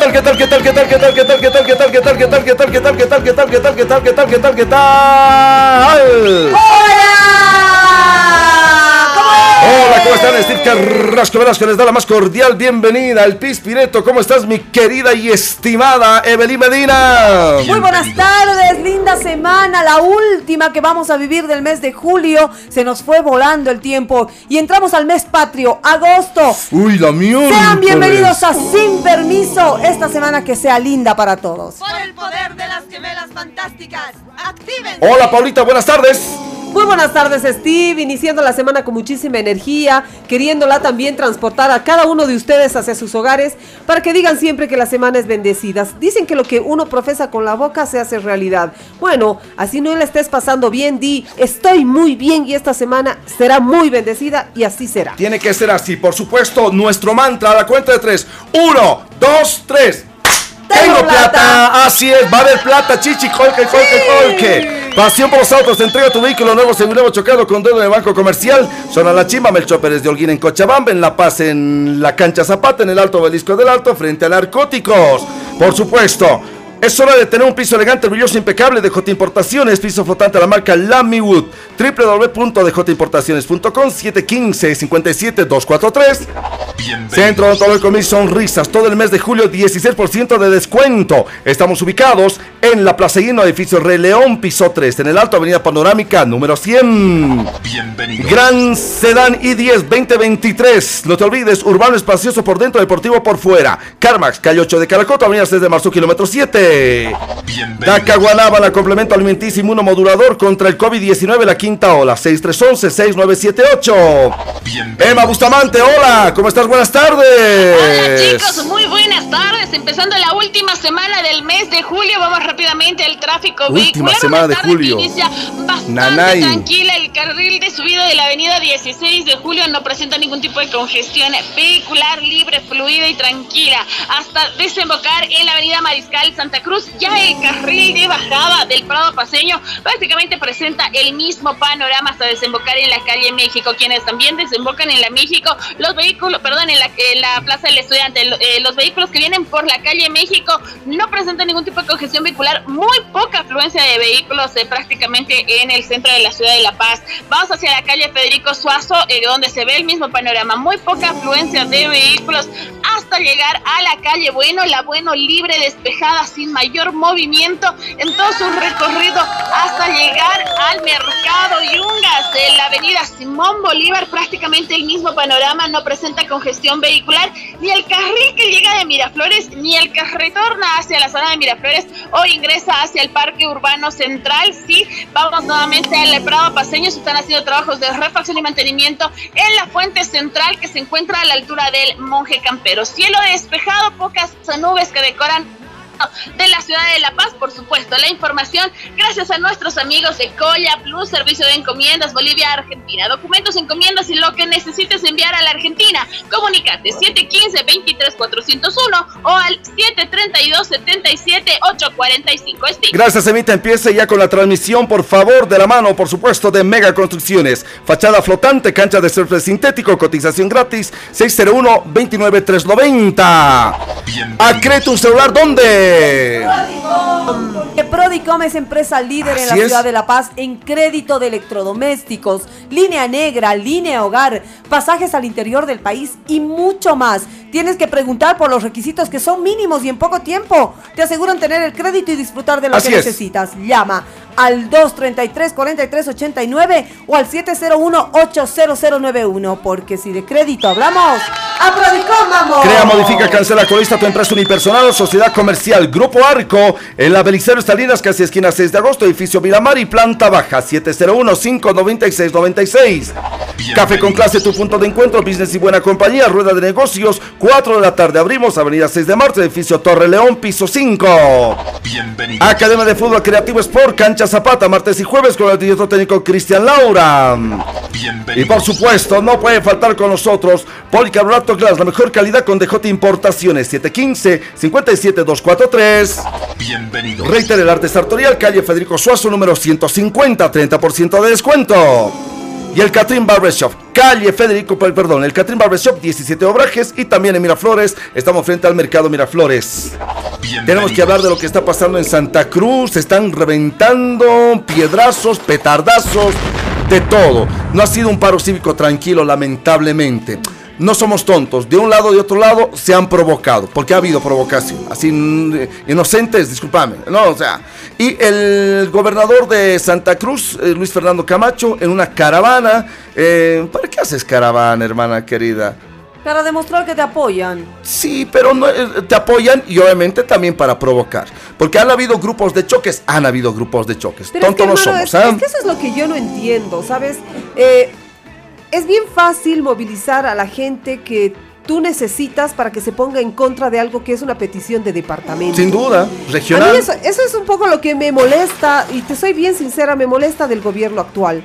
tal, qué tal, qué tal, qué tal, qué tal, qué tal, qué tal, qué tal, qué tal, qué tal, qué tal, qué tal, qué tal, qué tal, qué tal, qué tal, qué tal, qué tal, están? Steve Carrasco Velasco les da la más cordial bienvenida al Pispireto. ¿Cómo estás, mi querida y estimada Evelyn Medina? Muy buenas tardes, linda semana, la última que vamos a vivir del mes de julio. Se nos fue volando el tiempo y entramos al mes patrio, agosto. Uy, la mía. Sean bienvenidos a Sin Permiso, esta semana que sea linda para todos. Por el poder de las gemelas fantásticas, activen. Hola, Paulita, buenas tardes. Muy buenas tardes Steve, iniciando la semana con muchísima energía, queriéndola también transportar a cada uno de ustedes hacia sus hogares para que digan siempre que la semana es bendecida. Dicen que lo que uno profesa con la boca se hace realidad. Bueno, así no le estés pasando bien, di, estoy muy bien y esta semana será muy bendecida y así será. Tiene que ser así, por supuesto, nuestro mantra a la cuenta de tres. Uno, dos, tres. Tengo plata. Así es, va a haber plata, chichi, colque, colque, colque. Pasión por los autos, entrega tu vehículo nuevo, seguro chocado con dedo de banco comercial. Zona La Chimba, Melchor Pérez de Holguín en Cochabamba, en La Paz, en la cancha Zapata, en el Alto Belisco del Alto, frente a narcóticos. Por supuesto. Es hora de tener un piso elegante, brilloso, impecable de J Importaciones, piso flotante a la marca Lamiwood, www.djimportaciones.com 715-57-243. Centro Odontológico Mis Sonrisas, todo el mes de julio 16% de descuento. Estamos ubicados en la Plaza Hino, edificio Rey León, piso 3, en el Alto Avenida Panorámica número 100. Bienvenido. Gran Sedán I10 2023. No te olvides, urbano espacioso por dentro, deportivo por fuera. Carmax, calle 8 de Caracoto, avenida 6 de marzo, kilómetro 7. Bienvenido. Daca Guanábana, complemento alimenticio inmunomodulador contra el COVID-19, la quinta ola, 6311-6978. Bienvenido. Emma Bustamante, hola, ¿cómo estás? Buenas tardes. Hola chicos, muy buenas tardes. Empezando la última semana del mes de julio, vamos rápidamente al tráfico Última vehicular. semana de julio. inicia bastante Nanay. tranquila. El carril de subida de la avenida 16 de julio no presenta ningún tipo de congestión vehicular libre, fluida y tranquila. Hasta desembocar en la avenida Mariscal Santa Cruz, ya el carril de bajada del Prado Paseño prácticamente presenta el mismo panorama hasta desembocar en la calle México. Quienes también desembocan en la México, los vehículos, perdón, en la, Plaza del Estudiante, eh, los vehículos que vienen por la calle México no presentan ningún tipo de congestión vehicular, muy poca afluencia de vehículos eh, prácticamente en el centro de la ciudad de La Paz. Vamos hacia la calle Federico Suazo, eh, donde se ve el mismo panorama, muy poca afluencia de vehículos hasta llegar a la calle Bueno, la Bueno libre, despejada, sin mayor movimiento en todo su recorrido hasta llegar al mercado Yungas de la avenida Simón Bolívar, prácticamente el mismo panorama, no presenta congestión vehicular, ni el carril que llega de Miraflores, ni el que retorna hacia la zona de Miraflores o ingresa hacia el Parque Urbano Central. Sí, vamos nuevamente al Prado Paseño, se están haciendo trabajos de refacción y mantenimiento en la fuente central que se encuentra a la altura del Monje Campero. Cielo despejado, pocas nubes que decoran de la ciudad de La Paz, por supuesto. La información gracias a nuestros amigos de Coya Plus, Servicio de Encomiendas Bolivia Argentina. Documentos, encomiendas y lo que necesites enviar a la Argentina. Comunicate 715-23401 o al 732-77-845. Steve. Gracias, Emita. Empiece ya con la transmisión, por favor, de la mano, por supuesto, de Mega Construcciones. Fachada flotante, cancha de surf sintético, cotización gratis, 601-29390. Bienvenido. Acrete un celular, ¿dónde? Que Prodicom es empresa líder en la es. ciudad de La Paz en crédito de electrodomésticos, línea negra, línea hogar, pasajes al interior del país y mucho más. Tienes que preguntar por los requisitos que son mínimos y en poco tiempo te aseguran tener el crédito y disfrutar de lo Así que es. necesitas. Llama al 233-4389 o al 701-80091 porque si de crédito hablamos, a Prodicom vamos. Crea, modifica, cancela, colista tu empresa unipersonal o sociedad comercial. Grupo Arco, en la Belisario Salinas, casi esquina 6 de agosto, edificio Miramar y planta baja, 701-596-96. Café con clase, tu punto de encuentro, business y buena compañía, rueda de negocios, 4 de la tarde abrimos, avenida 6 de marzo, edificio Torre León, piso 5. Bienvenido. Academia de Fútbol Creativo Sport, cancha Zapata, martes y jueves con el director técnico Cristian Laura. Y por supuesto, no puede faltar con nosotros Policarbonato Glass, la mejor calidad con DJ Importaciones, 715-57243. Bienvenido. Reiter el arte sartorial, calle Federico Suazo, número 150, 30% de descuento. Y el Catrín Barbershop, calle Federico, per- perdón, el Catrín Barbershop, 17 Obrajes y también en Miraflores. Estamos frente al mercado Miraflores. Tenemos que hablar de lo que está pasando en Santa Cruz. Se están reventando piedrazos, petardazos, de todo. No ha sido un paro cívico tranquilo, lamentablemente. No somos tontos. De un lado y de otro lado se han provocado. Porque ha habido provocación. Así, mm, eh, inocentes, discúlpame. No, o sea. Y el gobernador de Santa Cruz, eh, Luis Fernando Camacho, en una caravana. eh, ¿Para qué haces caravana, hermana querida? Para demostrar que te apoyan. Sí, pero no, eh, te apoyan y obviamente también para provocar. Porque han habido grupos de choques, han habido grupos de choques. Pero es que, no somos, es, ¿ah? es que eso es lo que yo no entiendo, ¿sabes? Eh, es bien fácil movilizar a la gente que tú necesitas para que se ponga en contra de algo que es una petición de departamento. Sin duda, A regional. mí eso, eso es un poco lo que me molesta, y te soy bien sincera, me molesta del gobierno actual.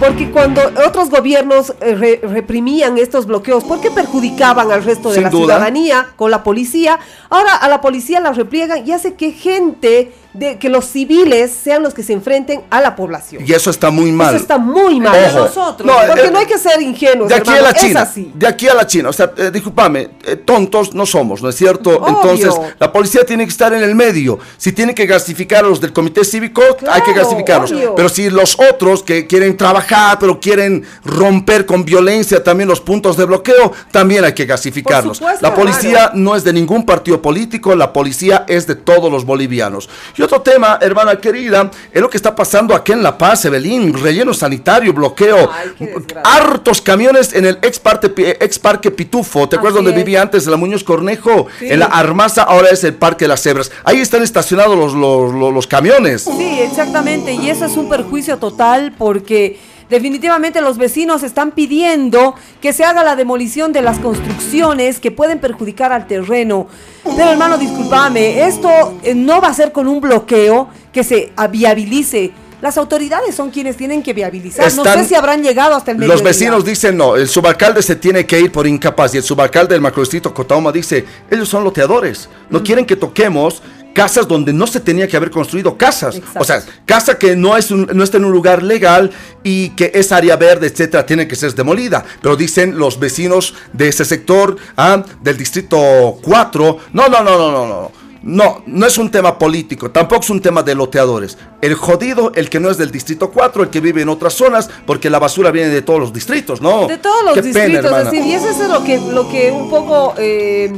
Porque cuando otros gobiernos eh, re- reprimían estos bloqueos, porque perjudicaban al resto de Sin la duda. ciudadanía con la policía, ahora a la policía la repliegan y hace que gente, de, que los civiles sean los que se enfrenten a la población. Y eso está muy mal. Eso está muy mal. Ojo. nosotros. No, porque eh, no hay que ser ingenuos. De aquí a la China. Es así. De aquí a la China. O sea, eh, discúlpame, eh, tontos no somos, ¿no es cierto? Obvio. Entonces, la policía tiene que estar en el medio. Si tiene que gasificar a los del comité cívico, hay que gasificarlos. obvio. Pero si los otros que quieren trabajar, pero quieren romper con violencia también los puntos de bloqueo, también hay que gasificarlos. supuesto, la policía no es de ningún partido político, la policía es de todos los bolivianos. Y otro tema, hermana querida, es lo que está pasando aquí en La Paz, Evelyn, relleno sanitario, bloqueo, Ay, hartos camiones en el ex, parte, ex parque Pitufo, ¿te acuerdas donde vivía antes la Muñoz Cornejo? Sí. En la Armaza ahora es el Parque de las Cebras. Ahí están estacionados los, los, los- los camiones. Sí, exactamente. Y eso es un perjuicio total porque definitivamente los vecinos están pidiendo que se haga la demolición de las construcciones que pueden perjudicar al terreno. Pero hermano, discúlpame, esto eh, no va a ser con un bloqueo que se ah, viabilice. Las autoridades son quienes tienen que viabilizar. no sé si habrán llegado hasta el medio. Los vecinos dicen no, el subalcalde se tiene que ir por incapaz y el subalcalde del macrodistrito Cotauma dice, ellos son loteadores, no quieren que toquemos casas donde no se tenía que haber construido casas. Exacto. O sea, casa que no, es un- no está en un lugar legal y que es área verde, etcétera, tiene que ser demolida. Pero dicen los vecinos de ese sector, ah, del distrito 4, no, no, no, no, no, no. No, no es un tema político, tampoco es un tema de loteadores. El jodido, el que no es del distrito 4, el que vive en otras zonas, porque la basura viene de todos los distritos, ¿no? De todos los Qué pena, distritos, es decir, Y eso es lo que, lo que un poco eh,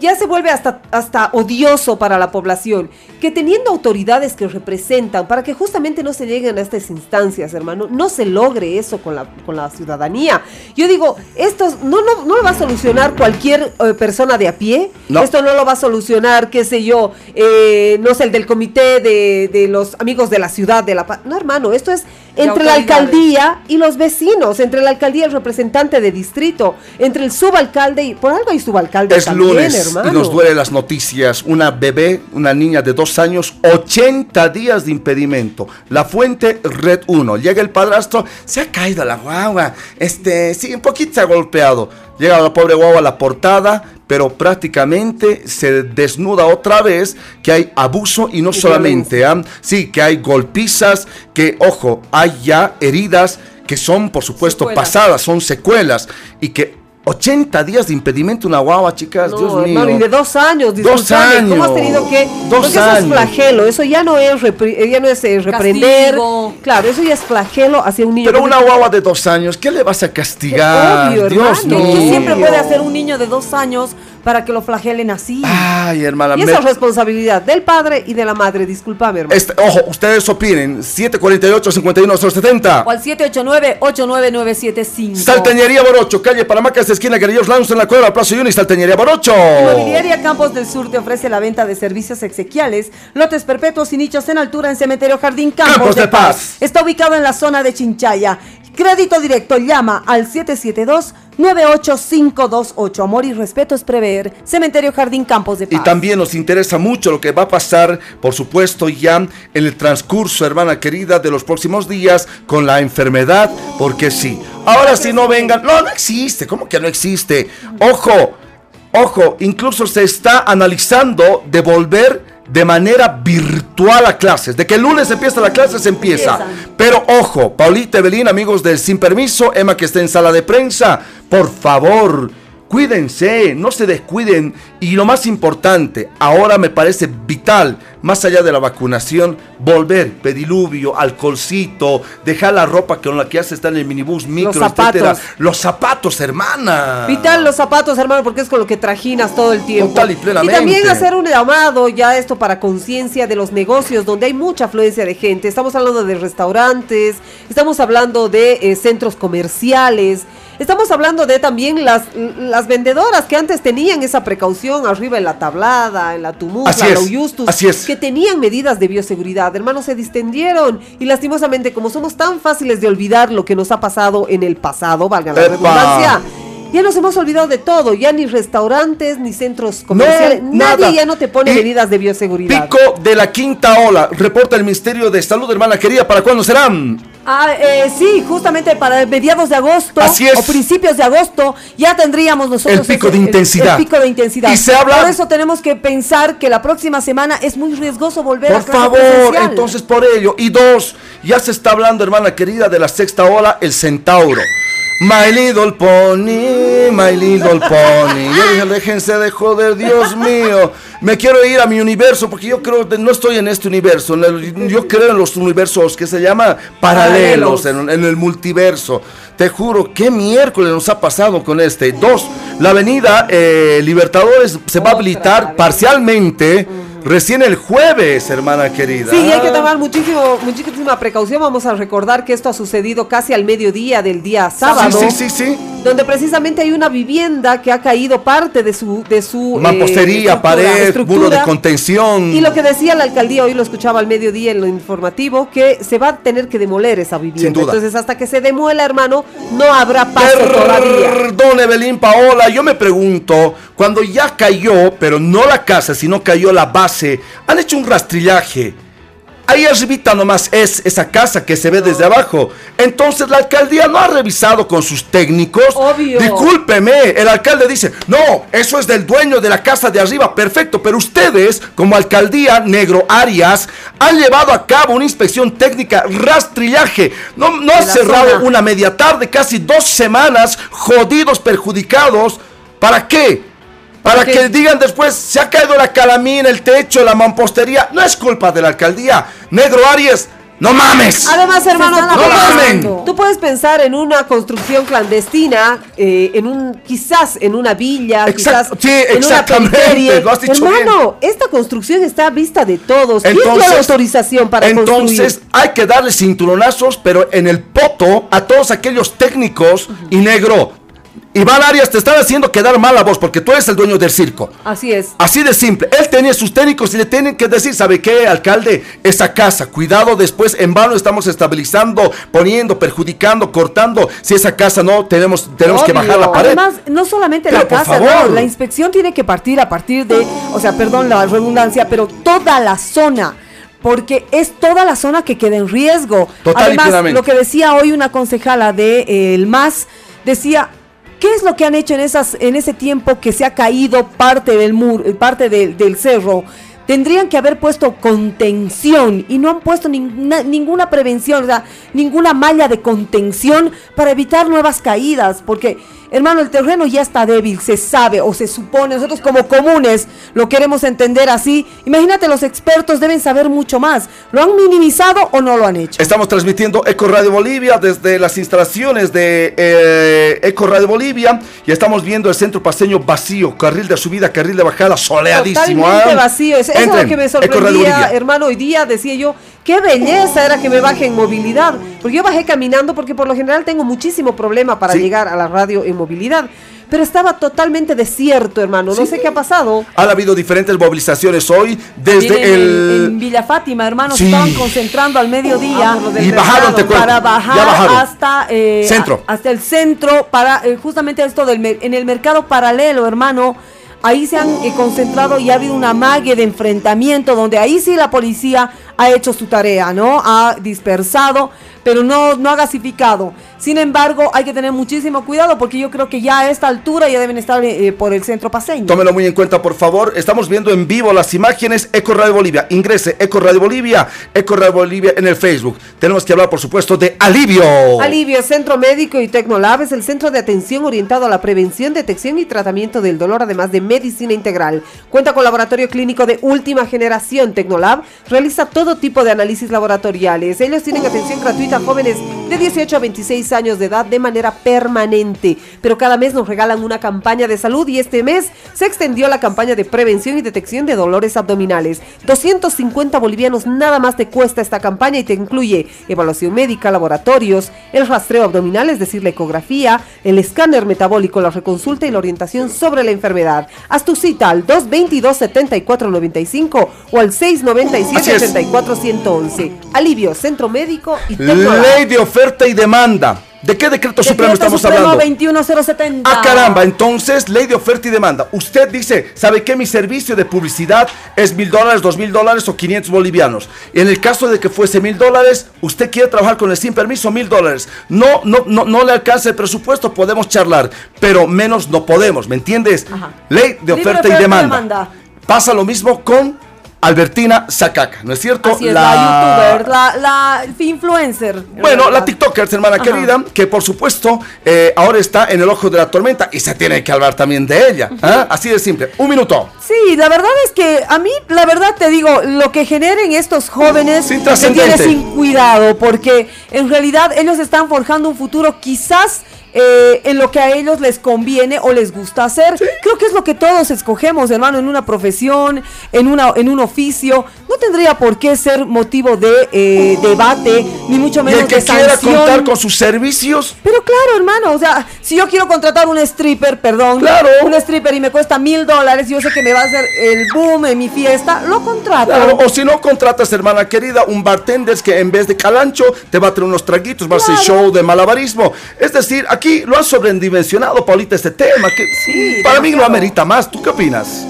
ya se vuelve hasta, hasta odioso para la población. Que teniendo autoridades que representan, para que justamente no se lleguen a estas instancias, hermano, no se logre eso con la, con la ciudadanía. Yo digo, esto no, no, no lo va a solucionar cualquier eh, persona de a pie. No. Esto no lo va a solucionar, qué sé yo, eh, no sé, el del comité de, de los amigos de la ciudad de La Paz. No, hermano, esto es entre la alcaldía y los vecinos, entre la alcaldía y el representante de distrito, entre el subalcalde y por algo hay subalcalde Es también, lunes hermano. y nos duele las noticias. Una bebé, una niña de dos años, 80 días de impedimento. La fuente Red 1. Llega el padrastro, se ha caído la guagua. Este, sí, un poquito se ha golpeado. Llega la pobre guagua a la portada, pero prácticamente se desnuda otra vez que hay abuso y no solamente, ¿ah? sí, que hay golpizas, que, ojo, hay ya heridas que son, por supuesto, Secuelas. pasadas, son secuelas y que 80 días de impedimento una guagua, chicas, No, Dios mío. hermano, y de dos años, Dos discúlpame, ¿Cómo has años. tenido que.? Dos porque eso es años. flagelo, eso ya no es, repri- eh, ya no es eh, reprender. Castigo. Claro, eso ya es flagelo hacia un niño. Pero una guagua de dos años, ¿qué le vas a castigar? Obvio, Dios hermano. mío. ¿Qué siempre puede hacer un niño de dos años para que lo flagelen así? Ay, hermana. Y me- esa es responsabilidad del padre y de la madre, discúlpame, hermano. Este, ojo, ustedes opinen. 748-51070. O al 789-89975. Salteñería Borocho, calle Paramacas, esquina Guerrillos Lance en la cuadra Plaza Yunis, Salteñería Borocho. Inmobiliaria Campos del Sur te ofrece la venta de servicios exequiales, lotes perpetuos y nichos en altura en Cementerio Jardín Campos, Campos de, de Paz. Paz. Está ubicado en la zona de Chinchaya. Crédito directo, llama al 772-98528. Amor y respeto es prever. Cementerio Jardín Campos de Y Paz. también nos interesa mucho lo que va a pasar, por supuesto, ya en el transcurso, hermana querida, de los próximos días con la enfermedad, porque sí. Ahora si no vengan, no, no existe, ¿cómo que no existe? Ojo, ojo, incluso se está analizando devolver de manera virtual a clases. De que el lunes empieza la clase, se empieza. Pero ojo, Paulita Evelyn, amigos del Sin Permiso, Emma que está en sala de prensa, por favor, cuídense, no se descuiden. Y lo más importante, ahora me parece vital, más allá de la vacunación, volver, pediluvio, alcoholcito, dejar la ropa con la que ya se está en el minibús, micro, zapatos. etcétera. Los zapatos, hermana. Vital los zapatos, hermano, porque es con lo que trajinas todo el tiempo. Total y plenamente. también hacer un llamado ya esto para conciencia de los negocios donde hay mucha afluencia de gente. Estamos hablando de restaurantes, estamos hablando de eh, centros comerciales, estamos hablando de también las, las vendedoras que antes tenían esa precaución arriba en la tablada, en la tumula, Así la es, Uyustus, así es. que tenían medidas de bioseguridad. Hermanos, se distendieron y lastimosamente como somos tan fáciles de olvidar lo que nos ha pasado en el pasado, valga la Epa. redundancia, ya nos hemos olvidado de todo, ya ni restaurantes, ni centros comerciales, No, nadie nada. ya no te pone Y medidas de bioseguridad. Pico de la quinta ola, reporta el Ministerio de Salud, hermana querida, ¿para cuándo serán? Ah, eh, sí, justamente para mediados de agosto Así es. o principios de agosto ya tendríamos nosotros El pico ese- de intensidad. El, pico de intensidad. Y se habla- Por eso tenemos que pensar que la próxima semana es muy riesgoso volver a Por favor, presencial. entonces por ello. Y dos, ya se está hablando, hermana querida, de la sexta ola, el centauro. My little pony, my little pony. Yo dije, déjense de joder, Dios mío. Me quiero ir a mi universo porque yo creo que no estoy en este universo. en el- yo creo en los universos que se llama paralelos, en, en el multiverso. Te juro, qué miércoles nos ha pasado con este. Dos, la avenida eh, Libertadores se va a habilitar parcialmente recién el jueves, hermana querida. Sí, hay que tomar muchísimo, muchísima precaución. Vamos a recordar que esto ha sucedido casi al mediodía del día sábado. Sí, sí, sí, sí. Donde precisamente hay una vivienda que ha caído parte de su de su eh, Mampostería, estructura, pared, muro de contención. Y lo que decía la alcaldía, hoy lo escuchaba al mediodía en lo informativo, que se va a tener que demoler esa vivienda. Sin duda. Entonces, hasta que se demuela, hermano, no habrá paso todavía. Perdón, Evelyn Paola, yo me pregunto, cuando ya cayó, pero no la casa, sino cayó la base, han hecho un rastrillaje. Ahí arribita nomás es esa casa que se ve desde abajo. Entonces la alcaldía no ha revisado con sus técnicos. Obvio. Discúlpeme, el alcalde dice, no, eso es del dueño de la casa de arriba, perfecto, pero ustedes, como alcaldía Negro Arias, han llevado a cabo una inspección técnica, rastrillaje. No, no ha cerrado zona. una media tarde, casi dos semanas, jodidos, perjudicados. ¿Para qué? Para que digan después, se ha caído la calamina, el techo, la mampostería. No es culpa de la alcaldía. Negro Arias, no mames. Además, hermano, tú, No puedes, mamen. tú puedes pensar en una construcción clandestina, eh, en un quizás en una villa, quizás sí, en una exactamente, periferia. lo has dicho Hermano, esta construcción está a vista de todos. ¿Quién dio Entonces- la autorización para Entonces construir? hay que darle cinturonazos, pero en el poto a todos aquellos técnicos y negro. Iván Arias te están haciendo quedar mal a vos porque tú eres el dueño del circo. Así es. Así de simple. Él tenía sus técnicos y le tienen que decir, ¿sabe qué, alcalde? Esa casa, cuidado después, en vano estamos estabilizando, poniendo, perjudicando, cortando. Si esa casa no, tenemos, tenemos que bajar la pared. Además, no solamente Pero la casa, no, la inspección tiene que partir a partir de, o sea, perdón la redundancia, pero toda la zona. Porque es toda la zona que queda en riesgo. Total Además, lo que decía hoy una concejala de eh, el MAS, decía, ¿qué es lo que han hecho en, esas, en ese tiempo que se ha caído parte del muro, parte del cerro? Tendrían que haber puesto contención y no han puesto ninguna, ninguna prevención, o sea, ninguna malla de contención para evitar nuevas caídas, porque hermano, el terreno ya está débil, se sabe o se supone, nosotros como comunes lo queremos entender así. Imagínate, los expertos deben saber mucho más. ¿Lo han minimizado o no lo han hecho? Estamos transmitiendo Eco Radio Bolivia desde las instalaciones de eh, Eco Radio Bolivia y estamos viendo el centro paseño vacío, carril de subida, carril de bajada, soleadísimo. Totalmente ¿ah? vacío. Eso, eso es lo que me sorprendía, hermano. Hoy día decía yo, qué belleza era que me baje en movilidad. Porque yo bajé caminando porque por lo general tengo muchísimo problema para Sí. llegar a la radio en movilidad. Pero estaba totalmente desierto, hermano. No Sí. sé qué ha pasado. Han habido diferentes movilizaciones hoy desde en, el... en Villa Fátima, hermanos, Sí. estaban concentrando al mediodía Ah, Y bajaron, te cuento. para Ya bajar bajaron. hasta eh, Centro. a- hasta el centro para eh, justamente esto del en el mercado paralelo, hermano. Ahí se han eh, concentrado y ha habido una mague de enfrentamiento donde ahí sí la policía ha hecho su tarea, ¿no? Ha dispersado, pero no, no ha gasificado. Sin embargo, hay que tener muchísimo cuidado porque yo creo que ya a esta altura ya deben estar eh, por el centro paseño. Tómelo muy en cuenta, por favor. Estamos viendo en vivo las imágenes Eco Radio Bolivia. Ingrese Eco Radio Bolivia, Eco Radio Bolivia en el Facebook. Tenemos que hablar, por supuesto, de alivio. Alivio Centro Médico y Tecnolab es el centro de atención orientado a la prevención, detección y tratamiento del dolor, además de medicina integral. Cuenta con laboratorio clínico de última generación. Tecnolab realiza todo tipo de análisis laboratoriales. Ellos tienen atención gratuita a jóvenes de 18 a 26 años de edad de manera permanente. Pero cada mes nos regalan una campaña de salud y este mes se extendió la campaña de prevención y detección de dolores abdominales. 250 bolivianos nada más te cuesta esta campaña y te incluye evaluación médica, laboratorios, el rastreo abdominal, es decir, la ecografía, el escáner metabólico, la reconsulta y la orientación sobre la enfermedad. Haz tu cita al 222-7495 o al Así es. 697-84-111. Alivio, Centro Médico y. Ley de oferta y demanda. ¿De qué decreto supremo estamos Supremo hablando? 21070. Ah, caramba, entonces, ley de oferta y demanda. Usted dice, ¿sabe qué? Mi servicio de publicidad es mil dólares, dos mil dólares o 500 bolivianos. En el caso de que fuese mil dólares, usted quiere trabajar con el sin permiso, mil dólares. No, no, no, no le alcanza el presupuesto, podemos charlar, pero menos no podemos, ¿me entiendes? Ajá. Ley de oferta y oferta y demanda. demanda. Pasa lo mismo con Albertina Zacaca, ¿no es cierto? Así es, la, youtuber, la, la influencer. Bueno, la ¿verdad? TikToker, hermana Ajá. querida, que por supuesto eh, ahora está en el ojo de la tormenta y se tiene que hablar también de ella. ¿ah? Así de simple. Un minuto. Sí, la verdad es que a mí, la verdad te digo, lo que generen estos jóvenes se tiene sin cuidado, porque en realidad ellos están forjando un futuro quizás eh, en lo que a ellos les conviene o les gusta hacer. Creo que es lo que todos escogemos, hermano, en una profesión, en, una, en un oficio. No tendría por qué ser motivo de eh, debate, ni mucho Y menos el que de quiera sanción. contar con sus servicios, Pero claro, hermano, o sea, si yo quiero contratar un stripper, perdón, Claro. un stripper y me cuesta mil dólares, yo sé que me va a hacer el boom en mi fiesta, lo contrato. claro, o si no contratas, hermana querida, un bartender que en vez de calancho te va a traer unos traguitos, va a hacer show de malabarismo. Es decir, aquí lo han sobredimensionado, Paulita, este tema, que Sí, para mí demasiado. amerita más. ¿Tú qué opinas?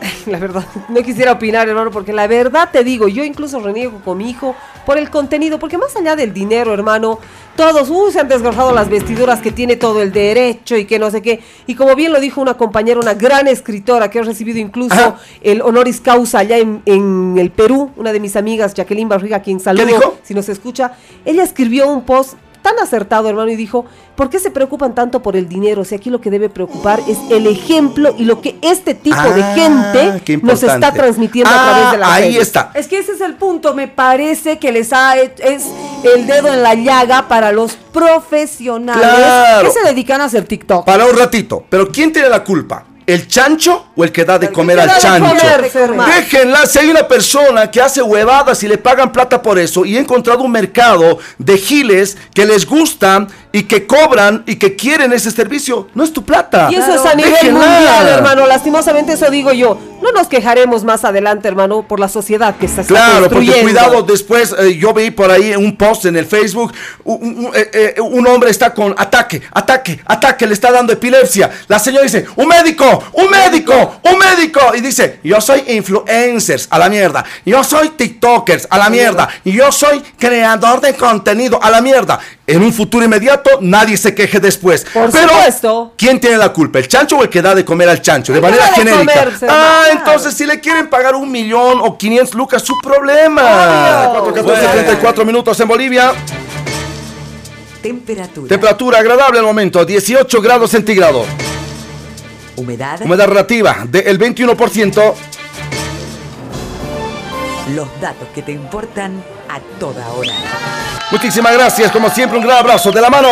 La verdad, no quisiera opinar, hermano, porque la verdad te digo, yo incluso reniego con mi hijo por el contenido, porque más allá del dinero, hermano, todos uh, se han desgarrado las vestiduras que tiene todo el derecho y que no sé qué. Y como bien lo dijo una compañera, una gran escritora que ha recibido incluso Ajá. el honoris causa allá en, en el Perú, una de mis amigas, Jacqueline Barriga, quien saludo, dijo? si nos escucha, ella escribió un post tan acertado, hermano, y dijo, ¿por qué se preocupan tanto por el dinero? Si aquí lo que debe preocupar es el ejemplo y lo que este tipo de Ah, gente nos está transmitiendo Ah, a través de la Ahí está. Es que ese es el punto, me parece que les ha es el dedo en la llaga para los profesionales Claro. que se dedican a hacer TikTok. Para un ratito. Pero ¿quién tiene la culpa? ¿El chancho o el que da de comer al chancho? Déjenla, si hay una persona que hace huevadas y le pagan plata por eso y he encontrado un mercado de giles que les gustan y que cobran y que quieren ese servicio, no es tu plata. Y eso es a nivel Déjenla. mundial, hermano. Lastimosamente eso digo yo. No nos quejaremos más adelante, hermano, por la sociedad que está Claro, porque cuidado, después eh, yo vi por ahí un post en el Facebook, un, un- eh, eh, un hombre está con ataque, ataque, ataque, le está dando epilepsia. La señora dice, un médico, un médico, un médico. Y dice, yo soy influencers, a la mierda. Yo soy TikTokers, a la mierda. Y yo soy creador de contenido, a la mierda. En un futuro inmediato, nadie se queje después. Por Pero, supuesto. ¿quién tiene la culpa? ¿El chancho o el que da de comer al chancho? De manera genérica. ah, entonces si le quieren pagar un millón o 500 lucas, su problema. Obvio. 4, 14, 34 minutos en Bolivia. Temperatura. Temperatura agradable al momento, 18 grados centígrados. humedad. Humedad relativa del 21%. Los datos que te importan a toda hora. Muchísimas gracias, como siempre, un gran abrazo de la mano.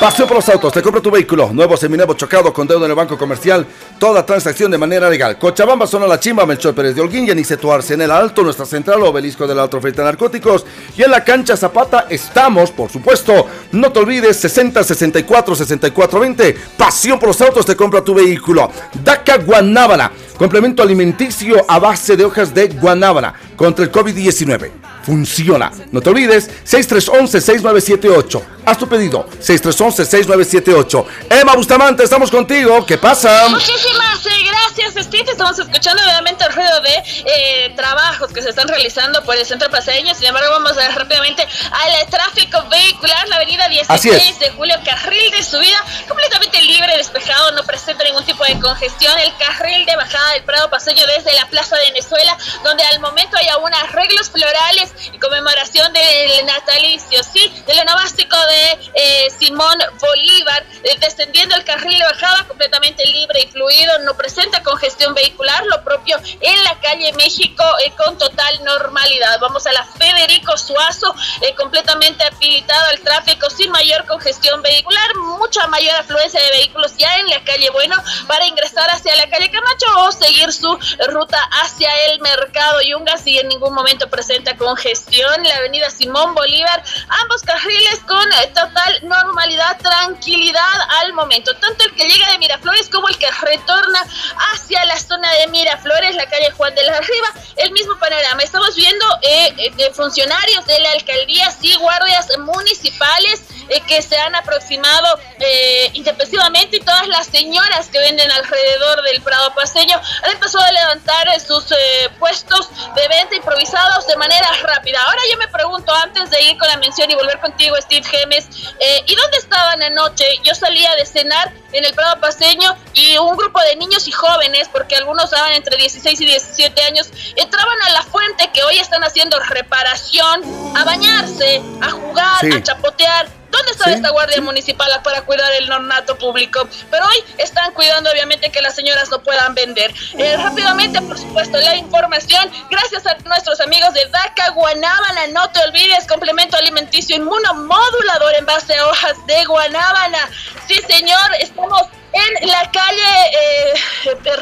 Paseo por los autos, te compra tu vehículo, nuevo seminuevo chocado con deuda en el banco comercial, toda transacción de manera legal. Cochabamba, zona La Chimba, Melchor Pérez de Holguín, Yanice Tuarce en el Alto, nuestra central, obelisco del Alto frente narcóticos. Y en la cancha Zapata estamos, por supuesto, no te olvides, 60 64 64 20. Pasión por los autos, te compra tu vehículo. DACA Guanábana, complemento alimenticio a base de hojas de guanábana contra el COVID-19 funciona. No te olvides, 6311-6978. Haz tu pedido, 6311-6978. Emma Bustamante, estamos contigo. ¿Qué pasa? Muchísimas gracias. Steve. Estamos escuchando nuevamente el ruido de eh, trabajos que se están realizando por el centro paseño. Sin embargo, vamos a ver rápidamente al tráfico vehicular. La avenida Así 16 es. de julio, carril de subida completamente libre, despejado, no presenta ningún tipo de congestión. El carril de bajada del Prado Paseño desde la Plaza de Venezuela, donde al momento hay aún arreglos florales y conmemoración del natalicio, sí, del onomástico de eh, Simón Bolívar, eh, descendiendo el carril de bajada completamente libre y fluido, no presenta congestión vehicular, lo propio en la calle México eh, con total normalidad. Vamos a la Federico Suazo, completamente habilitado el tráfico sin mayor congestión vehicular, mucha mayor afluencia de vehículos ya en la calle Bueno para ingresar hacia la calle Camacho o seguir su ruta hacia el mercado Yungas y en ningún momento presenta congestión. La avenida Simón Bolívar, ambos carriles con total normalidad, tranquilidad al momento. Tanto el que llega de Miraflores como el que retorna hacia la zona de Miraflores, la calle Juan de la Riva, el mismo panorama. Estamos viendo eh, eh, funcionarios de la alcaldía, sí, guardias municipales eh, que se han aproximado eh, intempestivamente y todas las señoras que venden alrededor del Prado Paseño han empezado a levantar eh, sus eh, puestos de venta improvisados de manera rápida. Ahora yo me pregunto, antes de ir con la mención y volver contigo, Steve Gemes, eh, ¿y dónde estaban anoche? Yo salía de cenar en el Prado Paseño y un grupo de niños y jóvenes, porque algunos estaban entre 16 y 17 años, entraban a la fuente que hoy están haciendo reparación, a bañarse, a jugar, Sí. a chapotear. ¿Dónde está Sí, esta guardia municipal para cuidar el ornato público? Pero hoy están cuidando obviamente que las señoras no puedan vender. Eh, rápidamente, por supuesto, la información, gracias a nuestros amigos de DACA Guanábana, no te olvides, complemento alimenticio inmunomodulador en base a hojas de guanábana. Sí, señor, estamos en la calle eh,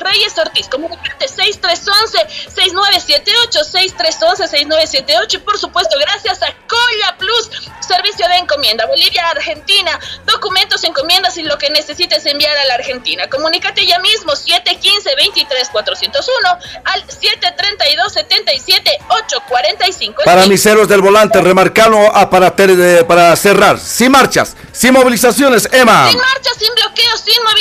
Reyes Ortiz, comunicante 6311-6978, 6311-6978 y por supuesto gracias a Colla Plus, servicio de encomienda, Bolivia, Argentina, documentos, encomiendas y lo que necesites enviar a la Argentina. Comunícate ya mismo 715-23-401 al 732-77-845. Para Sí. mis héroes del volante, remarcalo ah, para, ter- para cerrar. Sin marchas, sin movilizaciones, Emma. Sin marcha, sin bloqueos, sin movilizaciones,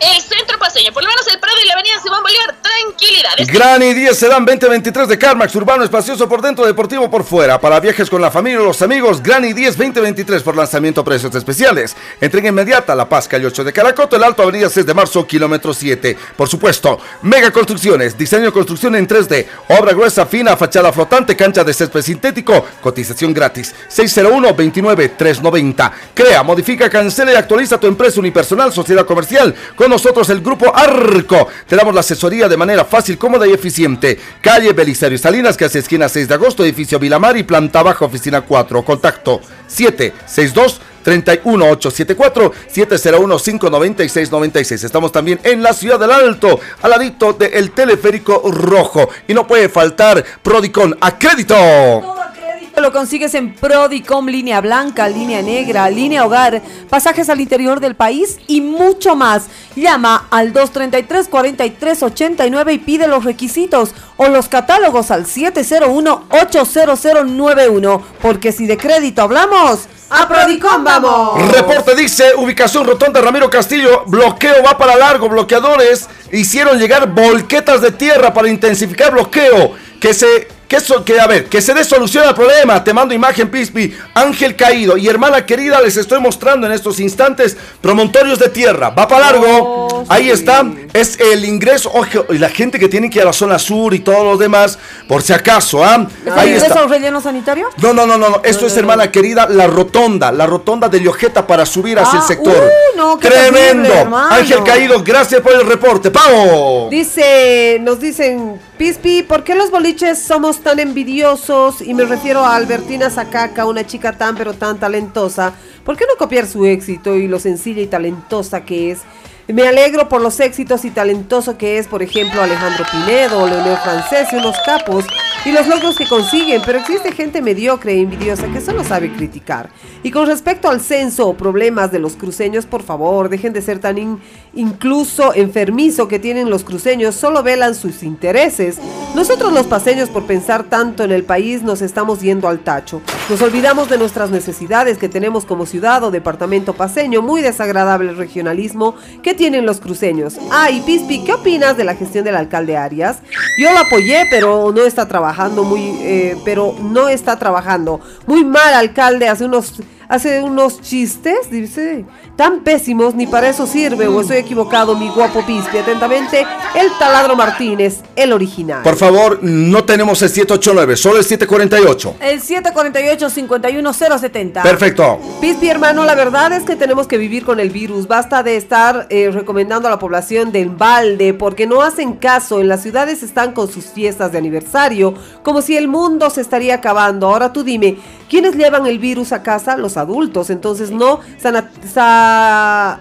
el centro paseño, por lo menos el Prado y la avenida Simón Bolívar, tranquilidad. Gran y 10 serán 2023 de Carmax, urbano espacioso por dentro, deportivo por fuera. Para viajes con la familia o los amigos, Gran y 10 2023 por lanzamiento precios especiales. Entrega inmediata La Paz, calle 8 de Caracoto, el Alto, avenida 6 de marzo, kilómetro 7. Por supuesto, Mega Construcciones, diseño construcción en 3D, obra gruesa, fina, fachada flotante, cancha de césped sintético, cotización gratis. 601-29-390. Crea, modifica, cancela y actualiza tu empresa unipersonal, sociedad comercial. Con nosotros el grupo Arco. Te damos la asesoría de manera fácil, cómoda y eficiente. Calle Belisario Salinas, casi esquina 6 de agosto, edificio Vilamar y planta baja, oficina 4. Contacto 762 31874 701 596 96. Estamos también en la ciudad del Alto, al ladito del teleférico rojo. Y no puede faltar Prodicon a crédito. Lo consigues en Prodicom, línea blanca, línea negra, línea hogar, pasajes al interior del país y mucho más. Llama al 233-4389 y pide los requisitos o los catálogos al 701-80091. Porque si de crédito hablamos, a Prodicom vamos. Reporte dice, ubicación rotonda Ramiro Castillo, bloqueo va para largo, bloqueadores hicieron llegar volquetas de tierra para intensificar bloqueo, que se... Que, eso, que a ver, que se dé solución al problema. Te mando imagen, Pispi. Ángel caído y hermana querida, les estoy mostrando en estos instantes promontorios de tierra. Va para largo. Oh, Ahí sí. está. Es el ingreso. Ojo, y la gente que tiene que ir a la zona sur y todos los demás, por si acaso, ¿ah? Ahí ¿Es está. el relleno sanitario? No, no, no, no, no. Esto es, hermana querida, la rotonda, la rotonda de Liojeta para subir hacia Ah, el sector. uy, no, qué Tremendo. terrible. Ángel Caído, gracias por el reporte. ¡Pavo! Dice, nos dicen, Pispi, ¿por qué los boliches somos tan envidiosos? Y me refiero a Albertina Zacaca, una chica tan pero tan talentosa. ¿Por qué no copiar su éxito y lo sencilla y talentosa que es? Me alegro por los éxitos y talentoso que es, por ejemplo, Alejandro Pinedo, Leonel Francés unos capos. y los logros que consiguen, pero existe gente mediocre e envidiosa que solo sabe criticar. Y con respecto al censo o problemas de los cruceños, por favor, dejen de ser tan in- incluso enfermizo que tienen los cruceños, solo velan sus intereses. Nosotros los paseños por pensar tanto en el país nos estamos yendo al tacho. Nos olvidamos de nuestras necesidades que tenemos como ciudad o departamento paseño, muy desagradable el regionalismo que tienen los cruceños. Ah, y Pispi, ¿qué opinas de la gestión del alcalde Arias? Yo lo apoyé, pero no está trabajando muy, eh, pero no está trabajando. Muy mal, alcalde, hace unos hace unos chistes, dice, tan pésimos, ni para eso sirve, o estoy equivocado, mi guapo Pispi. Atentamente, el taladro Martínez, el original. Por favor, no tenemos el 789, solo el 748. El 748-51070. Perfecto. Pispi, hermano, la verdad es que tenemos que vivir con el virus. Basta de estar eh, recomendando a la población del balde porque no hacen caso. En las ciudades están con sus fiestas de aniversario, como si el mundo se estaría acabando. Ahora tú dime, ¿quiénes llevan el virus a casa? Los adultos. Entonces no sana- sa-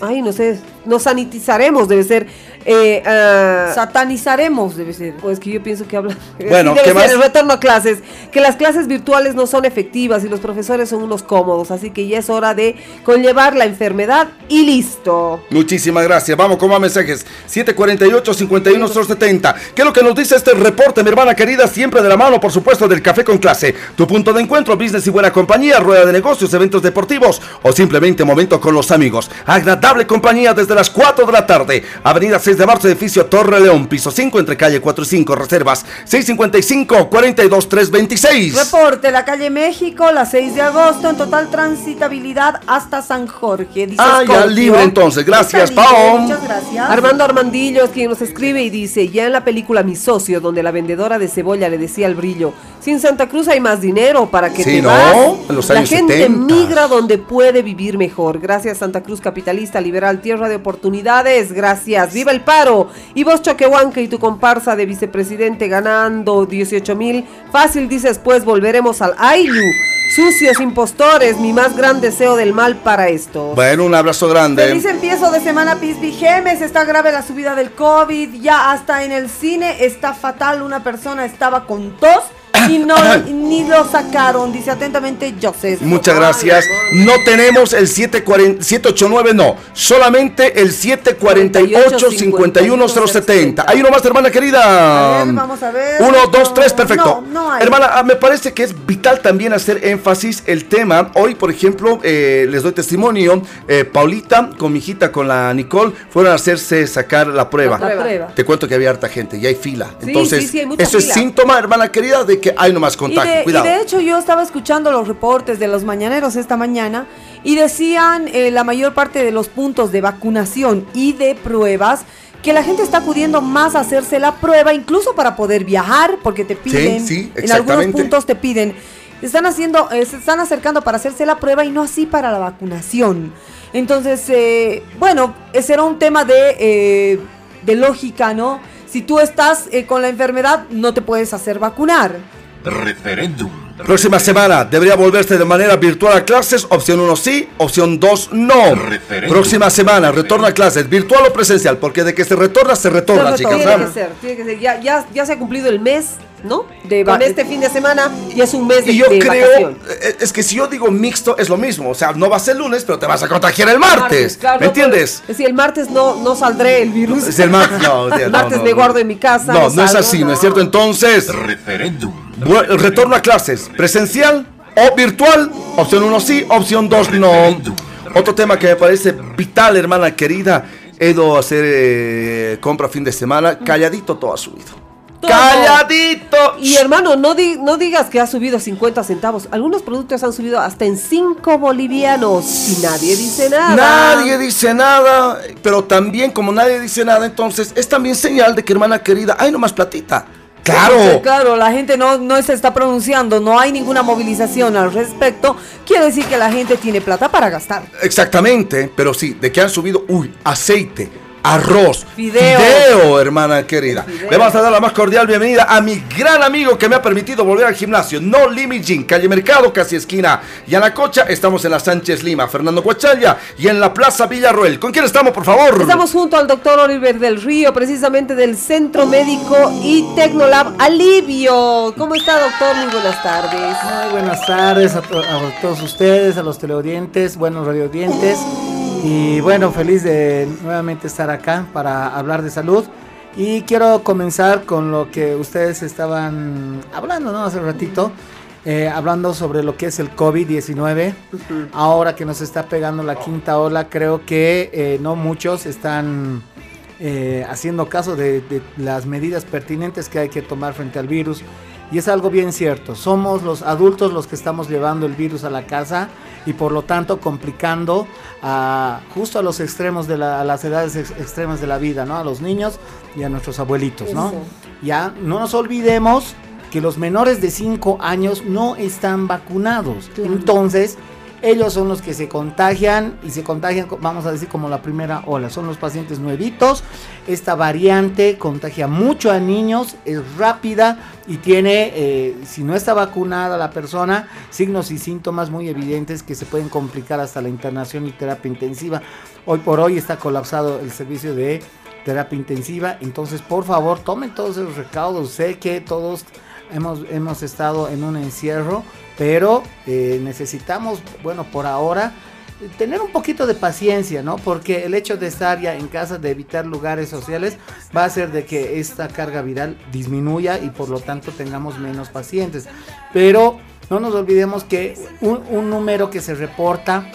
Ay, no sé, nos sanitizaremos, debe ser. Eh, ah, Satanizaremos, debe ser. pues que yo pienso que habla. Bueno, Sí, ¿qué más? El retorno a clases. Que las clases virtuales no son efectivas y los profesores son unos cómodos. Así que ya es hora de conllevar la enfermedad y listo. Muchísimas gracias. Vamos con más mensajes. 748-51070. ¿Qué es lo que nos dice este reporte, mi hermana querida? Siempre de la mano, por supuesto, del café con clase. Tu punto de encuentro, business y buena compañía, rueda de negocios, eventos deportivos o simplemente momento con los amigos. Agradable compañía desde las 4 de la tarde. Avenida 6 de marzo, edificio Torre León, piso 5, entre calle 4 y 5, reservas 655-42326. Reporte, la calle México, la 6 de agosto, en total transitabilidad hasta San Jorge. Dice Ah, ya libre entonces. Gracias, Pao. Muchas gracias. Armando Armandillo es quien nos escribe y dice, ya en la película Mi Socio, donde la vendedora de cebolla le decía al brillo, si en Santa Cruz hay más dinero para que Sí, te ¿no? vas, En los la gente 70. migra donde puede vivir mejor. Gracias Santa Cruz Capitalista Liberal, tierra de oportunidades. Gracias. ¡Viva el paro! Y vos Choquehuanca y tu comparsa de vicepresidente ganando 18 mil. Fácil dices pues volveremos al Ayu. Sucios impostores, mi más gran deseo del mal para esto. Bueno, un abrazo grande. Feliz empiezo de semana, Pisby Gemes. Está grave la subida del COVID. Ya hasta en el cine está fatal. Una persona estaba con tos y no ni lo sacaron. Dice atentamente Joseph. Muchas gracias. No tenemos el 740 789, no. Solamente el 748-51070. Hay uno más, hermana querida. A ver, vamos a ver. Uno, dos, tres, perfecto. no, no hay. Hermana, ah, me parece que es vital también hacer énfasis el tema. Hoy, por ejemplo, eh, les doy testimonio. eh, Paulita con mi hijita, con la Nicole, fueron a hacerse sacar la prueba. La prueba. Te cuento que había harta gente y hay fila. Sí, Entonces, sí, sí, hay mucha eso es síntoma, hermana querida, de que hay nomás Y contagio. de, y Cuidado. de hecho yo estaba escuchando los reportes de los mañaneros esta mañana y decían eh, la mayor parte de los puntos de vacunación y de pruebas que la gente está acudiendo más a hacerse la prueba incluso para poder viajar porque te piden sí, en algunos puntos te piden están haciendo eh, se están acercando para hacerse la prueba y no así para la vacunación entonces eh, bueno ese era un tema de eh, de lógica no si tú estás eh, con la enfermedad no te puedes hacer vacunar Referéndum. Próxima semana debería volverse de manera virtual a clases. Opción 1 sí, opción 2 no. Referéndum. Próxima semana retorno a clases, virtual o presencial, porque de que se retorna, se retorna, chicas. Tiene ¿ah? que ser, tiene que ser. Ya, ya, ya se ha cumplido el mes, ¿no? De Con este fin de semana ya es un mes de, Y yo de creo, vacación. eh, es que si yo digo mixto es lo mismo, o sea, no va a ser lunes, pero te vas a contagiar el martes, claro, ¿me no, entiendes? pero- Es decir, el martes no, no saldré el virus. Es el martes, no, o sea, El no, martes no, me no. guardo en mi casa. No, no es así, ¿no es cierto? Entonces, Referéndum. retorno a clases, presencial o virtual, opción 1 sí, opción 2 no. Otro tema que me parece vital, hermana querida, he ido a hacer eh, compra fin de semana, calladito todo ha subido. Todo. Calladito. Y hermano, no, di- no digas que ha subido 50 centavos. Algunos productos han subido hasta en 5 bolivianos y nadie dice nada. Nadie dice nada, pero también como nadie dice nada, entonces es también señal de que hermana querida, hay nomás platita. Claro. Claro, la gente no, no se está pronunciando, no hay ninguna movilización al respecto. Quiere decir que la gente tiene plata para gastar. Exactamente, pero sí, de que han subido, uy, aceite, arroz. Fideo. hermana querida. Le vamos a dar la más cordial bienvenida a mi gran amigo que me ha permitido volver al gimnasio. No Limit Gym, calle Mercado, casi esquina. Y a la cocha estamos en la Sánchez Lima, Fernando Cuachalla y en la Plaza Villarroel. ¿Con quién estamos, por favor? Estamos junto al doctor Oliver del Río, precisamente del Centro Médico y Tecnolab Alivio. ¿Cómo está, doctor? Muy buenas tardes. Muy buenas tardes a, to- a todos ustedes, a los teleaudientes, buenos radioaudientes. Y bueno, feliz de nuevamente estar acá para hablar de salud. Y quiero comenzar con lo que ustedes estaban hablando, ¿no? Hace ratito. eh, hablando sobre lo que es el COVID-19. Ahora que nos está pegando la quinta ola, creo que eh, no muchos están eh, haciendo caso de, de las medidas pertinentes que hay que tomar frente al virus. Y es algo bien cierto, somos los adultos los que estamos llevando el virus a la casa y por lo tanto complicando a, justo a los extremos de la, a las edades ex- extremas de la vida, ¿no? A los niños y a nuestros abuelitos, ¿no? Eso. Ya, no nos olvidemos que los menores de 5 años no están vacunados. Entonces, ellos son los que se contagian y se contagian, co- vamos a decir, como la primera ola. Son los pacientes nuevitos. Esta variante contagia mucho a niños, es rápida y tiene, eh, si no está vacunada la persona, signos y síntomas muy evidentes que se pueden complicar hasta la internación y terapia intensiva. Hoy por hoy está colapsado el servicio de terapia intensiva. Entonces, por favor, tomen todos esos recaudos. Sé que todos hemos, hemos estado en un encierro, pero eh, necesitamos, bueno, por ahora, tener un poquito de paciencia, ¿no? Porque el hecho de estar ya en casa, de evitar lugares sociales, va a hacer de que esta carga viral disminuya y por lo tanto tengamos menos pacientes. Pero no nos olvidemos que un número que se reporta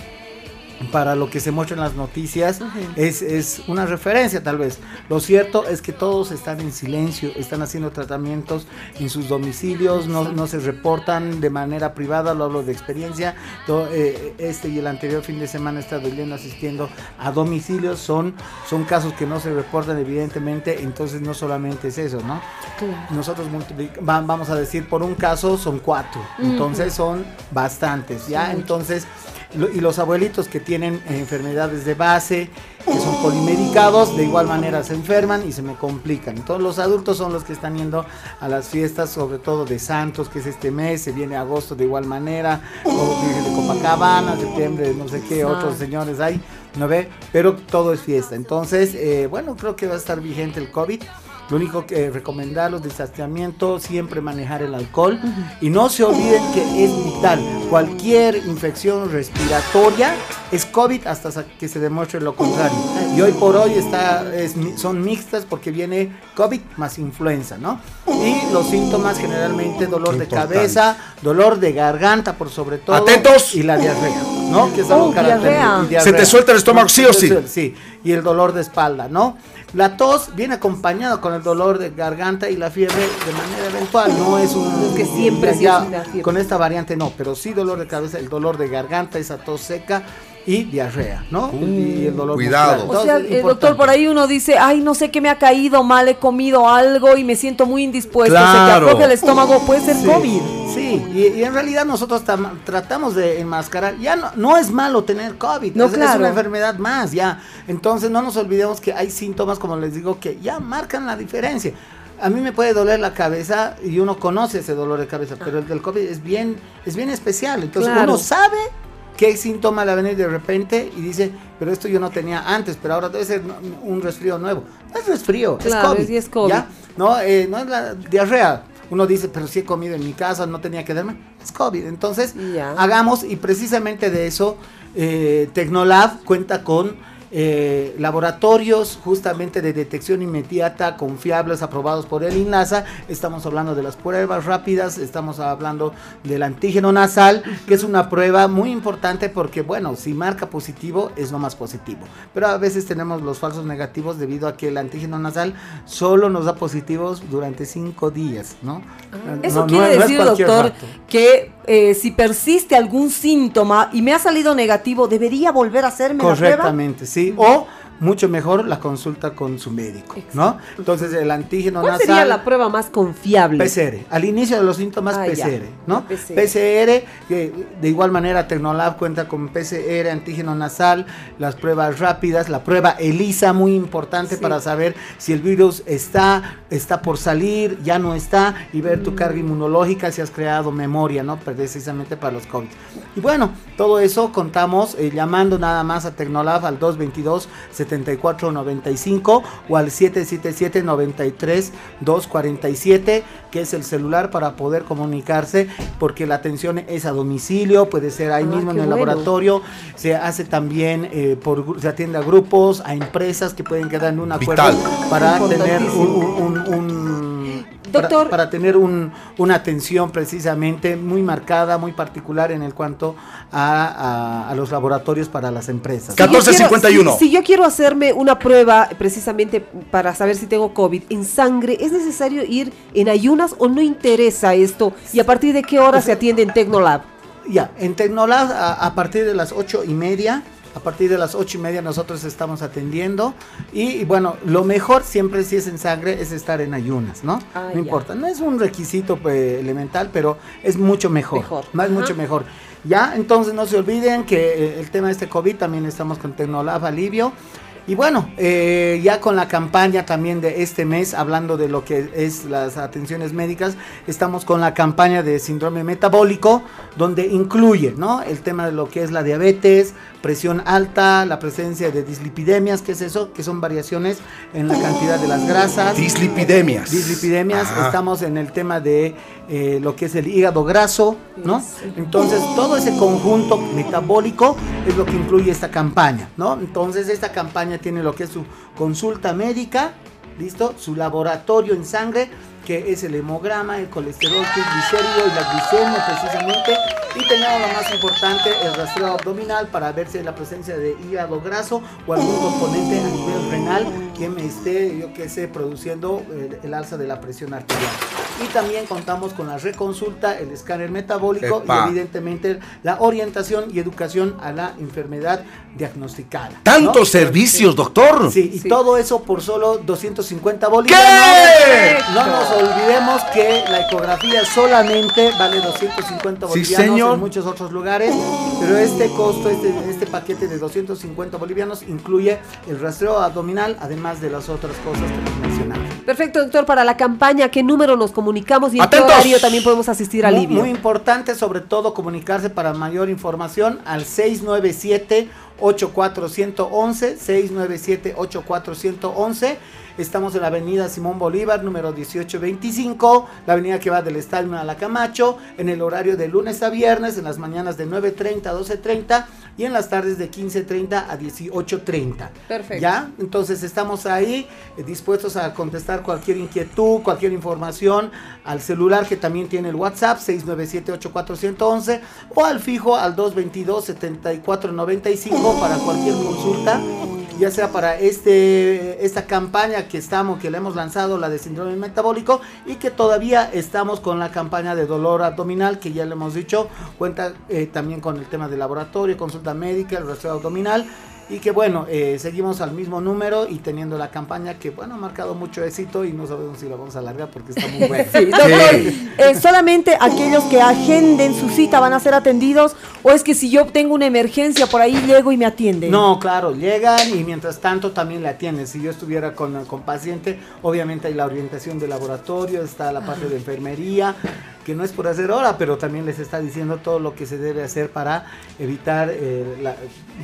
para lo que se muestra en las noticias es, es una referencia tal vez. Lo cierto es que todos están en silencio, están haciendo tratamientos en sus domicilios, no, no se reportan de manera privada, lo hablo de experiencia. Eh, Este y el anterior fin de semana he estado yendo asistiendo a domicilios, son, son casos que no se reportan evidentemente, entonces no solamente es eso, ¿no? Nosotros vamos a decir por un caso son cuatro, entonces son bastantes, ¿ya? Entonces, y los abuelitos que tienen eh, enfermedades de base, que son polimedicados, de igual manera se enferman y se me complican. Entonces los adultos son los que están yendo a las fiestas, sobre todo de Santos, que es este mes, se viene agosto de igual manera, o de Copacabana, septiembre, no sé qué, otros señores hay, ¿no ve? Pero todo es fiesta. Entonces, eh, bueno, creo que va a estar vigente el COVID. Lo único que recomendar los distanciamiento, siempre manejar el alcohol y no se olviden que es vital. Cualquier infección respiratoria es COVID hasta que se demuestre lo contrario. Y hoy por hoy está, es son mixtas porque viene COVID más influenza, ¿no? Y los síntomas generalmente dolor Qué de importante. cabeza, dolor de garganta por sobre todo. Atentos. Y la diarrea, ¿no? Que es algo Oh, diarrea. Y Se te suelta el estómago, sí o sí. Sí, y el dolor de espalda, ¿no? La tos viene acompañada con el dolor de garganta y la fiebre de manera eventual, no es un... Es que siempre sí ya- es una fiebre. Con esta variante no, pero sí dolor de cabeza, el dolor de garganta, esa tos seca y diarrea, ¿no? y el dolor cuidado. muscular. O sea, Entonces, eh, doctor, por ahí uno dice, ay, no sé qué me ha caído mal, he comido algo y me siento muy indispuesto, se Claro. te afloja el estómago, puede ser Sí, COVID. Sí, y, y en realidad nosotros tam- tratamos de enmascarar. Ya no, no es malo tener COVID, No, es, una enfermedad más, ya. Entonces no nos olvidemos que hay síntomas, como les digo, que ya marcan la diferencia. A mí me puede doler la cabeza y uno conoce ese dolor de cabeza, pero el del COVID es bien, es bien especial. Entonces Claro. uno sabe qué síntoma le va a venir de repente y dice, pero esto yo no tenía antes, pero ahora debe ser un resfrío nuevo. No es resfrío, Claro, es COVID. sí es COVID. ¿ya? No, eh, no es la diarrea. Uno dice, pero si he comido en mi casa, no tenía que darme. Es COVID. Entonces, Ya. hagamos, y precisamente de eso, eh, Tecnolab cuenta con eh, laboratorios justamente de detección inmediata, confiables, aprobados por el INASA. Estamos hablando de las pruebas rápidas, estamos hablando del antígeno nasal, que es una prueba muy importante porque, bueno, si marca positivo, es lo más positivo. Pero a veces tenemos los falsos negativos debido a que el antígeno nasal solo nos da positivos durante cinco días, ¿no? Eso No- quiere es- no es decir, cualquier doctor, rato. que eh, si persiste algún síntoma y me ha salido negativo, ¿debería volver a hacerme la prueba? Correctamente, sí. O mucho mejor la consulta con su médico, ¿no? Entonces el antígeno ¿Cuál nasal sería la prueba más confiable? PCR, al inicio de los síntomas Ah, ya. PCR, ¿no? PCR. PCR, que de igual manera Tecnolab cuenta con PCR, antígeno nasal, las pruebas rápidas, la prueba ELISA muy importante Sí. para saber si el virus está, está por salir, ya no está, y ver Mm. tu carga inmunológica, si has creado memoria, ¿no? Precisamente para los COVID. Y bueno, todo eso contamos eh, llamando nada más a Tecnolab al 222 7495 o al 777 93 247, que es el celular para poder comunicarse, porque la atención es a domicilio, puede ser ahí Ah, mismo en el laboratorio, se hace también eh, por se atiende a grupos, a empresas que pueden quedar en un acuerdo para tener un, Doctor. para, tener un- una atención precisamente muy marcada, muy particular en el cuanto a, a- a los laboratorios para las empresas. Ca- Si yo quiero- 1451. Si, si yo quiero hacerme una prueba precisamente para saber si tengo COVID en sangre, ¿es necesario ir en ayunas o no interesa esto? ¿Y a partir de qué hora se atiende en Tecnolab? Ya, en Tecnolab a, a partir de las ocho y media, a partir de las ocho y media nosotros estamos atendiendo y, y bueno, lo mejor siempre si es en sangre es estar en ayunas, ¿no? Ah, no ya. importa, no es un requisito pues, elemental, pero es mucho mejor, Mejor. más Ajá. mucho mejor. Ya, entonces no se olviden que eh, el tema de este COVID también estamos con Tecnolab Alivio. Y bueno, eh, ya con la campaña también de este mes, hablando de lo que es las atenciones médicas, estamos con la campaña de síndrome metabólico, donde incluye, ¿no? El tema de lo que es la diabetes, presión alta, la presencia de dislipidemias, ¿qué es eso? Que son variaciones en la cantidad de las grasas. Dislipidemias. Dislipidemias, Ajá. estamos en el tema de eh, lo que es el hígado graso, ¿no? Entonces, todo ese conjunto metabólico es lo que incluye esta campaña, ¿no? Entonces, esta campaña tiene lo que es su consulta médica, ¿listo? Su laboratorio en sangre, que es el hemograma, el colesterol triglicérido y la glicemia precisamente. Y tenemos lo más importante, el rastreo abdominal para ver si hay la presencia de hígado graso o algún componente a nivel renal que me esté, yo qué sé, produciendo el, el alza de la presión arterial. Y también contamos con la reconsulta, el escáner metabólico Epa. y evidentemente la orientación y educación a la enfermedad diagnosticada. ¿no? Tantos servicios, doctor. Sí, y Sí. todo eso por solo 250 bolivianos. ¿Qué? No nos olvidemos que la ecografía solamente vale 250 Sí, bolivianos señor. en muchos otros lugares, pero este costo, este, este paquete de 250 bolivianos incluye el rastreo abdominal, además de las otras cosas que mencionado. Perfecto, doctor, para la campaña, ¿qué número nos comunicamos y en qué horario también podemos asistir al Livio? muy importante, sobre todo, comunicarse para mayor información al 697 8411 697 8411 Estamos en la avenida Simón Bolívar, número 1825, la avenida que va del Estadio a la Camacho, en el horario de lunes a viernes, en las mañanas de 9.30 a 12.30 y en las tardes de 15.30 a 18.30. Perfecto. ¿Ya? Entonces estamos ahí eh, dispuestos a contestar cualquier inquietud, cualquier información al celular que también tiene el WhatsApp 697-8411 o al fijo al 222-7495 para cualquier consulta. Ya sea para este esta campaña que estamos, que le hemos lanzado, la de síndrome metabólico, y que todavía estamos con la campaña de dolor abdominal, que ya le hemos dicho, cuenta eh, también con el tema de laboratorio, consulta médica, el rastreo abdominal, y que bueno, eh, seguimos al mismo número y teniendo la campaña que bueno, ha marcado mucho éxito y no sabemos si la vamos a alargar porque está muy buena. Sí, doctor, eh, solamente aquellos que agenden su cita van a ser atendidos o es que si yo tengo una emergencia por ahí llego y me atienden. No, claro, llegan y mientras tanto también le atienden. Si yo estuviera con, con paciente, obviamente hay la orientación de laboratorio, está la parte de enfermería, que no es por hacer hora, pero también les está diciendo todo lo que se debe hacer para evitar, eh, la-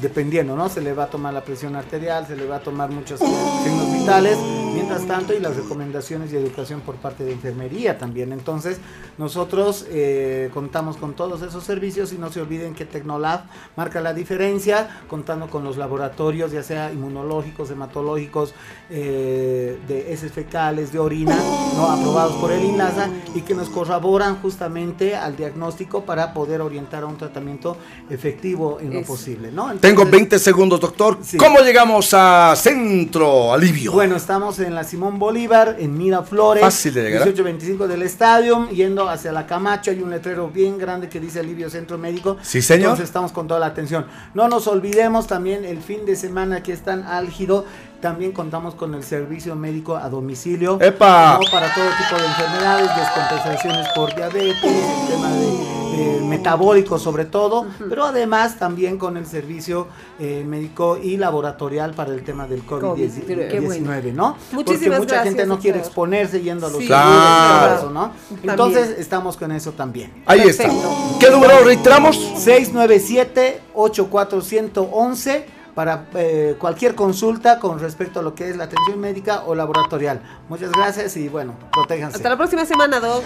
dependiendo, ¿no? Se le va a tomar la presión arterial, se le va a tomar muchos signos vitales, mientras tanto, y las recomendaciones y educación por parte de enfermería también. Entonces, nosotros eh, contamos con todos esos servicios y no se olviden que Tecnolab marca la diferencia, contando con los laboratorios, ya sea inmunológicos, hematológicos, eh, de heces fecales, de orina, ¿no? aprobados por el INLASA y que nos corroboran justamente al diagnóstico para poder orientar a un tratamiento efectivo en lo Eso. posible, ¿no? Tengo Entonces, 20 segundos, doctor. Sí. ¿Cómo llegamos a Centro Alivio? Bueno, estamos en la Simón Bolívar, en Miraflores. Fácil de llegar, ¿eh? 1825 del estadio, yendo hacia la Camacho. Hay un letrero bien grande que dice Alivio Centro Médico. Sí, señor. Entonces estamos con toda la atención. No nos olvidemos también el fin de semana que es tan álgido. También contamos con el servicio médico a domicilio. ¡Epa! ¿no? Para todo tipo de enfermedades, descompensaciones por diabetes, el tema de, de metabólico sobre todo, pero además también con el servicio eh, médico y laboratorial para el tema del COVID-19, Qué bueno. ¿no? Porque Muchísimas mucha gente no quiere exponerse yendo a los Sí, claro. todo eso, ¿no? También. Entonces estamos con eso también. Ahí Perfecto. está. ¿Qué número reiteramos? 697-84111 para eh, cualquier consulta con respecto a lo que es la atención médica o laboratorial. Muchas gracias y bueno, protéjanse. Hasta la próxima semana, Doc.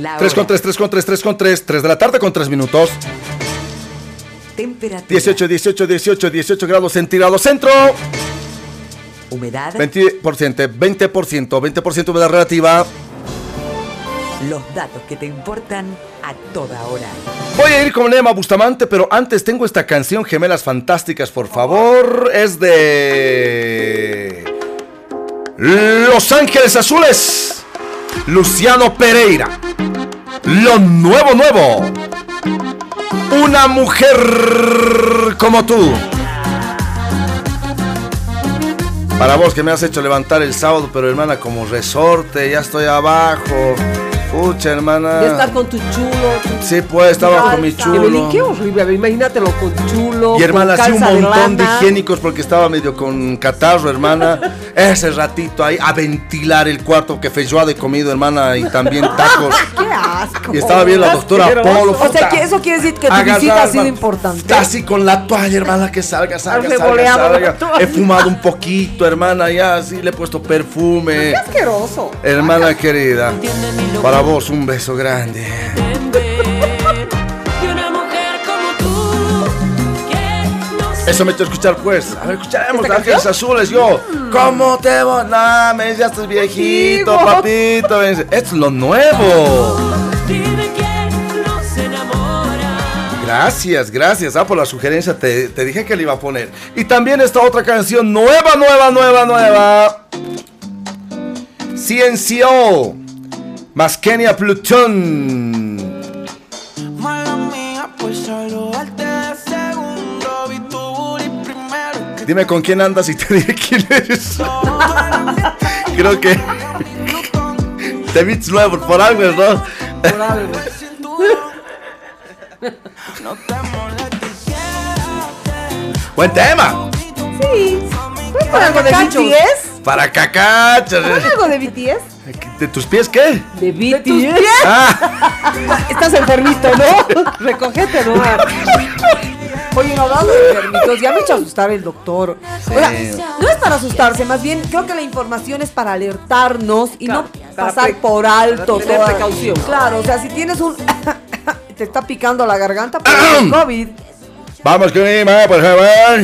La 3 con hora. 3, 3 con 3, 3 con 3, 3 de la tarde con 3 minutos. Temperatura. 18, 18, 18, 18 grados centígrados. Centro. Humedad. 20%, 20%, 20% humedad relativa. Los datos que te importan a toda hora. Voy a ir con Nema Bustamante, pero antes tengo esta canción Gemelas Fantásticas, por favor. Es de. Los Ángeles Azules. Luciano Pereira. Lo nuevo, nuevo. Una mujer como tú. Para vos que me has hecho levantar el sábado, pero hermana, como resorte, ya estoy abajo. Pucha, hermana. Ya estar con tu chulo. tu- Sí, pues, estaba con mi chulo. qué horrible. Imagínatelo con chulo. Y hermana, con así un calza montón de, higiénicos porque estaba medio con catarro, hermana. Ese ratito ahí a ventilar el cuarto que feijoada he comido, hermana, y también tacos. ¡Qué asco! Y estaba bien la doctora. Polo. O sea, que eso quiere decir que tu Agarrar, visita ha sido importante. Así con la toalla, hermana, que salga, salga, salga, salga. He fumado un poquito, hermana, ya así le he puesto perfume. Asqueroso. Hermana querida, para vos un beso grande. Eso me hecho escuchar pues. A ver, escucharemos Ángeles Azules. Yo, ¿cómo te voy? Nah, me ya estás viejito, papito. Es lo nuevo. Gracias, gracias. Ah, por la sugerencia te, te dije que le iba a poner. Y también esta otra canción nueva, nueva, nueva, nueva. CNCO. Más Kenia Plutón. Pues Dime con quién andas y te diré quién eres. Creo que te viste nuevo por algo, ¿no? molestes, quédate. Buen tema. Sí. ¿Fue por algo de BTS? Para cacachas. ¿Fue algo de BTS? ¿De tus pies qué? ¿De BTS? Ah, Estás enfermito, ¿no? Recogete, ¿no? Oye, no hablando de enfermitos, ya me ha hecho asustar el doctor. O sea, no es para asustarse, más bien creo que la información es para alertarnos y Claro, no pasar por alto. tener toda- precaución. Claro, o sea, si tienes un... te está picando la garganta por el COVID. vamos con Ima, por favor.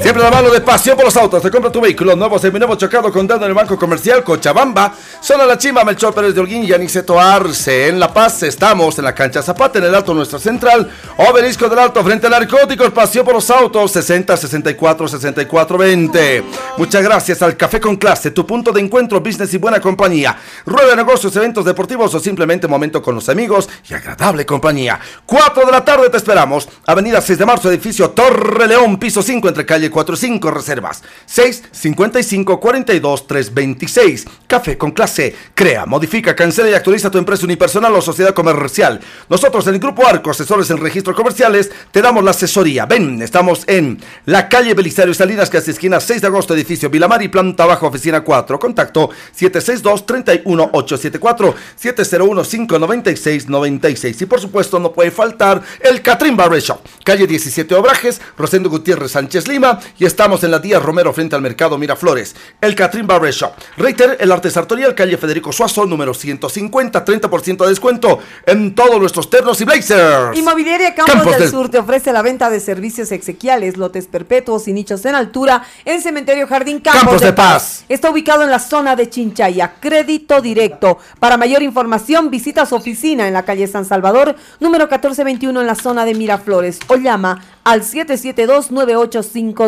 Siempre la mano de pasión por los autos. Te compra tu vehículo nuevo, seminuevo chocado con deuda en el Banco Comercial Cochabamba. Zona La Chima, Melchor Pérez de Holguín y Aniceto Arce. En La Paz estamos en la cancha Zapata, en el Alto Nuestra Central. Obelisco del Alto, frente a narcóticos. Pasión por los autos, 60 64 64 20. Muchas gracias al Café con Clase, tu punto de encuentro, business y buena compañía. Rueda de negocios, eventos deportivos o simplemente momento con los amigos y agradable compañía. 4 de la tarde te esperamos. Avenida 6 de marzo, edificio Torre León, piso 5, entre calle 4 y 5, reservas. 6 55 42 326. Café con clase. Crea, modifica, cancela y actualiza tu empresa unipersonal o sociedad comercial. Nosotros en el Grupo Arco, asesores en registros comerciales, te damos la asesoría. Ven, estamos en la calle Belisario Salinas, casi esquina 6 de agosto, edificio Vilamar y planta bajo, oficina 4. Contacto 762-31874, 701-596-96. Y por supuesto, no puede faltar el Catrín Barber Shop, calle 17 Obrajes, Rosendo Gutiérrez Sánchez Lima, y estamos en la Díaz Romero frente al mercado Miraflores. El Catrín Barber Shop. Reiter, el arte sartorial, calle Federico Suazo, número 150, 30% de descuento en todos nuestros ternos y blazers. Inmobiliaria Campos, Campos del del- Sur te ofrece la venta de servicios exequiales, lotes perpetuos y nichos en altura en Cementerio Jardín Campos, Campos de Paz. Está ubicado en la zona de Chinchaya. Crédito directo. Para mayor información, visita su oficina en la calle San Salvador, número 1421 en la zona de Miraflores o llama al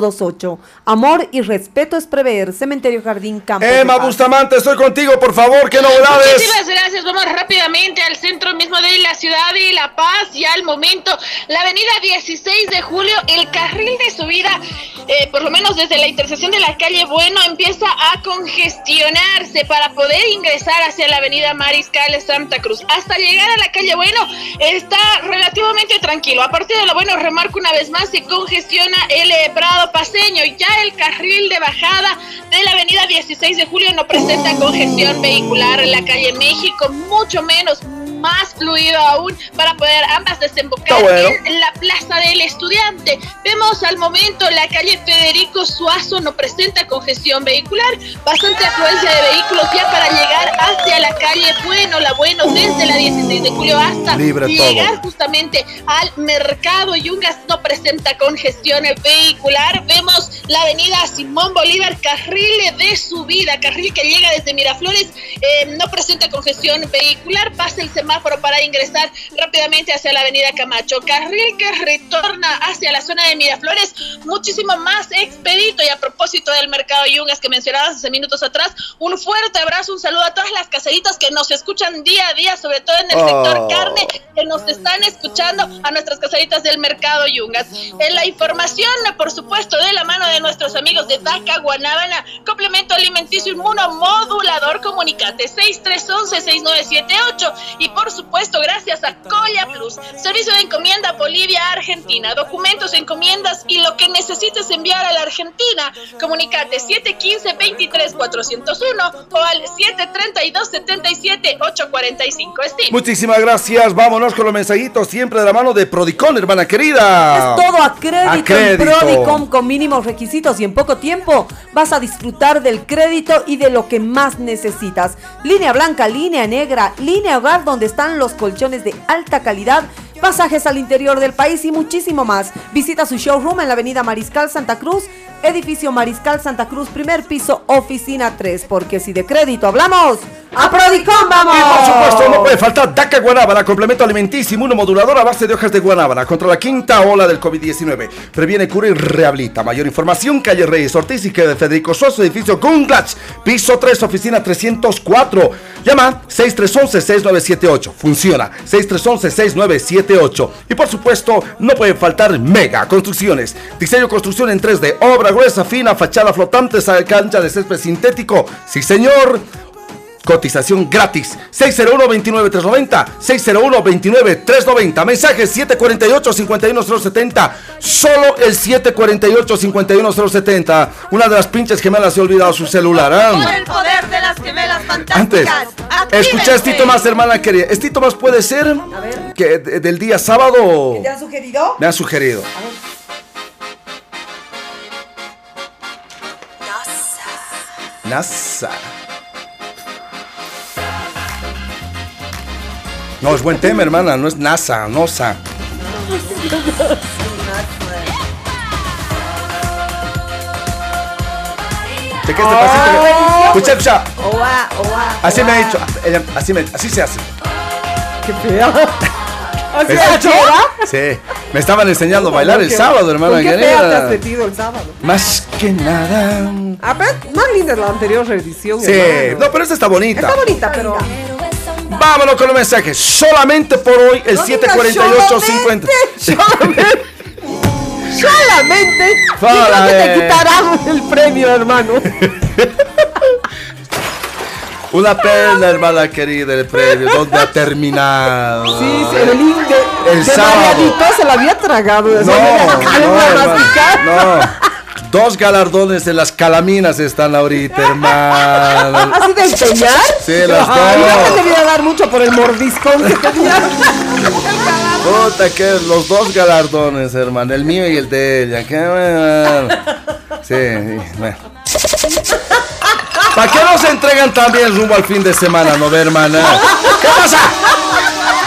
772-98528. Amor y respeto es prever. Cementerio Jardín Campos de Emma. Bustamante, estoy contigo, por favor, ¿qué novedades? Muchísimas gracias. Vamos rápidamente al centro mismo de la ciudad de La Paz. Ya al momento, la avenida 16 de julio, el carril de subida, eh, por lo menos desde la intersección de la calle Bueno, empieza a congestionarse para poder ingresar hacia la avenida Mariscal Santa Cruz. Hasta llegar a la calle Bueno, está relativamente tranquilo. A partir de lo bueno, remarco una vez más, se congestiona el eh, Prado Paseño. Ya el carril de bajada de la avenida 16 de julio no presenta congestión vehicular en la calle México, mucho menos más fluido aún para poder ambas desembocar bueno. en la plaza del estudiante. Vemos al momento la calle Federico Suazo no presenta congestión vehicular, bastante afluencia de vehículos ya para llegar hacia la calle Bueno, la Bueno desde la 16 de julio hasta Libre llegar todo. justamente al mercado Yungas no presenta congestión vehicular. Vemos la avenida Simón Bolívar, carril de subida, carril que llega desde Miraflores, eh, no presenta congestión vehicular. Pasa el semáforo para ingresar rápidamente hacia la avenida Camacho. Carril que retorna hacia la zona de Miraflores, muchísimo más expedito. Y a propósito del mercado Yungas que mencionabas hace minutos atrás, un fuerte abrazo, un saludo a todas las caseritas que nos escuchan día a día, sobre todo en el Oh. sector carne que nos están escuchando a nuestras caseritas del mercado Yungas. En la información, por supuesto, de la mano de nuestros amigos de DACA Guanábana, complemento alimenticio inmunomodulador, comunicate 6311-6978 y por supuesto, gracias a Colla Plus, servicio de encomienda Bolivia Argentina, documentos, encomiendas y lo que necesites enviar a la Argentina, comunicate 715-23-401 o al 732-77-845. Steve. Muchísimas gracias, vámonos con los mensajitos, siempre de la mano de Prodicon, hermana querida. Es todo a crédito, A crédito. en Prodicom con mínimos requisitos y en poco tiempo vas a disfrutar del crédito y de lo que más necesitas. Línea blanca, línea negra, línea hogar donde están los colchones de alta calidad, pasajes al interior del país y muchísimo más. Visita su showroom en la avenida Mariscal Santa Cruz, edificio Mariscal Santa Cruz, primer piso, oficina 3, porque si de crédito hablamos, a Prodicom vamos. Y por supuesto, no puede faltar DACA Guanábana, complemento alimenticio inmunomodulador a base de hojas de guanábana contra la quinta ola del COVID-19. Previene, cura y rehabilita. Mayor información, calle Reyes Ortiz y que de Federico Soso, edificio Gunglach, piso 3, oficina 304. Llama 6311-6978. Funciona 6311-6978. Y por supuesto, no puede faltar Mega Construcciones. Diseño construcción en 3D, obra gruesa, fina, fachada flotante, cancha de césped sintético. Sí, señor. Cotización gratis. 601-29390. 601-29390. Mensaje 748-51070. Solo el 748-51070. Una de las pinches gemelas se ha olvidado su celular. ¿ah? el poder de las gemelas Antes, escucha Estito más, hermana querida. Estito más puede ser que de- del día sábado. ¿Te han sugerido? Me han sugerido. NASA. No, es buen tema, hermana. No es NASA, NASA. Te quedas despacito que- Escucha, escucha. Así me ha dicho. así, me- así se hace. Qué fea. ¿Así era chora? Sí. Me estaban enseñando a bailar el sábado, hermana ¿Con qué fea te has metido el sábado? Más que nada. A ver, más linda es la anterior reedición. Sí, hermano. no, pero esta está bonita. Está bonita, pero. Vámonos con los mensajes. Solamente por hoy, el No 748-50. Solamente. Solamente. Yo creo que te Solamente. quitarán el premio, hermano. Una pena, hermana querida, el premio. ¿Dónde ha terminado? Sí, sí, el de, El de sábado. Se la había tragado. No. Dos galardones de las calaminas están ahorita, hermano. ¿Así de empeñar? Sí, las dos. no te debía dar mucho por el mordiscón que tenía. Puta que los dos galardones, hermano, el mío y el de ella. Qué bueno. Sí, bueno. ¿Para qué no se entregan también rumbo al fin de semana, no ve, hermana? ¿Qué pasa?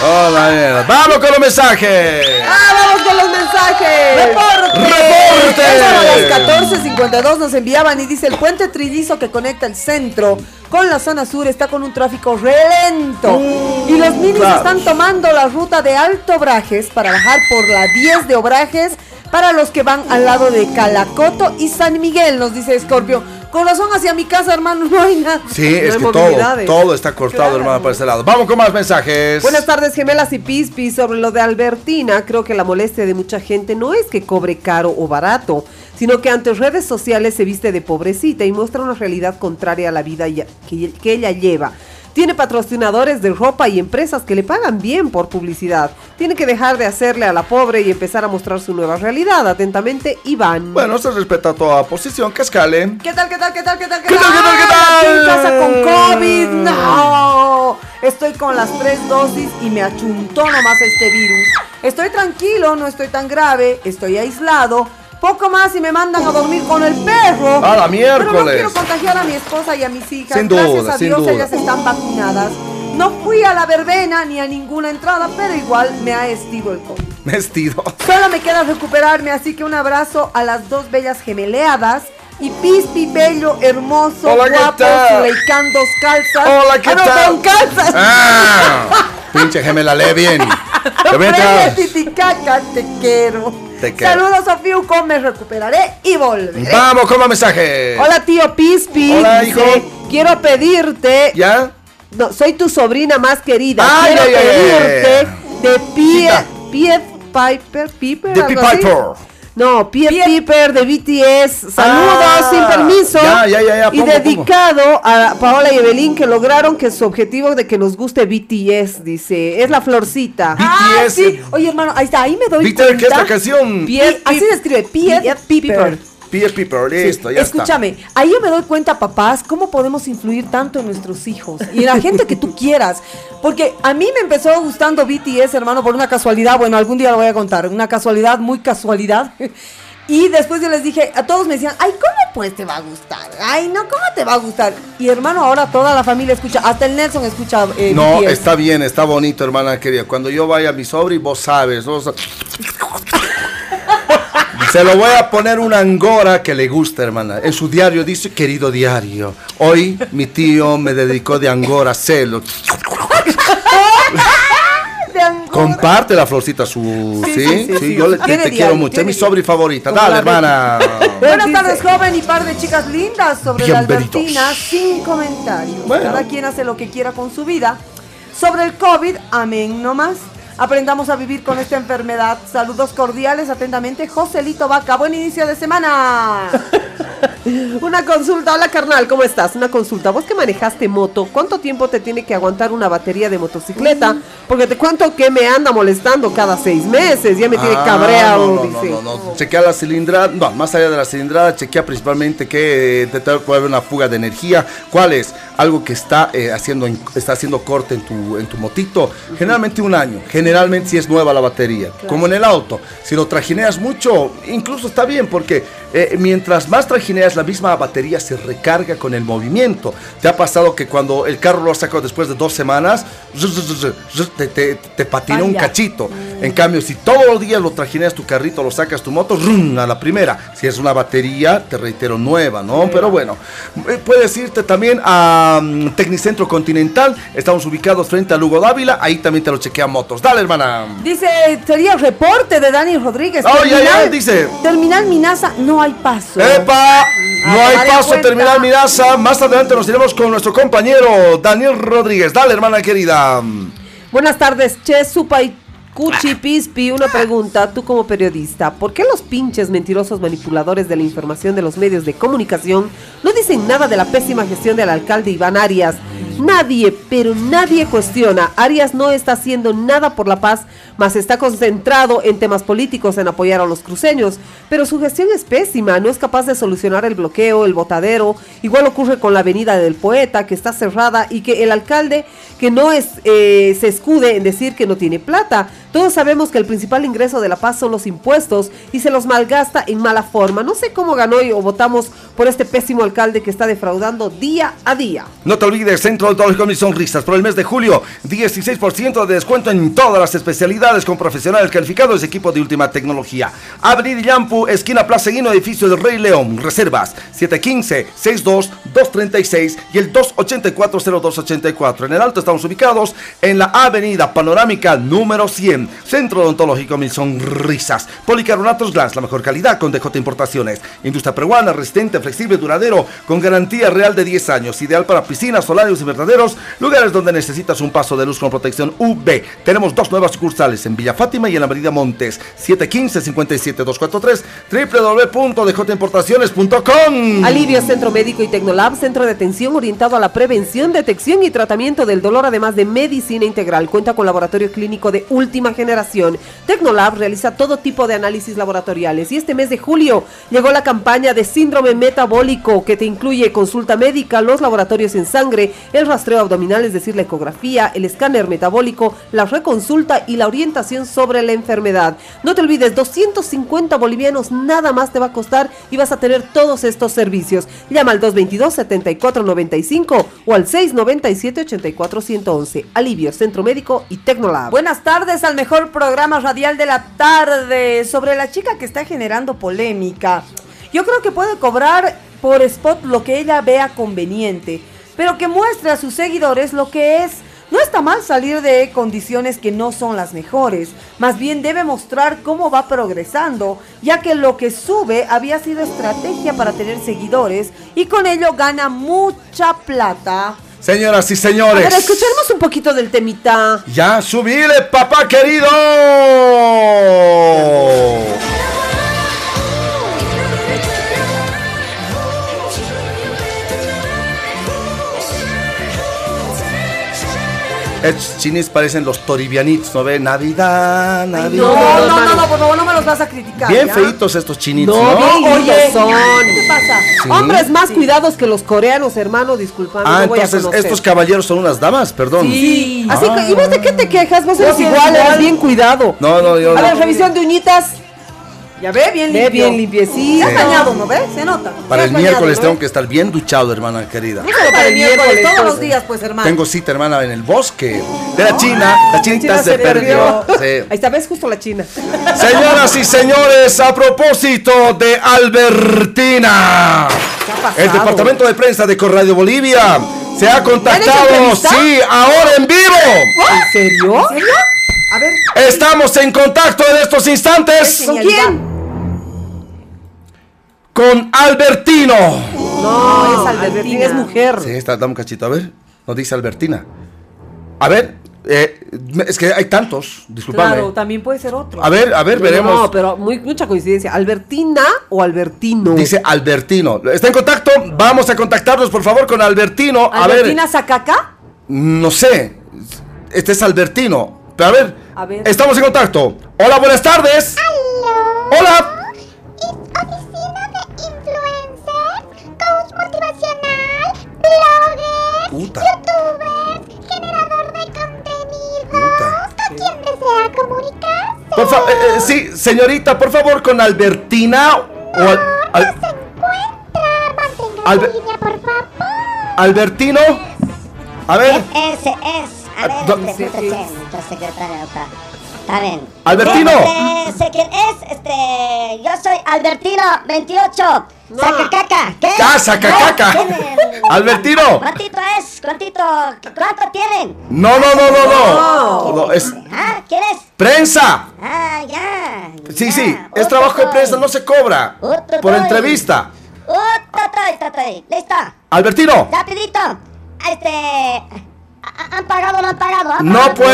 Hola, mierda. Vamos con los mensajes. Ah, vamos con los mensajes. ¡Reporte! ¡Reporte! A las 14.52 nos enviaban y dice el puente trillizo que conecta el centro con la zona sur está con un tráfico relento. y los minis claro. están tomando la ruta de Alto Obrajes para bajar por la 10 de Obrajes para los que van al lado de Calacoto y San Miguel, nos dice Scorpio. Con razón hacia mi casa, hermano, no hay nada. Sí, es que todo, todo está cortado, Claro. hermano, para ese lado. Vamos con más mensajes. Buenas tardes, gemelas y Pispi. Sobre lo de Albertina, creo que la molestia de mucha gente no es que cobre caro o barato, sino que ante redes sociales se viste de pobrecita y muestra una realidad contraria a la vida que ella lleva. Tiene patrocinadores de ropa y empresas que le pagan bien por publicidad. Tiene que dejar de hacerle a la pobre y empezar a mostrar su nueva realidad. Atentamente, Iván. Bueno, se respeta toda posición, cascale. ¿Qué tal, qué tal, qué tal, qué tal, ¿Qué tal, qué tal, qué Estoy en tal? casa con COVID, no. Estoy con las tres dosis y me achuntó nomás este virus. Estoy tranquilo, no estoy tan grave, estoy aislado. Poco más y me mandan a dormir con el perro. ¡A la Pero no miércoles! quiero contagiar a mi esposa y a mis hijas. Sin Gracias duda, a sin Dios duda. ellas están vacunadas. No fui a la verbena ni a ninguna entrada, pero igual me ha estido el COVID. Vestido. Solo me queda recuperarme, así que un abrazo a las dos bellas gemeleadas. Y Pispi, bello, hermoso, Hola, ¿qué guapo? Zuleikán, dos calzas. Hola, ¿qué Ah, no, tal? con calzas. ¡Ah! Pinche gemela, lee bien. Premio. Titicaca, te quiero. Te quiero. Saludos, Sofiuco, me recuperaré y volveré. Vamos con más mensajes. Hola, tío Pispi. Hola, Dice, hijo. Quiero pedirte ¿Ya? No, soy tu sobrina más querida. Ay, Quiero ay, pedirte ay. de Pie. Pied Piper, Piper, De. Piper. No, Pied- Piper de BTS. Saludos Ah, sin permiso. ya, ya, ya, ya, y pongo, dedicado a Paola y Evelyn que lograron que su objetivo de que nos guste BTS, dice, es la florcita. Ah, BTS. sí. Oye, hermano, ahí está, ahí me doy ¿Viste que cuenta. esta canción? Pied Pi- así se escribe, Pied Pied Piper. Pie Piper, listo, ya Escúchame, ahí yo me doy cuenta, papás, cómo podemos influir tanto en nuestros hijos y en la gente que tú quieras. Porque a mí me empezó gustando BTS, hermano, por una casualidad. Bueno, algún día lo voy a contar. Una casualidad, muy casualidad. Y después yo les dije, a todos me decían, ay, ¿cómo pues te va a gustar? Ay, no, ¿cómo te va a gustar? Y hermano, ahora toda la familia escucha, hasta el Nelson escucha eh, No, BTS. está bien, está bonito, hermana querida. Cuando yo vaya a mi sobri, vos sabes. vos- Se lo voy a poner una angora que le gusta, hermana. En su diario dice, querido diario, hoy mi tío me dedicó de angora celo. Comparte la florcita su... Sí, sí, sí, yo sí. le- te, Tiene te diario, quiero mucho. Es mi sobri favorita. Dale, hermana. Buenas tardes, joven y par de chicas lindas sobre la. Albertina, sin comentarios. Bueno. Cada quien hace lo que quiera con su vida. Sobre el COVID, amén nomás. Aprendamos a vivir con esta enfermedad. Saludos cordiales, atentamente, Joselito Vaca. Buen inicio de semana. Una consulta, hola carnal, ¿cómo estás? Una consulta, vos que manejaste moto, ¿cuánto tiempo te tiene que aguantar una batería de motocicleta? Porque te cuento que me anda molestando cada seis meses, ya me tiene Ah, cabreado, no, no, dice. No, no, no. Chequea la cilindrada, no, más allá de la cilindrada, chequea principalmente que eh, te puede haber una fuga de energía. ¿Cuál es? Algo que está eh, haciendo está haciendo corte en tu en tu motito. Generalmente un año. Generalmente si es nueva la batería. Como en el auto. Si lo trajineas mucho, incluso está bien porque eh, mientras más trajineas la misma batería se recarga con el movimiento. ¿Te ha pasado que cuando el carro lo has sacado después de dos semanas, te, te, te patina un cachito? En cambio, si todos los días lo trajineas tu carrito, lo sacas tu moto, ¡rum! a la primera. Si es una batería, te reitero, nueva, ¿no? Pero bueno, eh, puedes irte también a mm, Tecnicentro Continental. Estamos ubicados frente a Lugo Dávila. Ahí también te lo chequea motos. Dale, hermana. Dice, sería reporte de Dani Rodríguez. Oh, ya, ya, dice. Terminal Minasa, no hay paso. ¡Epa! No hay paso cuenta. terminal Mirasa. Más adelante nos iremos con nuestro compañero Daniel Rodríguez. Dale, hermana querida. Buenas tardes, Che, Supa y Cuchi Pispi, una pregunta, tú como periodista, ¿por qué los pinches mentirosos manipuladores de la información de los medios de comunicación no dicen nada de la pésima gestión del alcalde Iván Arias? Nadie, pero nadie cuestiona. Arias no está haciendo nada por la paz, más está concentrado en temas políticos, en apoyar a los cruceños. Pero su gestión es pésima, no es capaz de solucionar el bloqueo, el botadero. Igual ocurre con la avenida del poeta, que está cerrada, y que el alcalde, que no es, eh, se escude en decir que no tiene plata. Todos sabemos que el principal ingreso de La Paz son los impuestos y se los malgasta en mala forma. No sé cómo ganó y o votamos por este pésimo alcalde que está defraudando día a día. No te olvides, Centro Odontológico Mi Sonrisas. Por el mes de julio, 16% de descuento en todas las especialidades con profesionales calificados equipo de última tecnología. Avenida Yampu, esquina Plaza Guino, edificio del Rey León. Reservas 715-62-236 y el 284-0284. En el alto estamos ubicados en la avenida Panorámica número 100. Centro Odontológico Mi Sonrisas. Policarbonatos Glass, la mejor calidad con DJ Importaciones. Industria peruana, resistente, flexible, duradero, con garantía real de 10 años. Ideal para piscinas, solarios y verdaderos. Lugares donde necesitas un paso de luz con protección UV. Tenemos dos nuevas sucursales en Villa Fátima y en la Avenida Montes. 715-57243 www.djimportaciones.com Alivio Centro Médico y Tecnolab, centro de atención orientado a la prevención, detección y tratamiento del dolor, además de medicina integral. Cuenta con laboratorio clínico de última generación. Tecnolab realiza todo tipo de análisis laboratoriales y este mes de julio llegó la campaña de síndrome metabólico que te incluye consulta médica, los laboratorios en sangre, el rastreo abdominal, es decir, la ecografía, el escáner metabólico, la reconsulta y la orientación sobre la enfermedad. No te olvides, 250 bolivianos nada más te va a costar y vas a tener todos estos servicios. Llama al 222-7495 o al 697-84111. Alivio, Centro Médico y Tecnolab. Buenas tardes al mejor programa radial de la tarde sobre la chica que está generando polémica. Yo creo que puede cobrar por spot lo que ella vea conveniente, pero que muestre a sus seguidores lo que es. No está mal salir de condiciones que no son las mejores, más bien debe mostrar cómo va progresando, ya que lo que sube había sido estrategia para tener seguidores y con ello gana mucha plata. Señoras y A señores. ver, escuchemos un poquito del temita. Ya subile, papá querido. Estos chinis parecen los toribianitos, ¿no ve? Navidad, Navidad. No, no, no, no, por favor, no me los vas a criticar. Bien ¿ya? feitos estos chinitos, No, ¿no? bien Oye, son. ¿qué te pasa? Sí. Hombres más cuidados que los coreanos, hermano, disculpame, Ah, no voy a entonces estos caballeros son unas damas, perdón. Sí. Ah. Así que, ¿y vos de qué te quejas? Vos eres igual, eres bien cuidado. No, no, yo A no. ver, revisión de uñitas. Ya ve, bien Ve limpio. bien limpiecito. Se ha bañado, ¿no ve? Se nota. Para el bañado, miércoles ¿no tengo ve? que estar bien duchado, hermana querida. No solo para el miércoles, todos los días, pues, hermano. Tengo cita, hermana, en el bosque. De la China. La chinita China se, se perdió. perdió. Sí. Ahí está, ves justo la china. Señoras y señores, a propósito de Albertina. ¿Qué ha pasado? El departamento de prensa de Corradio Bolivia se ha contactado, sí, ahora en vivo. ¿En serio? ¿En serio? A ver, Estamos en contacto en estos instantes ¿con quién? Con Albertino. No, es Albertina, es mujer. Sí, está, dame un cachito, a ver, nos dice Albertina. A ver, eh, es que hay tantos, disculpame. Claro, también puede ser otro. A ver, a ver, veremos. No, pero muy, mucha coincidencia. ¿Albertina o Albertino? Dice Albertino. ¿Está en contacto? Vamos a contactarnos, por favor, con Albertino. A ¿Albertina ver, Zacaca? no sé. Este es Albertino. Pero a ver, A ver. estamos en contacto. Hola, buenas tardes. Hola. Puta. youtuber, generador de contenido. Puta. ¿Con quién desea comunicarse? Por favor, sí, señorita, por favor, con Albertina. O al- al- Se encuentra, mantenga Albe- la línea, por favor. Albertino. A ver, Ese es. A ver, está. Está bien. Albertino. Este, sé quién es. Este, yo soy Albertino 28. Sacacaca. ¿Qué? Ya, sacacaca. Ah, tienen- Albertino. ¿Cuántito es? ¿Cuántito? ¿Cuánto tienen? No, no, no, no, no. No, es ¿Ah? ¿Quién es? prensa. Ah, ya. Sí, ya. sí, es Otro trabajo de prensa, no se cobra. Otro Por entrevista. ¿Listo? Albertino. Rapidito. Este... ¿ha- ¿Han pagado o no han pagado? ¿Han No pues.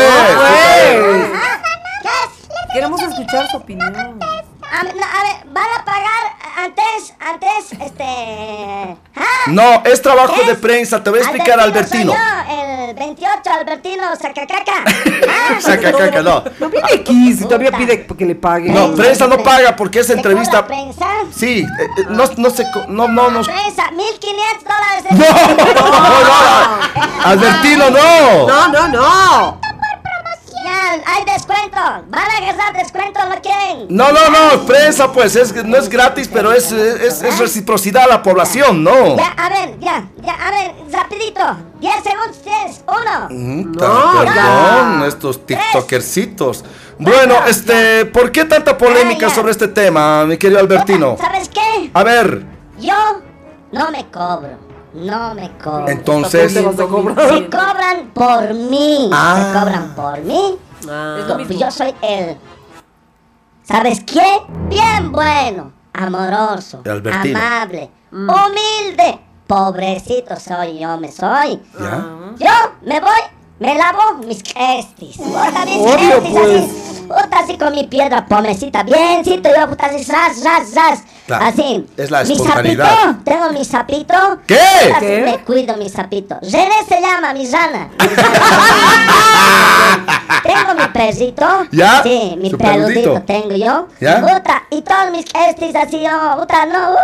Ah. Queremos escuchar su opinión. A, no, a ver, ¿van a pagar antes, antes, este... ¿ah? No, es trabajo ¿Qué de prensa, te voy a explicar, Albertino. soy yo, el 28, Albertino Sacacaca. Ah, Saca caca, no. No pide X todavía pide que le pague. No, prensa no paga porque es ¿Se entrevista. prensa? Sí, eh, eh, no, no se. No, no, no. Prensa, 1500 dólares. No, no, no. Albertino, no. No, no, no. Oigan, hay descuento. Van a agarrar descuento, ¿no quieren? No, no, no, prensa pues, es, no es gratis, pero es, es, es reciprocidad a la población, ¿no? Ya, a ver, ya, ya, a ver, rapidito. 10 segundos, 10, 1. Mm, ta- perdón, estos tiktokercitos. Bueno, este, ¿por qué tanta polémica sobre este tema, mi querido Albertino? ¿Sabes qué? A ver, Yo no me cobro. No me cobro. Entonces- Se cobran por mí. Ah. Se cobran por mí. Ah. Yo- pues yo soy el. ¿Sabes qué? Bien bueno. Amoroso. Albertino. Amable. Humilde. Pobrecito soy yo, me soy. ¿ya? Yo me voy, me lavo mis estis. Puta, mis Obvio, estis pues. así. Puta, así con mi piedra pomecita. Biencito, yo puta, así, ras, ras, ras. Claro, Así. es la Mi sapito, tengo mi sapito. ¿Qué? ¿Qué? Me cuido mi sapito. René se llama mi rana. tengo mi perrito. ¿Ya? Sí, mi Su peludito peludito. tengo yo. ¿Ya? Puta, y todos mis estis así yo. Puta, no. uh,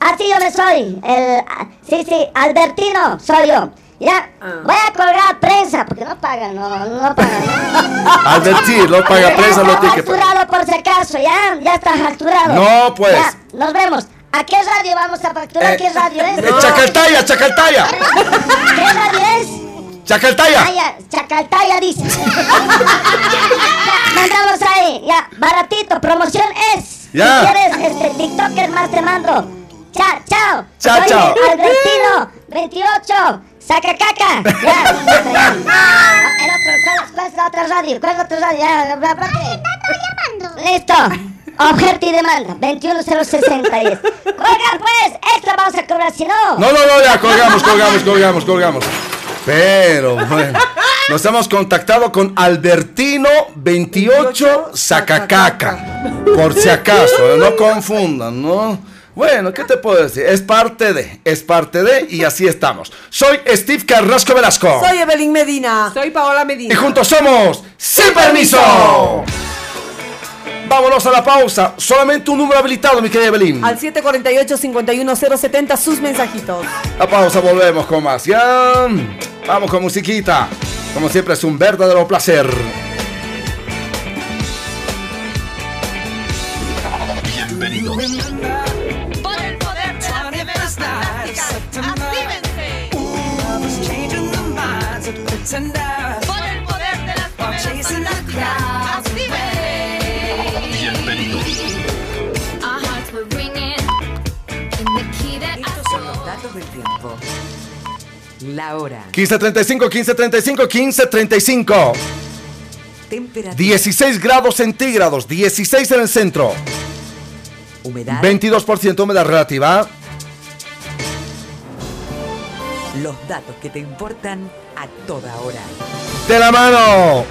así yo me soy. El, ah, sí, sí, Albertino soy yo. Ya, voy a colgar prensa porque no pagan, no, no pagan. Advertir, no paga prensa, no tiene que pagar. facturado por si acaso, ya, ya está facturado. No, pues. Ya, nos vemos. ¿A qué radio vamos a facturar? Eh, ¿Qué radio es? eh, Chacaltaya, Chacaltaya. ¿Qué radio es? Chacaltaya. Ah, ya, Chacaltaya dice. Mandamos ahí, ya, baratito, promoción es. Ya. Si quieres, este, TikToker más te mando. Chao, chao. Chao, Soy chao. Albertino, 28, saca caca. Ya. El otro, ¿cuál, cuál es la otra radio? ¿Cuál es la otra radio? Ya, aparte. Listo. Objeto y demanda, 2106010. Colga pues, extra vamos a cobrar, si no. No, no, no, ya, colgamos, colgamos, colgamos, colgamos. Pero, bueno, nos hemos contactado con Albertino 28 Sacacaca. Por si acaso, no confundan, ¿no? Bueno, ¿qué te puedo decir? Es parte de, es parte de, y así estamos. Soy Steve Carrasco Velasco. Soy Evelyn Medina. Soy Paola Medina. Y juntos somos Sin Permiso. Vámonos a la pausa. Solamente un número habilitado, mi querida Evelyn. Al 748-51070 sus mensajitos. La pausa, volvemos con más. Ya. Vamos con musiquita. Como siempre, es un verdadero placer. Bienvenidos. Por el poder de. Bienvenidos. Estos son los datos del tiempo. La hora. 1535, 1535, 1535. Temperatura. 16 grados centígrados, 16 en el centro. Humedad. 22% humedad relativa. Los datos que te importan a toda hora. De la mano.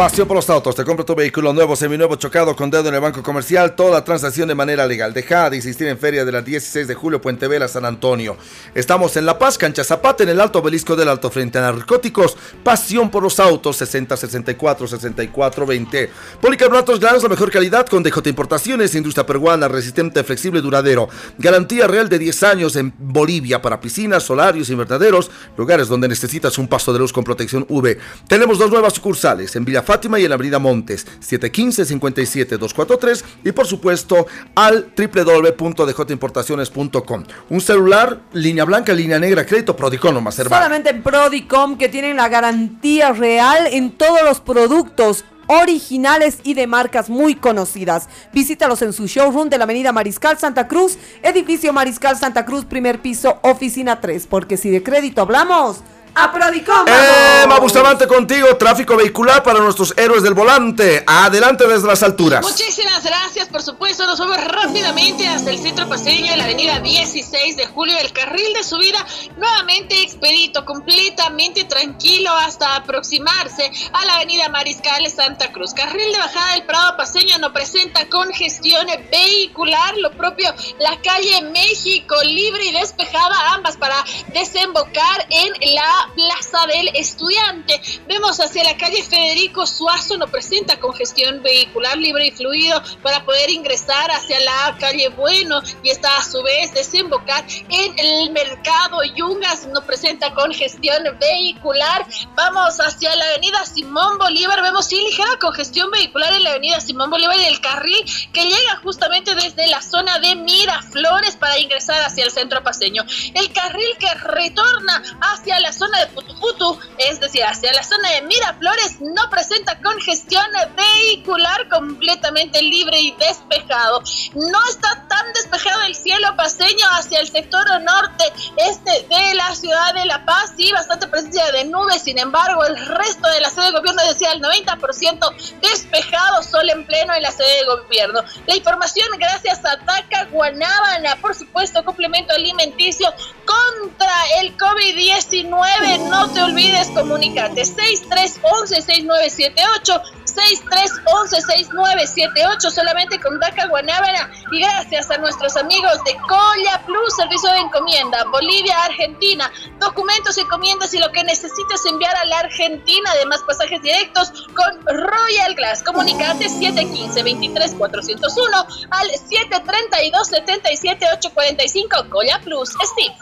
Pasión por los autos. Te compra tu vehículo nuevo, seminuevo, chocado con dedo en el banco comercial. Toda transacción de manera legal. Deja de insistir en Feria de la 16 de julio, Puente Vela, San Antonio. Estamos en La Paz, Cancha Zapata, en el Alto Obelisco del Alto Frente a Narcóticos. Pasión por los autos. 60 64 64 20. Policarbonatos granos, la mejor calidad con DJ Importaciones. Industria peruana, resistente, flexible, duradero. Garantía real de 10 años en Bolivia para piscinas, solarios, invernaderos. Lugares donde necesitas un paso de luz con protección UV. Tenemos dos nuevas sucursales en Villa Fátima y en la Avenida Montes, 715-57-243 y por supuesto al www.djimportaciones.com. Un celular, línea blanca, línea negra, crédito, Prodicón más hermano. Solamente en Prodicom que tienen la garantía real en todos los productos originales y de marcas muy conocidas. Visítalos en su showroom de la Avenida Mariscal Santa Cruz, edificio Mariscal Santa Cruz, primer piso, oficina 3, porque si de crédito hablamos, a Prodicom. Eh, Bustamante contigo, tráfico vehicular para nuestros héroes del volante. Adelante desde las alturas. Muchísimas gracias, por supuesto. Nos vamos rápidamente hasta el centro paseño, en la avenida 16 de julio. El carril de subida nuevamente expedito, completamente tranquilo hasta aproximarse a la avenida Mariscal Santa Cruz. Carril de bajada del Prado paseño no presenta congestión vehicular. Lo propio, la calle México libre y despejada, ambas para desembocar en la la Plaza del Estudiante. Vemos hacia la calle Federico Suazo, no presenta congestión vehicular libre y fluido para poder ingresar hacia la calle Bueno y está a su vez desembocar en el mercado Yungas, no presenta congestión vehicular. Vamos hacia la avenida Simón Bolívar, vemos sí ligera congestión vehicular en la avenida Simón Bolívar y el carril que llega justamente desde la zona de Miraflores para ingresar hacia el centro paseño. El carril que retorna hacia la zona de Putuputu, es decir, hacia la zona de Miraflores, no presenta congestión vehicular completamente libre y despejado. No está tan despejado el cielo paseño hacia el sector norte, este de la ciudad de La Paz, sí, bastante presencia de nubes, sin embargo, el resto de la sede de gobierno decía el 90% despejado, sol en pleno en la sede de gobierno. La información gracias a Taca Guanábana, por supuesto, complemento alimenticio contra el COVID-19. No te olvides comunicarte 6311-6978. 6311-6978 solamente con DACA Guanábana y gracias a nuestros amigos de Colla Plus, servicio de encomienda, Bolivia, Argentina, documentos, encomiendas y lo que necesites enviar a la Argentina, además pasajes directos con Royal Glass. Comunicate 715-23-401 al 732-77-845 Colla Plus. Steve.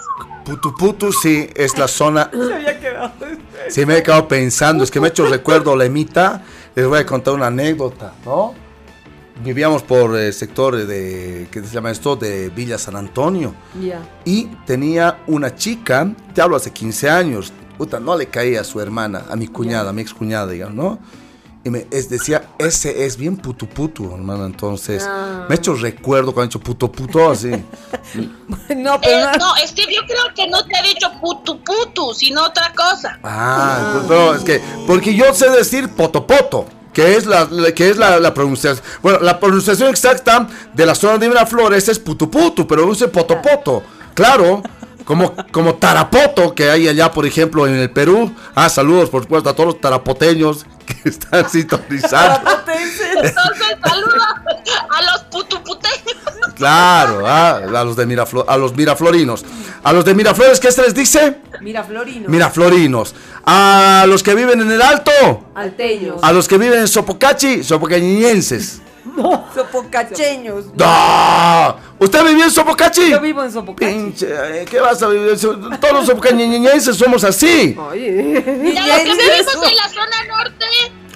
Putu Putu sí es la zona. Sí, me he quedado pensando, es que me he hecho recuerdo, Lemita. Les voy a contar una anécdota, ¿no? Vivíamos por el sector de, ¿qué se llama esto? De Villa San Antonio. Y tenía una chica, te hablo hace 15 años, puta, no le caía a su hermana, a mi cuñada, a mi ex cuñada, digamos, ¿no? Y me es, decía, ese es bien putu putu, hermano. Entonces, Ah. me he hecho recuerdo cuando he hecho puto puto así. No, Eh, pero no- no, Steve, yo creo que no te ha dicho putu putu, sino otra cosa. Ah, pues, pero es que, porque yo sé decir potopoto, que es la, la- que es la, la pronunciación. Bueno, la pronunciación exacta de la zona de Miraflores es putu putu, pero use potopoto. Claro, como, como tarapoto que hay allá, por ejemplo, en el Perú. Ah, saludos, por supuesto, a todos los tarapoteños que están sintonizando. Entonces, saludo a los putuputeños. Claro, ah, a los de Miraflo- a los miraflorinos. A los de Miraflores, ¿qué se les dice? Mira, Florino. Miraflorinos. A los que viven en el Alto. Alteños. A los que viven en Sopocachi, Sopocacheños. ¡No! ¿Usted vivió en Sopocachi? Yo vivo en Sopocachi. Pinche, eh, ¿qué vas a vivir? Todos los sopocañienses somos así. Oye. Los que vivimos en la zona norte,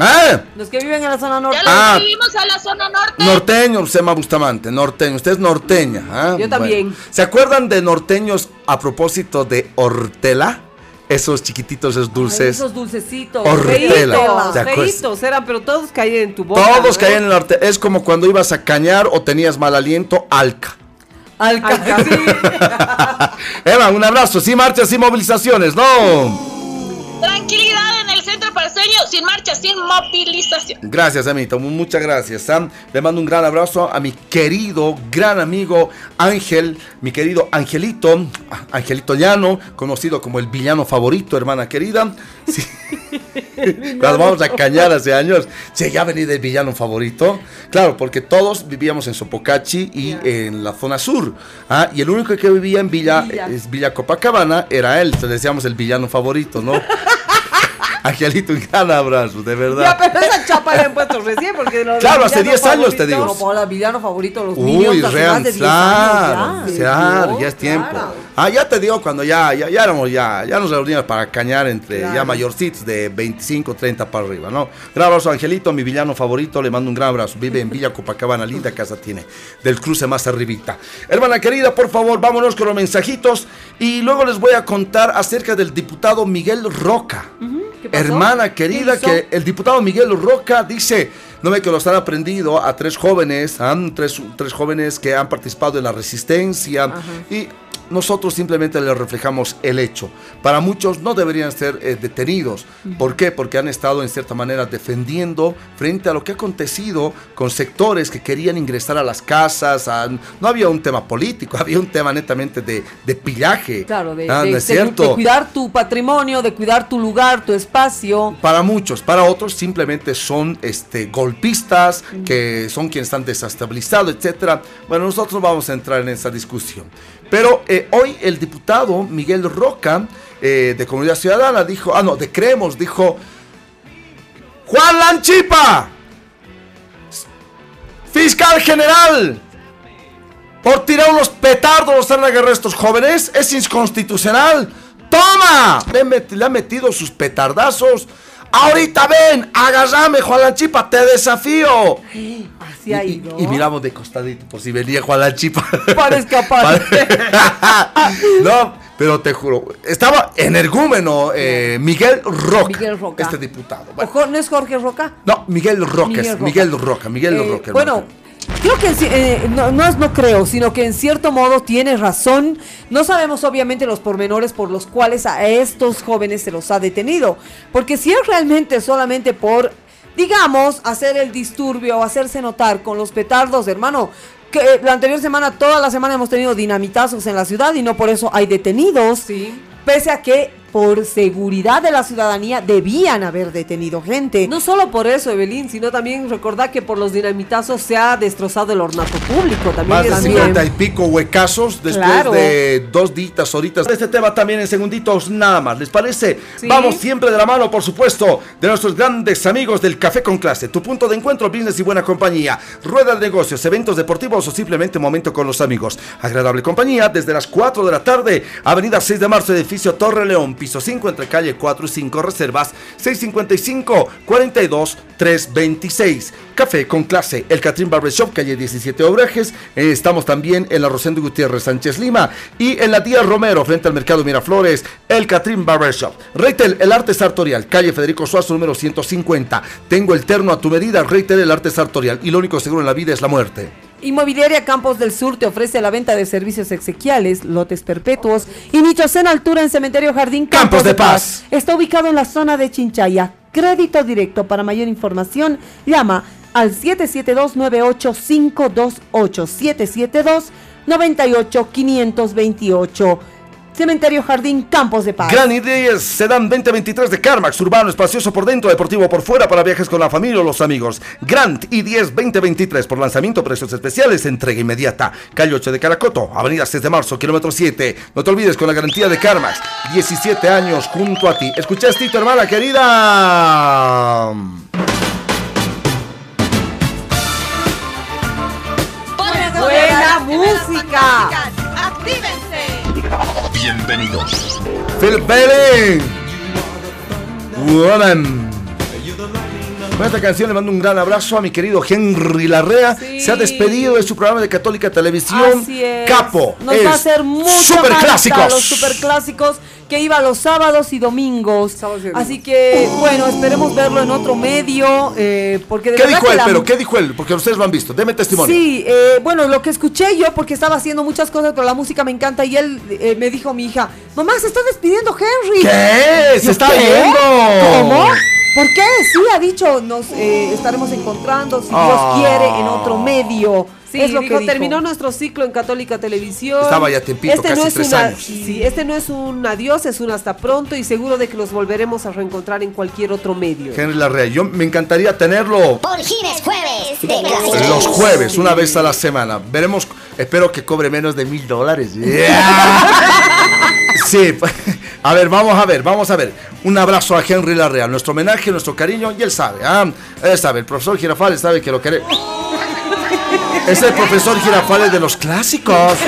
¿Eh? Los que viven en la zona norte. ya los Ah. que vivimos en la zona norte. Norteño, Sema Bustamante, norteño. Usted es norteña. ¿ah? Yo también. Bueno. ¿Se acuerdan de norteños a propósito de Hortela? Esos chiquititos, esos Ay, dulces. esos dulcecitos. Hortela. Feitos, ¿Te acuerdas? feitos eran, pero todos caían en tu boca. Todos ¿no? caían en el norte. Es como cuando ibas a cañar o tenías mal aliento, alca. Alca- Alca- sí. Eva, un abrazo. Sin marchas, sin movilizaciones, no. Tranquilidad centro parceño, sin marcha, sin movilización. Gracias, amito. mu- Muchas gracias. Sam. Le mando un gran abrazo a mi querido, gran amigo Ángel, mi querido Angelito, ah, Angelito Llano, conocido como el villano favorito, hermana querida. Sí. Cuando vamos a cañar hace años, sí, ya vení del villano favorito. Claro, porque todos vivíamos en Sopocachi y en la zona sur. Ah, y el único que vivía en Villa, Villa. es Villa Copacabana era él. Le decíamos el villano favorito, ¿no? Angelito, un gran abrazo, de verdad. Ya, pero esa chapa la han puesto recién porque lo Claro, hace villano 10 años te digo. Como la villano favorito los Uy, hace real, de 10 claro, ya. claro, ya es tiempo. claro. Ah, ya te digo, cuando ya, ya, ya éramos, ya, ya nos reuníamos para cañar entre ya mayorcitos de 25, 30 para arriba, ¿no? Gran abrazo, Angelito, mi villano favorito, le mando un gran abrazo. Vive en Villa Copacabana, linda casa tiene, del cruce más arribita. Hermana querida, por favor, vámonos con los mensajitos y luego les voy a contar acerca del diputado Miguel Roca. ¿Qué pasó? Hermana querida, que el diputado Miguel Roca dice, no ve que los han aprendido a tres jóvenes, tres, tres jóvenes que han participado en la resistencia y nosotros simplemente les reflejamos el hecho. Para muchos no deberían ser eh, detenidos. ¿Por qué? Porque han estado en cierta manera defendiendo frente a lo que ha acontecido con sectores que querían ingresar a las casas. a- no había un tema político, había un tema netamente de, de pillaje. Claro, de, Ah, de- ¿no es de- cierto? de cuidar tu patrimonio, de cuidar tu lugar, tu espacio. Para muchos, para otros simplemente son este, golpistas, que son quienes están desestabilizados, etcétera. Bueno, nosotros vamos a entrar en esa discusión. Pero eh, hoy el diputado Miguel Roca eh, de Comunidad Ciudadana, dijo, ah, no, de Creemos, dijo, Juan Lanchipa, fiscal general, por tirar unos petardos los han agarrado estos jóvenes, es inconstitucional. ¡Toma! Le, met- le ha metido sus petardazos. Ahorita ven, agárrame, Juan Lanchipa, te desafío. Así ha ido. Y miramos de costadito por si venía Juan Lanchipa. Para escapar. no, pero te juro, estaba energúmeno eh, Miguel Roca, Miguel Roca. este diputado. ¿O Bueno, ¿No es Jorge Roca? no, Miguel Roca, Miguel Roca. Miguel Roca, Miguel Eh, Roca. bueno. Creo que eh, no, no no creo, sino que en cierto modo tiene razón. No sabemos obviamente los pormenores por los cuales a estos jóvenes se los ha detenido. Porque si es realmente solamente por, digamos, hacer el disturbio o hacerse notar con los petardos, hermano. Que eh, la anterior semana, toda la semana hemos tenido dinamitazos en la ciudad y no por eso hay detenidos. Sí. Pese a que por seguridad de la ciudadanía debían haber detenido gente. No solo por eso, Evelyn, sino también recordar que por los dinamitazos se ha destrozado el ornato público. También Más de es- 50 y pico huecazos después Claro. de dos ditas, horitas. Este tema también en segunditos nada más, ¿les parece? Sí. Vamos siempre de la mano, por supuesto, de nuestros grandes amigos del Café con Clase. Tu punto de encuentro, business y buena compañía. Rueda de negocios, eventos deportivos o simplemente momento con los amigos. Agradable compañía desde las 4 de la tarde. Avenida 6 de marzo, edificio Torre León, piso 5 entre calle 4 y 5, reservas 655 42 326. Café con clase, el Catrín Barbershop, calle 17 Obrejes. Eh, estamos también en la Rosendo Gutiérrez Sánchez Lima y en la Díaz Romero, frente al Mercado Miraflores, el Catrín Barbershop. Reitel, el arte sartorial, calle Federico Suazo, número 150. Tengo el terno a tu medida, Reitel, el arte sartorial. Y lo único seguro en la vida es la muerte. Inmobiliaria Campos del Sur te ofrece la venta de servicios exequiales, lotes perpetuos y nichos en altura en Cementerio Jardín Campos de Paz. Está ubicado en la zona de Chinchaya. Crédito directo. Para mayor información, llama al 772-98528. 772-98528. Cementerio Jardín Campos de Paz. Gran idea Sedan 2023 de Carmax, urbano, espacioso por dentro, deportivo por fuera, para viajes con la familia o los amigos. Grand i10 2023 por lanzamiento, precios especiales, entrega inmediata. Calle 8 de Caracoto, Avenida 6 de marzo, kilómetro 7. No te olvides con la garantía de Carmax. 17 años junto a ti. ¿Escuchaste, tu hermana querida? Buena música. Bienvenidos. Phil Bailey. Woman. Con esta canción le mando un gran abrazo a mi querido Henry Larrea. Sí. Se ha despedido de su programa de Católica Televisión. Así es. Capo. Nos es va a hacer mucho Superclásicos. los superclásicos que iba los sábados y domingos. Sábados y domingos. Así que, bueno, esperemos verlo en otro medio. eh, porque de ¿Qué dijo él? la- Pero, ¿qué dijo él? Porque ustedes lo han visto. Deme testimonio. Sí, eh, bueno, lo que escuché yo, porque estaba haciendo muchas cosas, pero la música me encanta, y él eh, me dijo mi hija, mamá, se está despidiendo Henry. ¿Qué? ¡Se está ¿qué? yendo! ¿Cómo? ¿Por qué? Sí, ha dicho, nos eh, estaremos encontrando, si Ah. Dios quiere, en otro medio. Sí, es lo dijo, que dijo. terminó nuestro ciclo en Católica Televisión. Estaba ya tiempito, este casi no es tres una, años. Sí, este no es un adiós, es un hasta pronto y seguro de que los volveremos a reencontrar en cualquier otro medio. Henry Larrea. Yo me encantaría tenerlo Por fines jueves de los jueves, una vez a la semana. Veremos, espero que cobre menos de mil dólares. Yeah. Sí, a ver, vamos a ver, vamos a ver. Un abrazo a Henry Larrea, nuestro homenaje, nuestro cariño, y él sabe, ¿ah? Él sabe, el profesor Girafales sabe que lo quiere. Es el profesor Girafales de los clásicos.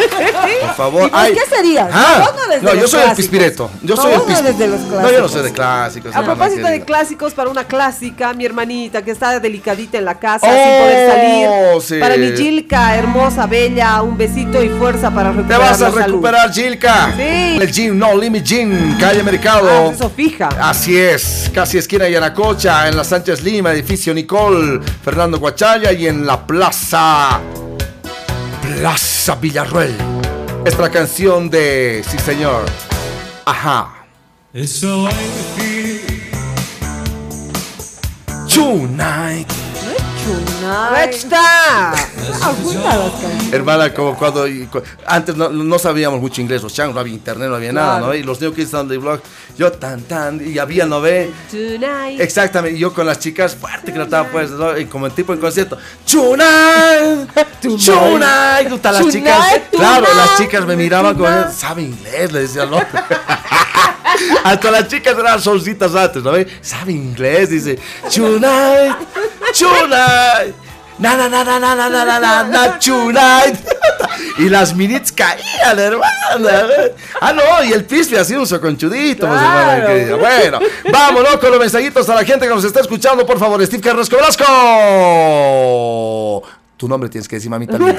Por favor. ¿Y vos qué serías? Ah, no eres de no, yo los soy el clásicos. pispireto. Yo No, soy el vos no eres de los No, yo no soy de clásicos. A no, propósito de clásicos, para una clásica, mi hermanita que está delicadita en la casa Oh, sin poder salir. sí. Para mi Gilka, hermosa, bella, un besito y fuerza para Te recuperar vas a recuperar, Gilka. Sí. El Gym No Limit Gym, calle Mercado. Ah, eso fija. Así es, casi esquina de Yanacocha, en la Sánchez Lima, edificio Nicole, Fernando Guachaya y en la plaza. Plaza Villarruel. Esta es la canción de. Sí, señor. Ajá. Tonight. Alguna las canciones. Hermana, como cuando antes no, no sabíamos mucho inglés, los changos, no había internet, no había nada. ¿no? Y los niños que estaban de blog, yo tan tan, y había, ¿no ve? Tonight. Exactamente, y yo con las chicas fuerte que trataban pues, ¿no? Y como en tipo en concierto, Chunay, Puta, las chicas, claro, las chicas me miraban con, sabe inglés, le decía, ¿no? Hasta las chicas eran solcitas antes, ¿no? Sabe inglés, dice. Tonight, tonight. Na, na, na, na, na, na, na, na, na, na, tonight. Y las minits caían, hermana. Ah, no, y el pispe así un soconchudito, pues, hermana Claro. querida. Bueno, vámonos con los mensajitos a la gente que nos está escuchando, por favor. Steve Carrasco Velasco. Tu nombre tienes que decir, mamita linda.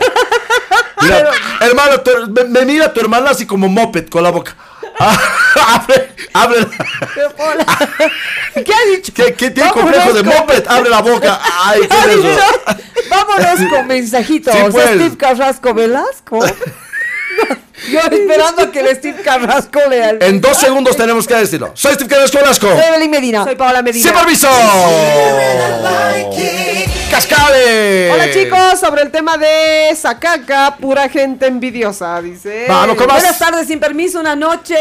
Mira, hermano, tu- me, me mira tu hermana así como moped con la boca. Ah, abre, abre. ¿Qué ha dicho? ¿Qué, qué tiene Vámonos complejo de con- moped? Abre la boca. Ay, ¿qué ¿Qué ha es eso? Vámonos con mensajitos. Sí, pues. Steve Carrasco Velasco. Yo esperando a que el Steve Carrasco lea el... En dos segundos tenemos que decirlo. Soy Steve Carrasco Velasco. Soy Evelyn Medina. Soy Paola Medina. ¡Sin permiso! ¡Cascade! Hola chicos, sobre el tema de Sacaca, pura gente envidiosa, dice. Vamos más. Buenas tardes, sin permiso. Una noche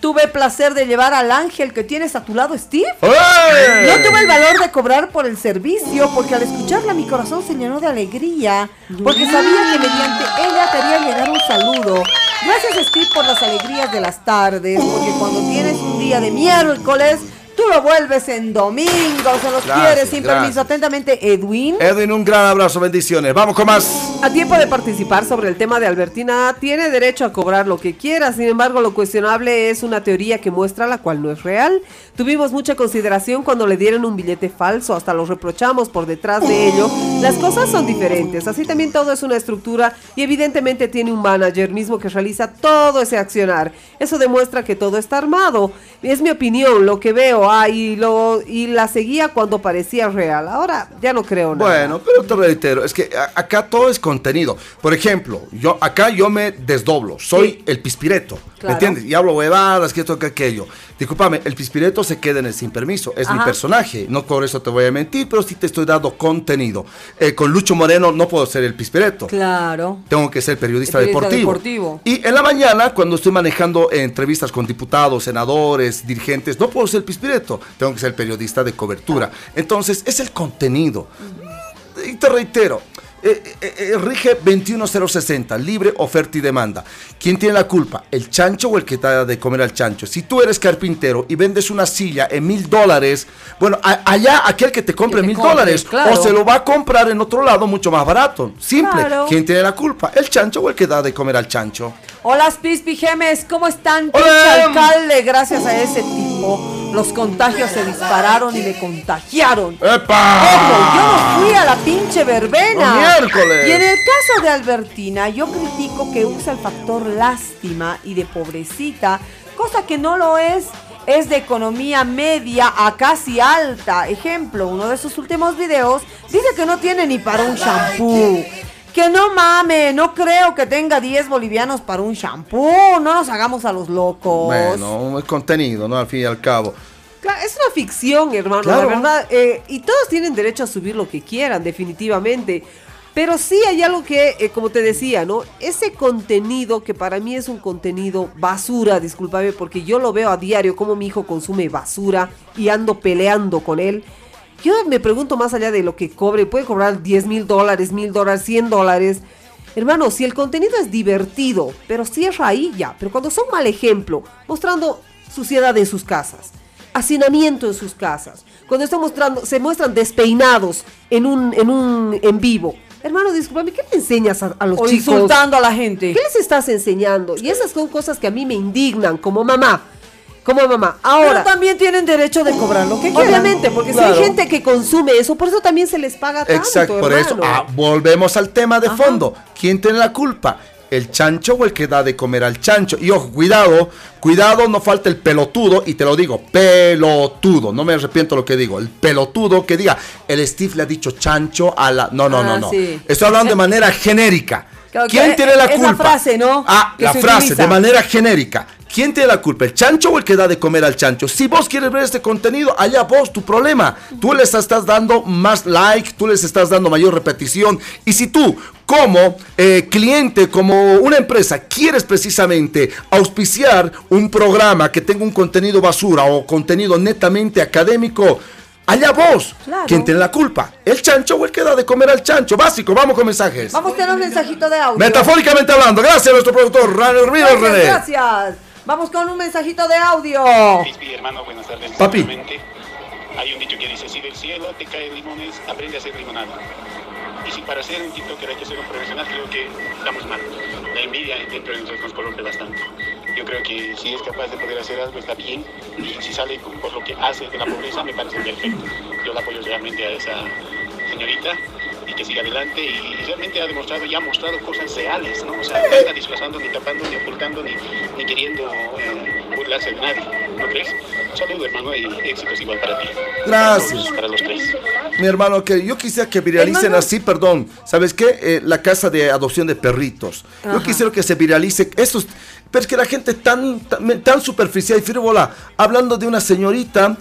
tuve placer de llevar al ángel que tienes a tu lado, Steve. ¡Eh! No tuve el valor de cobrar por el servicio porque al escucharla mi corazón se llenó de alegría porque sabía que mediante ella te haría llegar un saludo. Gracias Steve por las alegrías de las tardes porque cuando tienes un día de miércoles tú lo vuelves en domingo. Se los Gracias, quieres sin gracias. permiso. Atentamente, Edwin. Edwin, un gran abrazo, bendiciones. Vamos con más. A tiempo de participar sobre el tema de Albertina, tiene derecho a cobrar lo que quiera, sin embargo lo cuestionable es una teoría que muestra la cual no es real. Tuvimos mucha consideración cuando le dieron un billete falso, hasta lo reprochamos por detrás de ello. Las cosas son diferentes, así también todo es una estructura y evidentemente tiene un manager mismo que realiza todo ese accionar. Eso demuestra que todo está armado. Es mi opinión, lo que veo, ah, y, lo, y la seguía cuando parecía real. Ahora ya no creo nada. Bueno, pero te reitero, es que a- acá todo es contenido. Por ejemplo, yo acá yo me desdoblo, soy el pispireto, ¿me entiendes? Y hablo huevadas, que esto, que aquello. Discúlpame, el pispireto se queda en el sin permiso, es mi personaje, no por eso te voy a mentir, pero sí te estoy dando contenido. Eh, con Lucho Moreno no puedo ser el pispireto. Claro. Tengo que ser periodista, Periodista deportivo. deportivo. Y en la mañana, cuando estoy manejando entrevistas con diputados, senadores, dirigentes, no puedo ser pispireto. Tengo que ser periodista de cobertura. Entonces, es el contenido. Y te reitero. eh, eh, eh, rige 21060, libre oferta y demanda. ¿Quién tiene la culpa? ¿El chancho o el que te da de comer al chancho? Si tú eres carpintero y vendes una silla en mil dólares, bueno, a- allá aquel que te compre mil dólares claro. o se lo va a comprar en otro lado mucho más barato. Simple. Claro. ¿Quién tiene la culpa? ¿El chancho o el que da de comer al chancho? Hola, Pispi Gemes, ¿cómo están? Hola. Alcalde, gracias a ese tipo, los contagios se dispararon y me contagiaron. ¡Epa! Ojo, yo no fui a la pinche verbena. ¡No, miércoles! Y en el caso de Albertina, yo critico que usa el factor lástima y de pobrecita, cosa que no lo es. Es de economía media a casi alta. Ejemplo, uno de sus últimos videos dice que no tiene ni para un shampoo. Que no mame, no creo que tenga 10 bolivianos para un shampoo. No nos hagamos a los locos. Bueno, es contenido, ¿no? Al fin y al cabo. Claro, es una ficción, hermano, Claro. la verdad. eh, y todos tienen derecho a subir lo que quieran, definitivamente. Pero sí hay algo que, eh, como te decía, ¿no? Ese contenido que para mí es un contenido basura, discúlpame, porque yo lo veo a diario como mi hijo consume basura y ando peleando con él. Yo me pregunto más allá de lo que cobre, puede cobrar 10 mil dólares, mil dólares, 100 dólares. Hermano, si el contenido es divertido, pero cierra ahí ya. Pero cuando son mal ejemplo, mostrando suciedad en sus casas, hacinamiento en sus casas, cuando están mostrando, se muestran despeinados en un, en un en vivo. Hermano, discúlpame, ¿qué le enseñas a, a los O chicos? insultando a la gente. ¿Qué les estás enseñando? Y esas son cosas que a mí me indignan como mamá. Como mamá. Pero Ahora, también tienen derecho de cobrar lo que quieran. obviamente, porque si hay gente que consume eso, por eso también se les paga tanto, Exacto, por eso. Ah, volvemos al tema de fondo. ¿Quién tiene la culpa? ¿El chancho o el que da de comer al chancho? Y ojo, cuidado, cuidado, no falta el pelotudo, y te lo digo, pelotudo, no me arrepiento lo que digo, el pelotudo que diga, el Steve le ha dicho chancho a la... No, no, Ah, no, no. sí. Estoy hablando de manera genérica. Claro, ¿Quién tiene la es la culpa? frase, ¿no? Ah, que la se frase, utiliza. de manera genérica. ¿Quién tiene la culpa? ¿El chancho o el que da de comer al chancho? Si vos quieres ver este contenido, allá vos, tu problema. Tú les estás dando más like, tú les estás dando mayor repetición. Y si tú, como eh, cliente, como una empresa, quieres precisamente auspiciar un programa que tenga un contenido basura o contenido netamente académico, allá vos. Claro. ¿Quién tiene la culpa? ¿El chancho o el que da de comer al chancho? Básico, vamos con mensajes. Vamos a tener un mensajito de audio. Metafóricamente hablando, gracias a nuestro productor René Gracias, gracias. Vamos con un mensajito de audio. Pispi, hermano, buenas tardes. Papi. Hay un dicho que dice, si del cielo te caen limones, aprende a hacer limonada. Y si para ser un TikToker hay que ser un profesional, creo que estamos mal. La envidia dentro de nosotros nos corrompe bastante. Yo creo que si es capaz de poder hacer algo está bien y si sale con- por lo que hace de la pobreza me parece perfecto. Yo la apoyo realmente a esa señorita y que siga adelante y realmente ha demostrado y ha mostrado cosas reales, ¿no? O sea, no está disfrazando, ni tapando, ni ocultando, ni, ni queriendo eh, burlarse de nadie, ¿no crees? Un saludo hermano y éxitos igual para ti. Gracias. Para, todos, para los tres. Mi hermano, que yo quisiera que viralicen Hermano. así, perdón. ¿Sabes qué? Eh, la casa de adopción de perritos. Yo Ajá. quisiera que se viralice esos. Pero es que la gente tan, tan, tan superficial y frívola, hablando de una señorita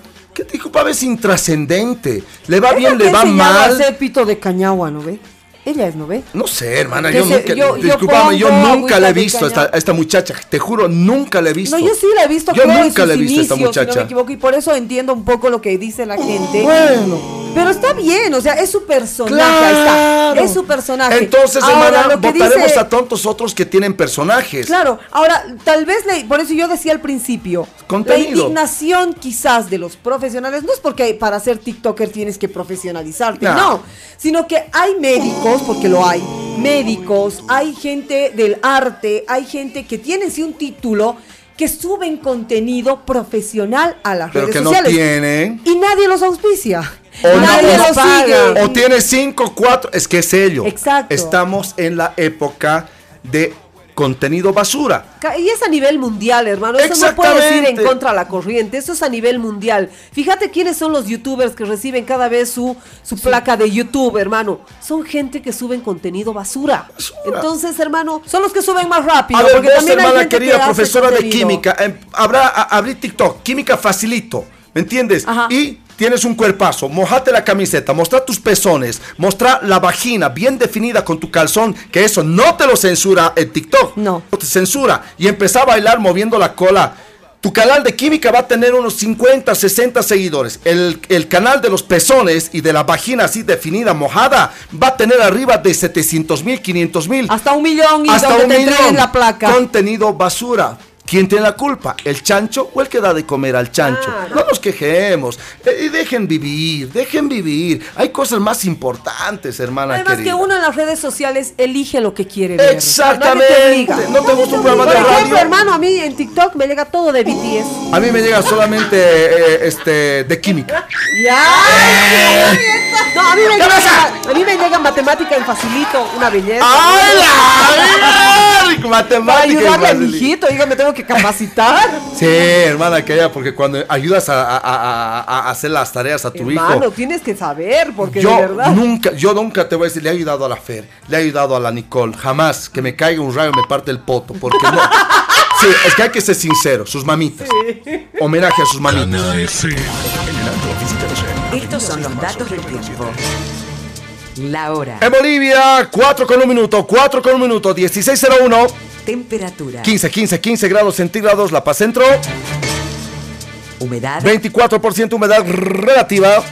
que disculpa, es intrascendente. Le va bien, le va se llama mal. Cepito de Cañagua, ¿no ve? Ella es, ¿no ve? No sé, hermana, yo se- nunca, yo- yo discúlpame, yo pongo nunca la he visto a esta, a esta muchacha, te juro, nunca la he visto. No, yo sí la he visto, Yo creo, nunca la he visto a esta inicios, si no muchacha. me equivoco, y por eso entiendo un poco lo que dice la gente. Bueno. Pero está bien, o sea, es su personaje, ahí Claro. está. Es su personaje. Entonces, Ahora, hermana, votaremos dice- a tontos otros que tienen personajes. Claro, ahora, tal vez, le- por eso yo decía al principio, Contenido. la indignación quizás de los profesionales, no es porque para ser TikToker tienes que profesionalizarte, No. no, sino que hay médicos, porque lo hay, médicos, hay gente del arte, hay gente que tiene sí un título que suben contenido profesional a las Pero redes que no sociales. tienen. Y nadie los auspicia. O nadie no, los sigue. O tiene 5, 4, es que es ello. Exacto. Estamos en la época de contenido basura. Y es a nivel mundial, hermano. Eso no puedes ir en contra de la corriente. Eso es a nivel mundial. Fíjate quiénes son los youtubers que reciben cada vez su, su placa de YouTube, hermano. Son gente que suben contenido basura. Entonces, hermano, son los que suben más rápido. A ver, porque vos, también hay hermana gente que querida, hace profesora de química, em, habrá, a- abrí TikTok, química facilito, ¿me entiendes? Y tienes un cuerpazo, mojate la camiseta, mostra tus pezones, mostra la vagina bien definida con tu calzón, que eso no te lo censura en TikTok. No. te censura. Y empezá a bailar moviendo la cola. Tu canal de química va a tener unos 50, 60 seguidores. El, el canal de los pezones y de la vagina así definida, mojada, va a tener arriba de 700 mil, 500 mil. Hasta un millón y Hasta donde un te millón. la placa. Contenido basura. ¿Quién tiene la culpa? ¿El chancho o el que da de comer al chancho? No nos quejemos. Eh, y dejen vivir, dejen vivir. Hay cosas más importantes, hermana Además querida. que uno en las redes sociales elige lo que quiere ver. Exactamente. ¿No te gusta un programa Por de ejemplo, radio? hermano, a mí en TikTok me llega todo de BTS. A mí me llega solamente eh, este de química. ¡Ya! No, a mí me llega, a mí me llega matemática en facilito, una belleza. ¡Ay, ay! Para Matemática y ayudarle a mi facilito. hijito, diga, me tengo que capacitar. Sí, hermana querida, porque cuando ayudas a, a- a- a- a hacer las tareas a tu Hermano, hijo. tienes que saber, porque Yo de verdad. nunca, yo nunca te voy a decir, le he ayudado a la Fer, le he ayudado a la Nicole, jamás que me caiga un rayo y me parte el poto, porque no. Sí, es que hay que ser sincero, sus mamitas. Homenaje a sus mamitas. Estos son los datos del tiempo. La hora. En Bolivia, 4 con un minuto, 4 con un minuto, 1601, Temperatura. 15, 15, 15 grados centígrados, La Paz Centro, Humedad. 24% humedad relativa.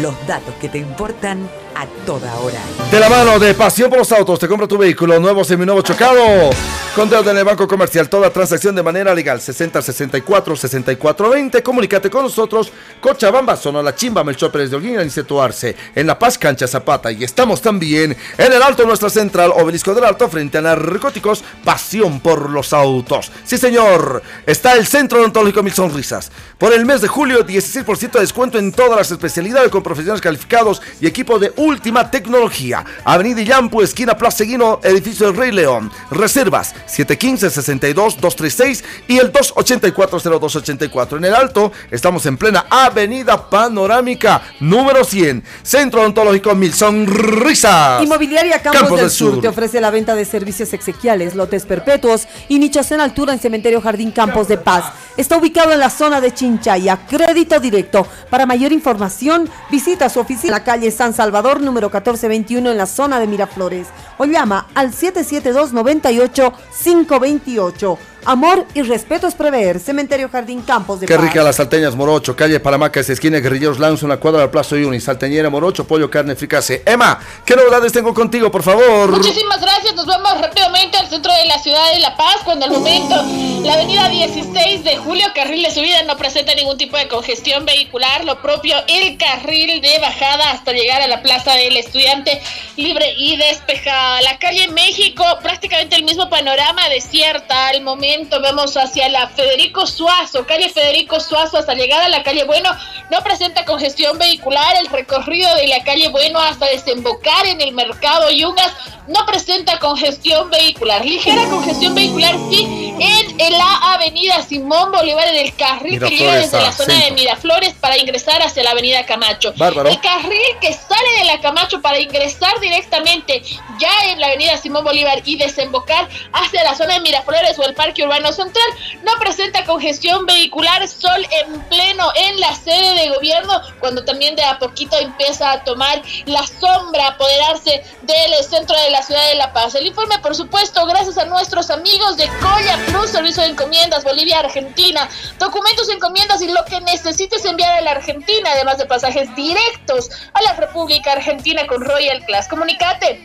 Los datos que te importan a toda hora. De la mano de Pasión por los Autos, te compra tu vehículo nuevo, seminuevo, chocado. Con deuda en el Banco Comercial, toda transacción de manera legal. 60 64 64 20. Comunícate con nosotros. Cochabamba, Zona La Chimba, Melchor Pérez de Holguín, Aniceto Arce. En La Paz, Cancha Zapata. Y estamos también en el Alto, nuestra central, Obelisco del Alto, frente a Narcóticos. Pasión por los autos. Sí, señor. Está el Centro Odontológico Mil Sonrisas. Por el mes de julio, 16% de descuento en todas las especialidades con profesionales calificados y equipo de última tecnología. Avenida Yampu, esquina Plaza Seguino, edificio del Rey León. Reservas 715-62-236 y el 284-0284. En el Alto, estamos en plena Avenida Panorámica, número 100. Centro Odontológico Mil Sonrisas. Inmobiliaria Campos, del, Sur. te ofrece la venta de servicios exequiales, lotes perpetuos y nichos en altura en Cementerio Jardín Campos de Paz. Está ubicado en la zona de Chinchaya. Crédito directo. Para mayor información, visita su oficina en la calle San Salvador número 1421 en la zona de Miraflores. O llama al 772-98-528. Amor y respeto es prever. Cementerio Jardín Campos de Qué Paz. rica las salteñas Morocho, calle Paramacas, esquina Guerrilleros Lanzo, en la cuadra del Plazo Uni, salteñera Morocho, pollo, carne eficace. Emma, ¿qué novedades tengo contigo, por favor? Muchísimas gracias, nos vamos rápidamente al centro de la ciudad de La Paz, cuando al momento la avenida 16 de julio, carril de subida, no presenta ningún tipo de congestión vehicular, lo propio el carril de bajada hasta llegar a la plaza del estudiante libre y despejada. La calle México, prácticamente el mismo panorama, desierta al momento, vemos hacia la Federico Suazo, calle Federico Suazo hasta llegar a la calle Bueno, no presenta congestión vehicular, el recorrido de la calle Bueno hasta desembocar en el mercado Yungas no presenta congestión vehicular. Ligera congestión vehicular sí en, la avenida Simón Bolívar en el carril que llega desde la zona de. Miraflores para ingresar hacia la avenida Camacho. Bárbaro. El carril que sale de la Camacho para ingresar directamente ya en la avenida Simón Bolívar y desembocar hacia la zona de Miraflores o el Parque Urbano Central no presenta congestión vehicular, sol en pleno en la sede de gobierno, cuando también de a poquito empieza a tomar la sombra, apoderarse del centro de la ciudad de La Paz. El informe, por supuesto, gracias a nuestros amigos de Coya Plus, Servicio de Encomiendas, Bolivia, Argentina, documentos, encomiendas y lo que necesites enviar a la Argentina, además de pasajes directos a la República Argentina con Royal Class. Comunicate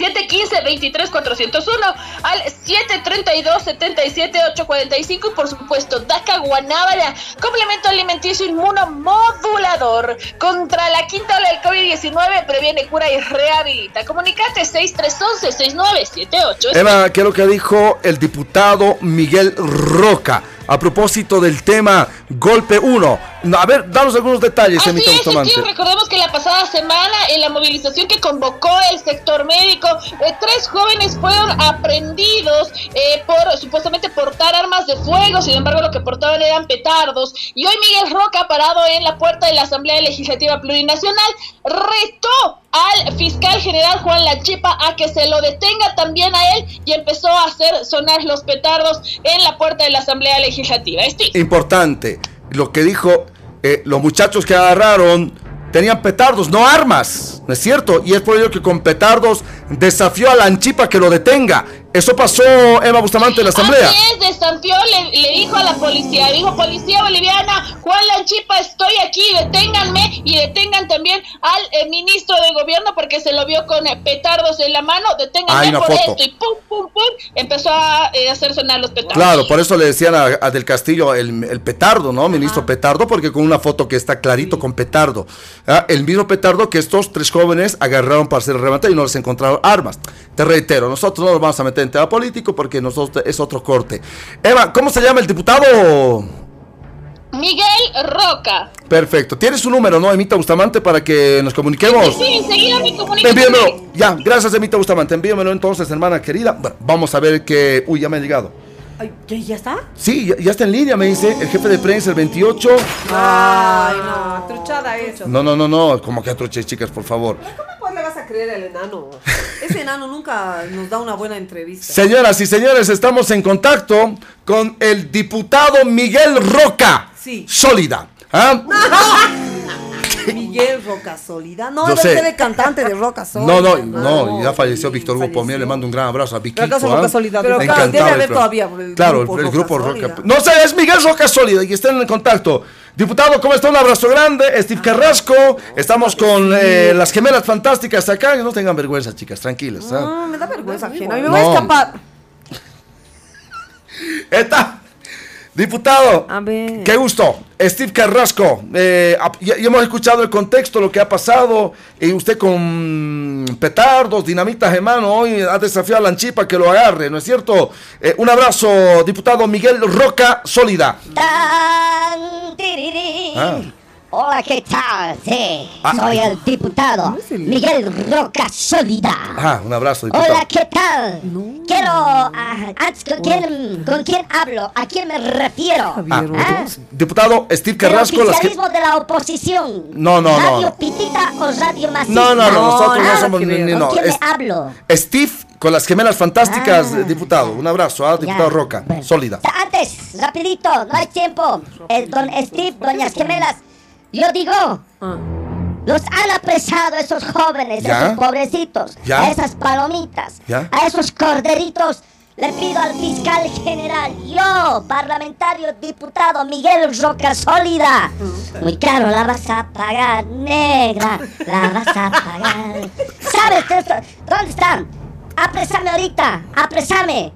715-23-401 al 732-77-845 y por supuesto DACA Guanábara, complemento alimenticio inmunomodulador contra la quinta ola del COVID-19, previene, cura y rehabilita. Comunicate 6311-6978. Emma, ¿qué es lo que dijo el diputado Miguel Roca a propósito del tema Golpe 1? A ver, danos algunos detalles, Así es. Ezequiel, recordemos que la pasada semana en la movilización que convocó el sector médico, eh, tres jóvenes fueron aprendidos eh, por supuestamente portar armas de fuego, sin embargo lo que portaban eran petardos. Y hoy Miguel Roca, parado en la puerta de la Asamblea Legislativa Plurinacional, retó al fiscal general Juan Lachipa a que se lo detenga también a él y empezó a hacer sonar los petardos en la puerta de la Asamblea Legislativa. Importante, lo que dijo eh, los muchachos que agarraron tenían petardos, no armas, ¿no es cierto? Y es por ello que con petardos desafió a la Anchipa que lo detenga. Eso pasó, Emma Bustamante, en la asamblea. Así es, destanteó, le, le dijo a la policía, dijo policía boliviana, Juan Lanchipa, estoy aquí, deténganme y detengan también al eh, ministro de gobierno porque se lo vio con eh, petardos en la mano, deténganme por foto. esto y pum, pum, pum, empezó a eh, hacer sonar los petardos. Claro, por eso le decían a, a Del Castillo el, el petardo, ¿no? Ministro Petardo, porque con una foto que está clarito con petardo. Ah, El mismo petardo que estos tres jóvenes agarraron para hacer el remate y no les encontraron armas. Te reitero, nosotros no nos vamos a meter en tema político porque nosotros es otro corte. Eva, ¿cómo se llama el diputado? Miguel Roca. Perfecto. ¿Tienes su número, no, Emita Bustamante, para que nos comuniquemos? Sí, enseguida me comunico. Envíamelo. Ya, gracias, Emita Bustamante. Envíamelo entonces, hermana querida. Bueno, vamos a ver que... Uy, ya me ha llegado. Ay, ¿qué, ¿Ya está? Sí, ya, ya está en línea, me dice el jefe de prensa, el 28. Ay, no, truchada eso. No, no, no, no, como que atruche, chicas, por favor. ¿Cómo pues le vas a creer al enano? Ese enano nunca nos da una buena entrevista. Señoras y señores, estamos en contacto con el diputado Miguel Roca. Sí. Sólida. ¿Ah? Miguel Roca Sólida. No, debe sé. el cantante de Roca Sólida. No, no, no, ya falleció Víctor Hugo Pomier, le mando un gran abrazo a acaso Roca Sólida, pero claro, debe haber todavía el Claro, grupo el Roca grupo. Roca. No sé, es Miguel Roca Sólida y están en contacto. Diputado, ¿cómo está? Un abrazo grande. Steve Carrasco. Estamos con eh, las gemelas fantásticas acá. No tengan vergüenza, chicas, tranquilas. ¿ah? No, me da vergüenza ajena. Me No. voy a escapar. Está. Diputado, A ver. qué gusto. Steve Carrasco, eh, ya, ya hemos escuchado el contexto, lo que ha pasado. Y usted con petardos, dinamitas en mano, hoy ha desafiado a la Anchipa que lo agarre, ¿no es cierto? Eh, un abrazo, diputado Miguel Roca Sólida. Tan. Ah. Hola, ¿qué tal? Sí, Ah. soy el diputado Miguel Roca Sólida. Ah, un abrazo, diputado. Hola, ¿qué tal? Quiero, ah, antes, ¿con quién, ¿con quién hablo? ¿A quién me refiero? Ah, ¿Ah? Diputado Steve ¿Del Carrasco, las que... oficialismo de la oposición? No, no, no, ¿Radio no. Pitita o Radio Masista? No, no, no, nosotros no somos ni- ni- ¿Con no, quién es- me hablo? Steve con las gemelas fantásticas, Ah, diputado. Un abrazo, ah, diputado Ya, Roca, bueno. sólida. Antes, rapidito, no hay tiempo. El don Steve, doñas gemelas. Yo digo, Los han apresado esos jóvenes, ¿Ya? esos pobrecitos, ¿Ya? a esas palomitas, ¿Ya? a esos corderitos. Le pido al fiscal general, yo, parlamentario diputado Miguel Roca Sólida. Muy caro, la vas a pagar, negra, la vas a pagar. ¿Sabes qué esto? ¿Dónde están? Apresame ahorita, apresame.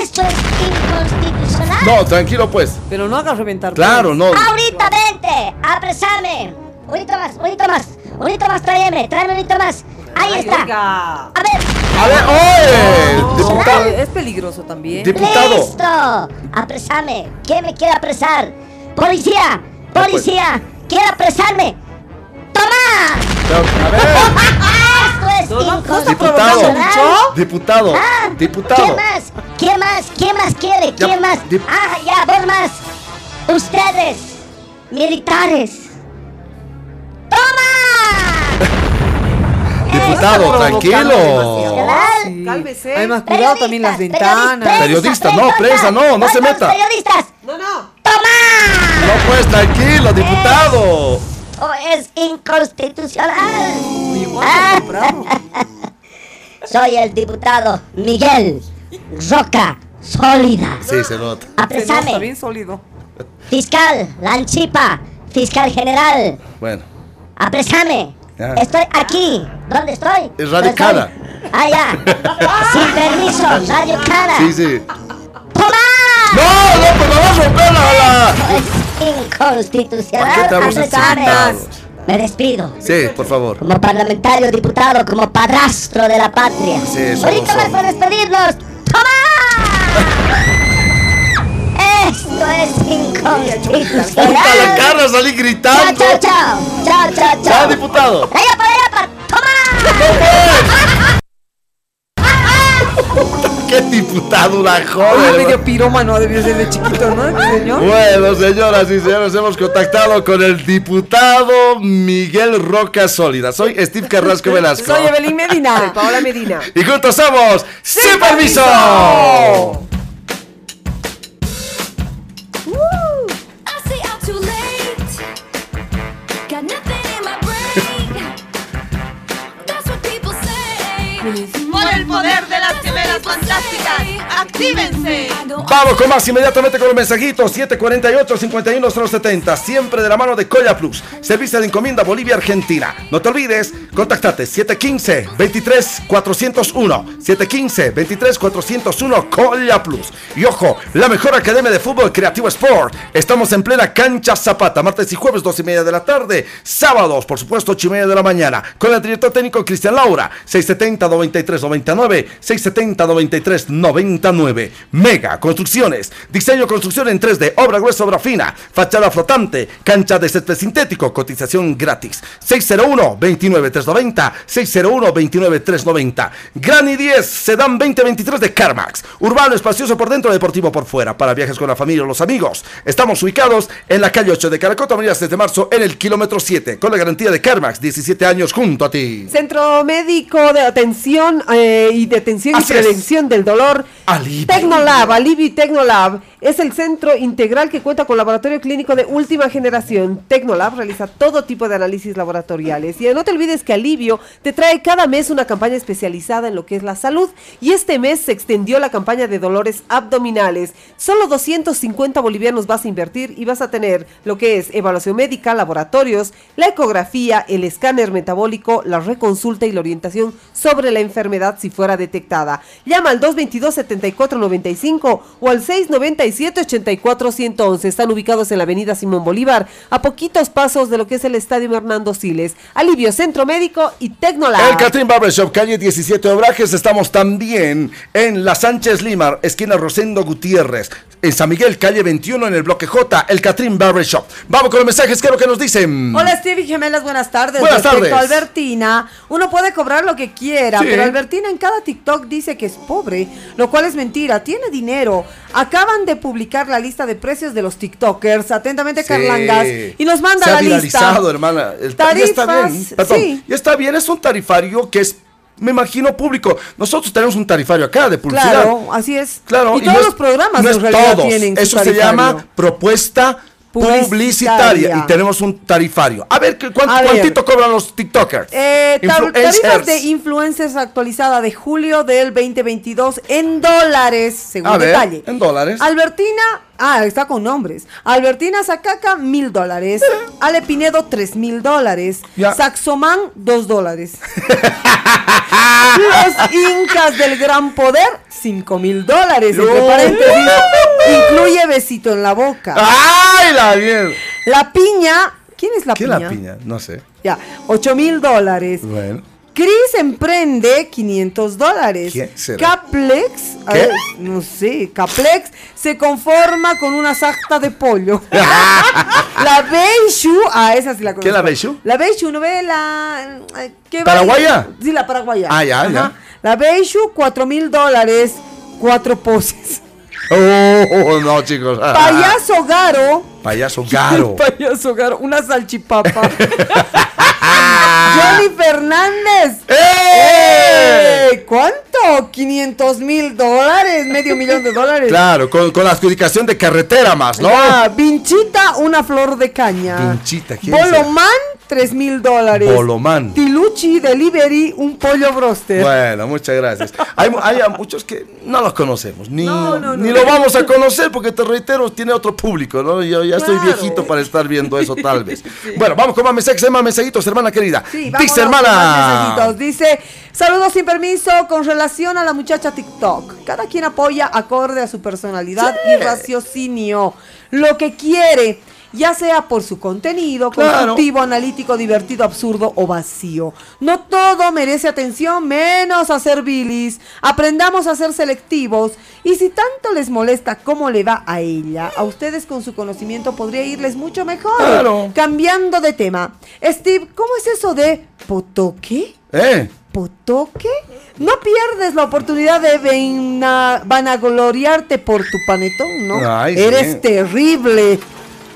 Esto es inconstitucional. No, tranquilo pues. Pero no hagas reventar. Claro, no. Ahorita vente, apresame. Unito más, unito más, unito más, tráeme, tráeme un unito más. Ahí Ay, está. oiga. A ver. A ver, oye, No, diputado. Es peligroso también. Diputado. Listo. Apresame. ¿Quién me quiere apresar? Policía, pues. policía, ¿quiere apresarme? ¡Toma! A ver, Es Diputado. mucho. diputado, Ah, diputado. ¿Quién más? ¿Quién más? ¿Quién más quiere? Ya, ¿Quién más? dip- Ah, ya, vos más. Ustedes, militares. ¡Toma! Diputado, tranquilo. General. Cálmese. Además, cuidado también las Periodistas, ventanas. Periodista, no, prensa, no, no se ¿Dónde meta. periodistas? No, no. ¡Toma! No pues, tranquilo, diputado. Esto es inconstitucional. Igual Soy el diputado Miguel Roca Sólida. Sí, se nota. Se nota Apresame. bien sólido. Fiscal Lanchipa. Fiscal general. Bueno, Apresame. Estoy aquí. ¿Dónde estoy? Es Radio ¿Dónde Cana. estoy? Ah, ya. Sin permiso, Radio sí, sí. ¡Toma! No, no, pues vamos a romper la. Es inconstitucional. ¿Por qué estamos? Me despido. Sí, por favor. Como parlamentario, diputado, como padrastro de la patria. Sí, eso Ahorita somos. para despedirnos. ¡Toma! Esto es Puta, la inconstitucional. cara salí Chao, gritando. chao, chao. Chao, chao, Chao, chao. diputado. Allá para allá para. ¡Toma! Qué diputado la joven. medio pirómano debió ser de chiquito, ¿no? Señor. Bueno, señoras y señores, hemos contactado con el diputado Miguel Roca Sólida. Soy Steve Carrasco Velasco. Soy Evelyn Medina. Paola Medina. Y juntos somos Sin Permiso. Por el poder de las gemelas fantásticas, actívense. Vamos con más inmediatamente con los mensajitos. 748-51070 Siempre de la mano de Colla Plus Servicio de encomienda Bolivia-Argentina No te olvides, contáctate 715-23-401 715-23-401 Colla Plus. Y ojo, la mejor academia de fútbol Creativo Sport. Estamos en plena cancha Zapata Martes y jueves 2 y media de la tarde. Sábados, por supuesto, 8 y media de la mañana. Con el director técnico Cristian Laura 670-93-99 670-93-99 Mega Construcciones, diseño construcción en 3D, obra gruesa, obra fina, fachada flotante, cancha de césped sintético, cotización gratis. 601-29390, 601-29390. Granny 10, Sedan 2023 de CarMax. Urbano, espacioso por dentro, deportivo por fuera, para viajes con la familia o los amigos. Estamos ubicados en la calle 8 de Caracota, avenida 6 de marzo, en el kilómetro 7, con la garantía de CarMax, 17 años junto a ti. Centro Médico de Atención eh, y Detención Así y es. Prevención del Dolor. Alivio. Tecnolab, Alivio y Tecnolab es el centro integral que cuenta con laboratorio clínico de última generación. Tecnolab realiza todo tipo de análisis laboratoriales. Y no te olvides que Alivio te trae cada mes una campaña especializada en lo que es la salud. Y este mes se extendió la campaña de dolores abdominales. Solo 250 bolivianos vas a invertir y vas a tener lo que es evaluación médica, laboratorios, la ecografía, el escáner metabólico, la reconsulta y la orientación sobre la enfermedad si fuera detectada. Llama al 222-7495 o al 697-84-111. Están ubicados en la avenida Simón Bolívar, a poquitos pasos de lo que es el Estadio Hernando Siles. Alivio Centro Médico y Tecnolab. El Catrín Barbershop, calle 17 Obrajes. Estamos también en la Sánchez Limar, esquina Rosendo Gutiérrez. En San Miguel, calle 21, en el bloque J, el Catrín Barbershop. Vamos con los mensajes, ¿qué es lo que nos dicen? Hola Stevie Gemelas, buenas tardes. Buenas Respecto tardes. a Albertina, uno puede cobrar lo que quiera, Sí. pero Albertina en cada TikTok dice que es pobre, lo cual es mentira, tiene dinero. Acaban de publicar la lista de precios de los TikTokers, atentamente Sí. Carlangas, y nos manda Se ha la viralizado, lista. hermana. El ta- ya está Tarifas, bien. Perdón, sí. ya está bien, es un tarifario que es, me imagino, público. Nosotros tenemos un tarifario acá de publicidad. Claro, así es. Claro, y, todos no es- los programas no en es realidad todos. tienen Eso se llama propuesta publicitaria. Publicitaria. y tenemos un tarifario. A ver, ¿qué- cuán- A ver. ¿cuántito cobran los TikTokers? Eh, tar- tarifas de influencers actualizada de julio del 2022 en dólares, según A ver, detalle. en dólares. Albertina, ah, está con nombres. Albertina Zacaca, mil dólares. Ale Pinedo, tres mil dólares. Saxoman, dos dólares. Los incas del gran poder, cinco mil dólares. Entre No. paréntesis, incluye besito en la boca. ¡Ay, la bien! La piña, ¿quién es la ¿Qué piña? la piña? No sé. Ya, ocho mil dólares. Bueno. Cris emprende 500 dólares. Caplex, a ¿Qué? ver, no sé, Caplex se conforma con una sarta de pollo. la Beishu, ah, esa sí la conozco. ¿Qué es la Beishu? La Beishu, ¿no ve la... eh, ¿qué ¿Paraguaya? Sí, la paraguaya. Ah, ya, ya. La Beishu, 4 mil dólares, cuatro poses. Oh, no, chicos. Payaso Garo. Payaso Garo. Payaso Garo, una salchipapa. Johnny Fernández. ¡Eh! ¿Cuánto? 500 mil dólares, medio millón de dólares. Claro, con, con la adjudicación de carretera más, ¿no? Ya, Vinchita, una flor de caña. Vinchita, ¿quién? Bolomán, 3 mil dólares. Bolomán. Tiluchi Delivery, un pollo broster. Bueno, muchas gracias. Hay, muchos que no los conocemos, ni, No, no, no. ni lo vamos a conocer porque te reitero, tiene otro público, ¿no? Yo ya estoy viejito para estar viendo eso tal vez. Bueno, vamos con más mensajes, más mensajitos, hermana querida. Sí, Dice hermana. Dice, saludos sin permiso con relación a la muchacha TikTok. Cada quien apoya acorde a su personalidad y raciocinio. Lo que quiere, ya sea por su contenido, Claro. constructivo, analítico, divertido, absurdo o vacío. No todo merece atención, menos hacer bilis. Aprendamos a ser selectivos. Y si tanto les molesta cómo le va a ella, a ustedes con su conocimiento podría irles mucho mejor. Claro. Cambiando de tema. Steve, ¿cómo es eso de potoque? ¿Eh? ¿Potoque? No pierdes la oportunidad de vena- vanagloriarte por tu panetón, ¿no? Ay, sí. Eres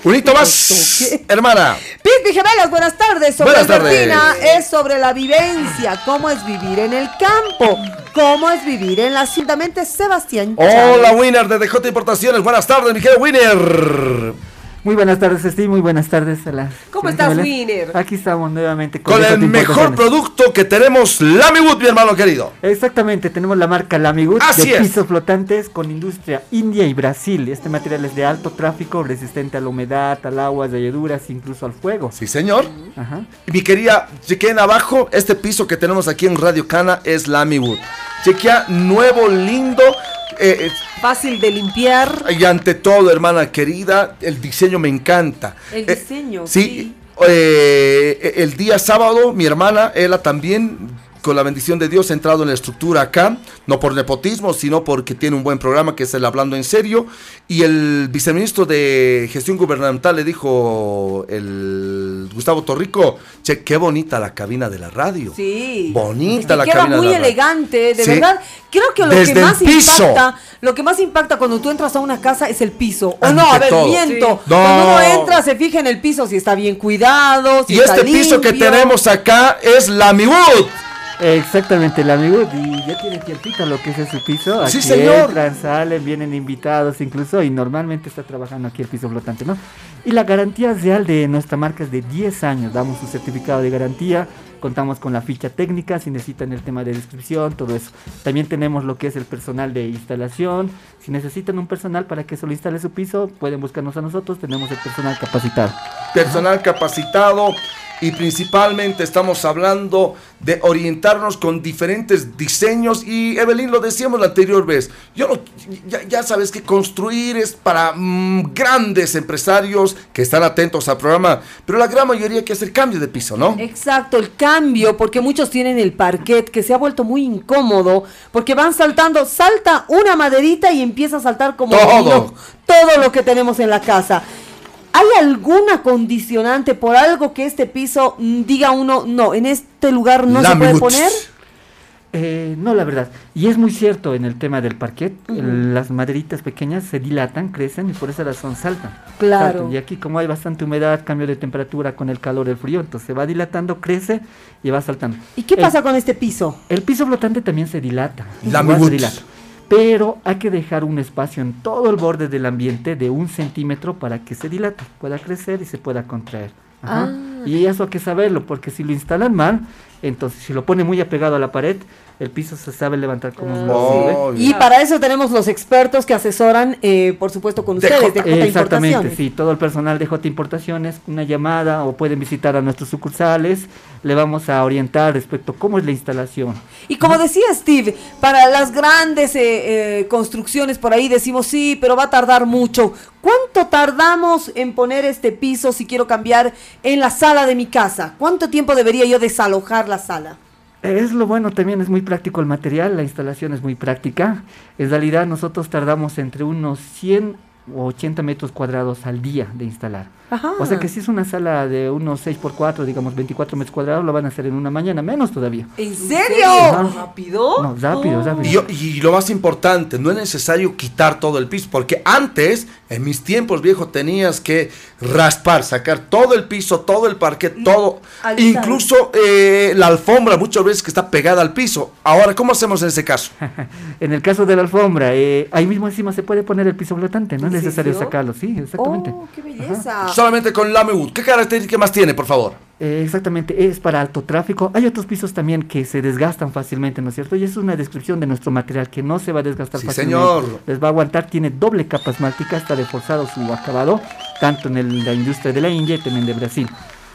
Unito más, hermana. Pipi Gemelas, buenas tardes. Sobre Buenas tardes. Albertina es sobre la vivencia, cómo es vivir en el campo, cómo es vivir en la ciudad. Sebastián. Hola. Winner de DJ Importaciones. Buenas tardes, mi querido Winner. Muy buenas tardes, Steve. Muy buenas tardes a las. ¿Cómo estás. Winner? Aquí estamos nuevamente Con DJ el mejor producto que tenemos, Lamywood, mi hermano querido. Exactamente, tenemos la marca Lamigut Así de es. pisos flotantes con industria India y Brasil. Este material es de alto tráfico, resistente a la humedad, al agua, rayaduras, incluso al fuego. Sí, señor. Ajá. Y Mi querida, chequen abajo, este piso que tenemos aquí en Radio Cana es Lamywood. Chequea, nuevo, lindo. Eh, eh, Fácil de limpiar. y ante todo, hermana querida, el diseño me encanta. El Eh, diseño, sí. eh, el día sábado, mi hermana, ella también, con la bendición de Dios, ha entrado en la estructura acá, no por nepotismo, sino porque tiene un buen programa que es el Hablando en Serio. Y el viceministro de Gestión Gubernamental le dijo, el Gustavo Torrico, che, qué bonita la cabina de la radio. Sí. Bonita la cabina muy de la radio. elegante, de Sí. verdad. Creo que lo Desde que más impacta, lo que más impacta cuando tú entras a una casa es el piso. O no, a ver, todo. miento. Sí. Cuando No. uno entra se fija en el piso si está bien cuidado, si Y está este piso que tenemos acá es Lamywood. Exactamente, Lamigut. Y ya tiene tiempito lo que es ese piso. Sí, señor. entran, salen, vienen invitados incluso. Y normalmente está trabajando aquí el piso flotante, ¿no? Y la garantía real de nuestra marca es de 10 años. Damos su certificado de garantía. Contamos con la ficha técnica si necesitan el tema de descripción, todo eso. También tenemos lo que es el personal de instalación. Si necesitan un personal para que solo instale su piso, pueden buscarnos a nosotros. Tenemos el personal capacitado. personal capacitado y principalmente estamos hablando de orientarnos con diferentes diseños y Evelyn lo decíamos la anterior vez, yo no, ya, ya sabes que construir es para mm, grandes empresarios que están atentos al programa, pero la gran mayoría que hace el cambio de piso, ¿no? Exacto, el cambio, porque muchos tienen el parquet que se ha vuelto muy incómodo, porque van saltando, salta una maderita y empieza a saltar como Todo. todo lo que tenemos en la casa. ¿Hay alguna condicionante por algo que este piso mm, diga uno, no, en este lugar no se puede poner? Eh, no, la verdad. Y es muy cierto en el tema del parquet. el- las maderitas pequeñas se dilatan, crecen y por esa razón saltan. Claro. Saltan. Y aquí como hay bastante humedad, cambio de temperatura con el calor, el frío, entonces se va dilatando, crece y va saltando. ¿Y qué El- pasa con este piso? El piso flotante también se dilata. La se dilata. Pero hay que dejar un espacio en todo el borde del ambiente de un centímetro para que se dilate, pueda crecer y se pueda contraer. Ajá. Ah. Y eso hay que saberlo, porque si lo instalan mal, entonces si lo pone muy apegado a la pared, el piso se sabe levantar como un Oh, Y para eso tenemos los expertos que asesoran, eh, por supuesto, con ustedes de J Exactamente, Importaciones. sí, todo el personal de J Importaciones, una llamada o pueden visitar a nuestros sucursales, le vamos a orientar respecto a cómo es la instalación. Y como decía Steve, para las grandes eh, eh, construcciones por ahí decimos sí, pero va a tardar mucho. ¿Cuánto tardamos en poner este piso si quiero cambiar en la sala de mi casa? ¿Cuánto tiempo debería yo desalojar la sala? Es lo bueno también, es muy práctico el material, la instalación es muy práctica. En realidad nosotros tardamos entre unos 100 o 80 metros cuadrados al día de instalar. Ajá. O sea que si es una sala de unos 6 por 4, digamos 24 metros cuadrados, lo van a hacer en una mañana, menos todavía. ¿En serio? ¿Rápido? No, rápido, rápido. Y, lo más importante, no es necesario quitar todo el piso, porque antes, en mis tiempos viejos, tenías que raspar, sacar todo el piso, todo el parquet, todo, alisar. incluso eh, la alfombra muchas veces que está pegada al piso. Ahora, ¿cómo hacemos en ese caso? En el caso de la alfombra, eh, ahí mismo encima se puede poner el piso flotante, no es necesario serio? sacarlo, sí, exactamente. Oh, qué belleza. Solamente con Lamewood. ¿Qué características más tiene, por favor? Eh, exactamente, es para alto tráfico. Hay otros pisos también que se desgastan fácilmente, ¿no es cierto? Y es una descripción de nuestro material que no se va a desgastar Sí, fácilmente. señor. Les va a aguantar, tiene doble capa esmáltica, está reforzado su acabado, tanto en el- la industria de la India y también de Brasil.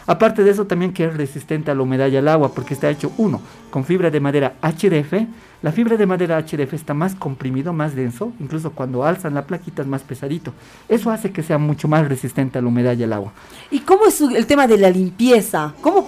Aparte de eso, también que es resistente a la humedad y al agua, porque está hecho, uno, con fibra de madera HDF. La fibra de madera HDF está más comprimido, más denso, incluso cuando alzan la plaquita es más pesadito. Eso hace que sea mucho más resistente a la humedad y al agua. ¿Y cómo es el tema de la limpieza? ¿Cómo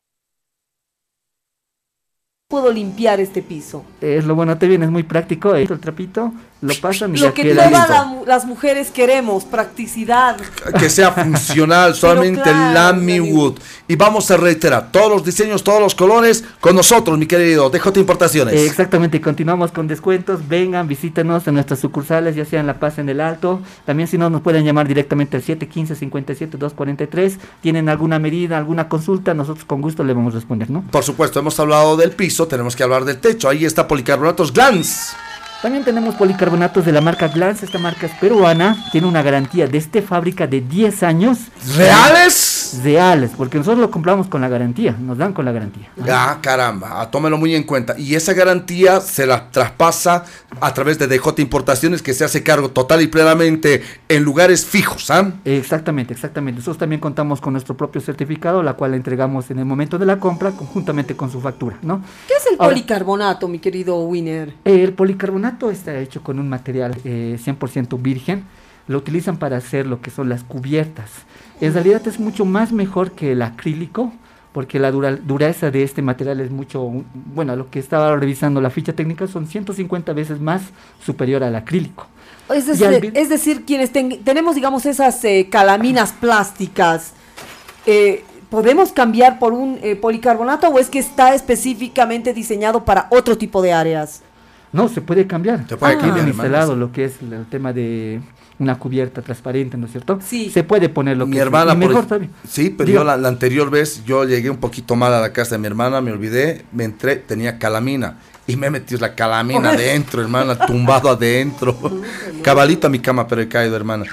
puedo limpiar este piso? Es lo bueno, te viene, es muy práctico, eh, el trapito, lo pasan y Lo ya que queda todas la las mujeres queremos, practicidad. Que sea funcional, solamente claro, Lamewood. Y vamos a reiterar, todos los diseños, todos los colores, con nosotros, mi querido DJ Importaciones. Eh, exactamente, continuamos con descuentos. Vengan, visítenos en nuestras sucursales, ya sea en La Paz, en el Alto. También, si no, nos pueden llamar directamente al 715-57-243. Tienen alguna medida, alguna consulta, nosotros con gusto le vamos a responder, ¿no? Por supuesto, hemos hablado del piso, tenemos que hablar del techo. Ahí está Policarbonatos Glans. También tenemos policarbonatos de la marca Glance. Esta marca es peruana, tiene una garantía desde fábrica de 10 años. ¿Reales? Reales, porque nosotros lo compramos con la garantía, nos dan con la garantía. Ah, caramba, ah, tómelo muy en cuenta. Y esa garantía se la traspasa a través de DJ Importaciones, que se hace cargo total y plenamente en lugares fijos, ¿ah? Exactamente, exactamente. Nosotros también contamos con nuestro propio certificado, la cual le entregamos en el momento de la compra conjuntamente con su factura, ¿no? ¿Qué es el Ahora- policarbonato, mi querido Winner? El policarbonato está hecho con un material eh, 100% virgen. Lo utilizan para hacer lo que son las cubiertas. En realidad es mucho más mejor que el acrílico, porque la dura- dureza de este material es mucho, bueno, lo que estaba revisando la ficha técnica son 150 veces más superior al acrílico. Es al decir, es decir, quienes ten- tenemos, digamos, esas eh, calaminas plásticas, eh, ¿podemos cambiar por un eh, policarbonato o es que está específicamente diseñado para otro tipo de áreas? No, se puede cambiar. Se puede Ah. cambiar, instalado lo que es el tema de una cubierta transparente, ¿no es cierto? Sí. Se puede poner lo Mi que es- hermana, y por mejor ej- todavía. sí, pero yo la, la anterior vez, yo llegué un poquito mal a la casa de mi hermana, me olvidé, me entré, tenía calamina. Y me metí la calamina adentro, hermana, tumbado adentro. Cabalito a mi cama, pero he caído, hermana.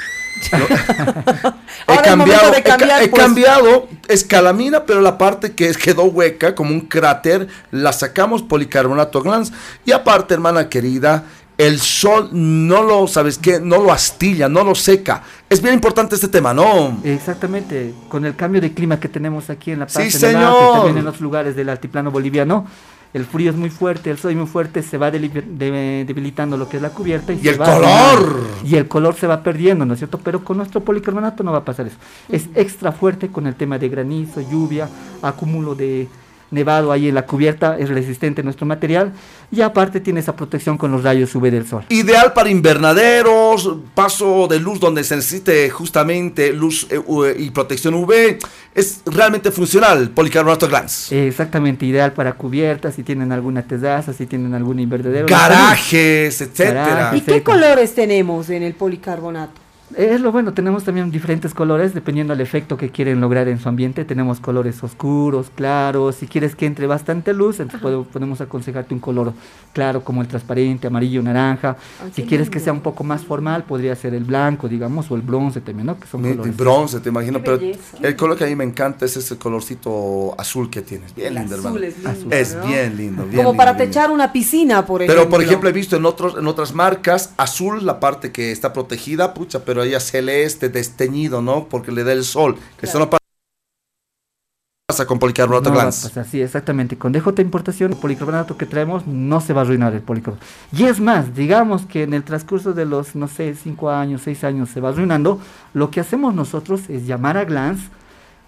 He cambiado, de he ca- cambiar, he pues. cambiado, es calamina, pero la parte que es- quedó hueca, como un cráter, la sacamos policarbonato glans. Y aparte, hermana querida, el sol no lo, ¿sabes qué? No lo astilla, no lo seca. Es bien importante este tema, ¿no? Exactamente, con el cambio de clima que tenemos aquí en La Paz, Sí, también en otros lugares del altiplano boliviano, el frío es muy fuerte, el sol es muy fuerte, se va debilitando lo que es la cubierta. Y se el va color. Y el color se va perdiendo, ¿no es cierto? Pero con nuestro policarbonato no va a pasar eso. Es extra fuerte con el tema de granizo, lluvia, acúmulo de nevado ahí en la cubierta, es resistente nuestro material y aparte tiene esa protección con los rayos UV del sol. Ideal para invernaderos, paso de luz donde se necesite justamente luz eh, y protección UV. Es realmente funcional, policarbonato glans. Exactamente, ideal para cubiertas, si tienen alguna terraza, si tienen algún invernadero. Garajes, etcétera. Garajes. ¿Y qué colores tenemos en el policarbonato? Es lo bueno, tenemos también diferentes colores dependiendo del efecto que quieren lograr en su ambiente. Tenemos colores oscuros, claros. Si quieres que entre bastante luz, entonces puedo- podemos aconsejarte un color claro como el transparente, amarillo, naranja. Si quieres que sea un poco más formal, podría ser el blanco, digamos, o el bronce también, ¿no? Que son colores. bronce, te imagino. Qué Pero belleza. el color que a mí me encanta es ese colorcito azul que tienes. Bien El lindo, azul hermano. es lindo, Es ¿no? bien lindo. Bien Como lindo, para bien techar una piscina, por ejemplo. Pero por ejemplo he visto en otros en otras marcas azul la parte que está protegida, pucha, pero ella celeste desteñido, ¿no? Porque le da el sol, que eso no pasa con policarbonato No glans. pasar, sí, exactamente. Con DJ importación, el policarbonato que traemos no se va a arruinar el policarbonato. Y es más, digamos que en el transcurso de los, no sé, 5 años, 6 años se va arruinando, lo que hacemos nosotros es llamar a Glans.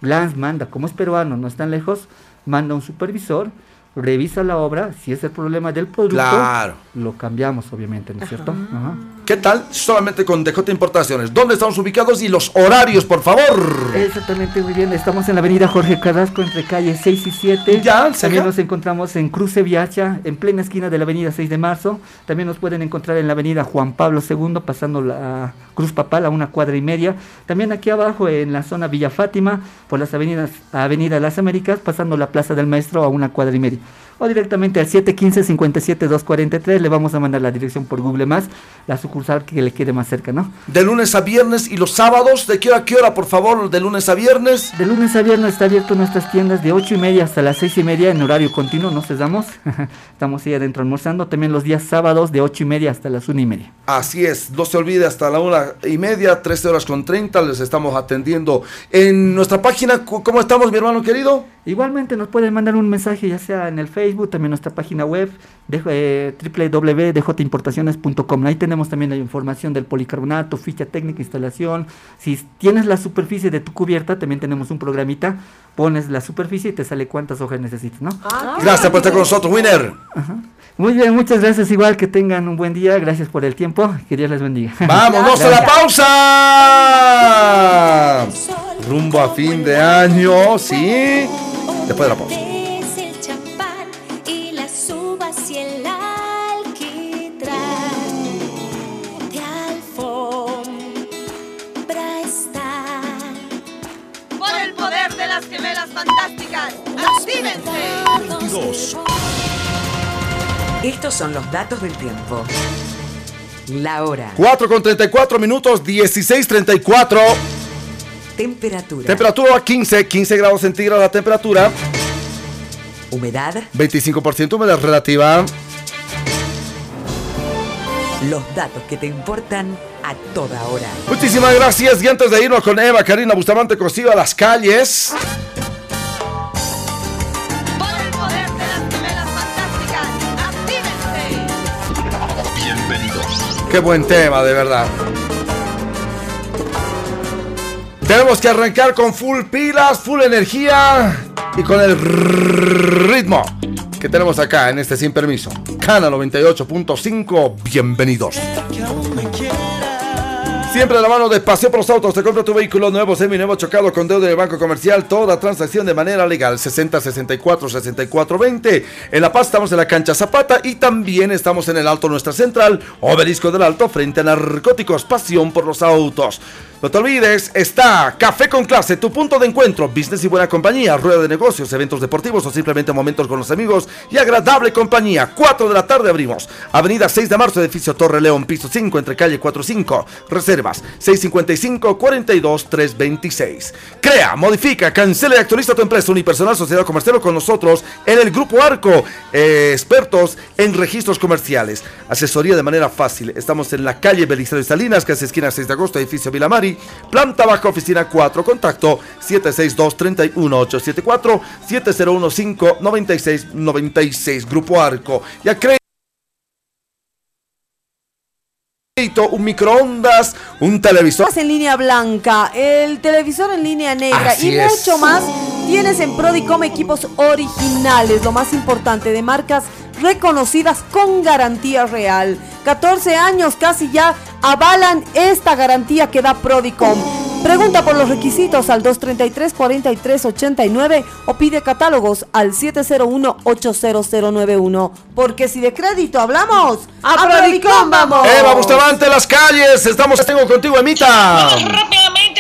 Glans manda, como es peruano, no es tan lejos, manda un supervisor, revisa la obra, si es el problema del producto, Claro. lo cambiamos obviamente, ¿no es cierto? Ajá. ¿Qué tal? Solamente con DJ Importaciones. ¿Dónde estamos ubicados y los horarios, por favor? Exactamente, muy bien. Estamos en la avenida Jorge Carrasco, entre calles 6 y 7. Ya, También nos encontramos en Cruce Viacha, en plena esquina de la avenida 6 de marzo. También nos pueden encontrar en la avenida Juan Pablo II, pasando la Cruz Papal a una cuadra y media. También aquí abajo en la zona Villa Fátima, por las avenidas Avenida Las Américas, pasando la Plaza del Maestro a una cuadra y media. O directamente al 715-57-243, le vamos a mandar la dirección por Google Más, la sucursal que le quede más cerca, ¿no? De lunes a viernes y los sábados, ¿de qué hora a qué hora, por favor? De lunes a viernes. De lunes a viernes está abierto nuestras tiendas de 8 y media hasta las 6 y media en horario continuo, no cesamos. Estamos ahí adentro almorzando. También los días sábados de 8 y media hasta las 1 y media. Así es, no se olvide hasta la una y media, 13 horas con 30, les estamos atendiendo. En nuestra página, ¿cómo estamos, mi hermano querido? Igualmente nos pueden mandar un mensaje ya sea en el Facebook, también nuestra página web de, eh, www.djimportaciones.com. Ahí tenemos también la información del policarbonato, ficha técnica, instalación. Si tienes la superficie de tu cubierta, también tenemos un programita. Pones la superficie y te sale cuántas hojas necesitas, ¿no? Gracias por estar con nosotros, Winner. Muy bien, muchas gracias. Igual que tengan un buen día. Gracias por el tiempo. Que Dios les bendiga. ¡Vámonos a la pausa! Rumbo a fin de año, ¿sí? Después de la pausa. Es el champán y las uvas y el alquitrán de alfombra está. Por el poder de las gemelas fantásticas, actívense. Estos son los datos del tiempo. La hora. 4 con 34 minutos, 16.34. Temperatura. Temperatura 15, 15 grados centígrados la temperatura. Humedad. 25% humedad relativa. Los datos que te importan a toda hora. Muchísimas gracias. Y antes de irnos con Eva Karina Bustamante Cosío a las calles. Por el poder de las gemelas fantásticas, actívense. Bienvenidos. Qué buen tema, de verdad. Tenemos que arrancar con full pilas, full energía y con el ritmo que tenemos acá en este Sin Permiso. Cana 98.5, bienvenidos. Siempre de la mano de Paseo por los Autos, te compra tu vehículo nuevo, semi-nuevo, chocado con deuda de banco comercial, toda transacción de manera legal, 60 64 64 20. En La Paz estamos en la cancha Zapata y también estamos en el Alto Nuestra Central, Obelisco del Alto, frente a Narcóticos, pasión por los autos. No te olvides, está Café con Clase, tu punto de encuentro, business y buena compañía, rueda de negocios, eventos deportivos o simplemente momentos con los amigos y agradable compañía. 4 de la tarde abrimos. Avenida 6 de marzo, edificio Torre León, piso 5, entre calle 45. Reservas 655-42-326. Crea, modifica, cancela y actualiza tu empresa unipersonal, sociedad comercial con nosotros en el Grupo Arco. eh, expertos en registros comerciales. Asesoría de manera fácil. Estamos en la calle Belisario Salinas, es esquina 6 de agosto, edificio Vilamari. Planta baja, oficina 4. Contacto 762-31874, 7015-9696. Grupo Arco. Y a crédito, un microondas, un televisor. en línea blanca, el televisor en línea negra Así y es. mucho más tienes en Prodicom equipos originales, lo más importante, de marcas reconocidas con garantía real. 14 años casi ya avalan esta garantía que da Prodicom. Pregunta por los requisitos al 233-4389 o pide catálogos al 701-80091. Porque si de crédito hablamos, ¡a Prodicom vamos! Eva Bustamante, las calles. Estamos, tengo contigo, Emita. Vamos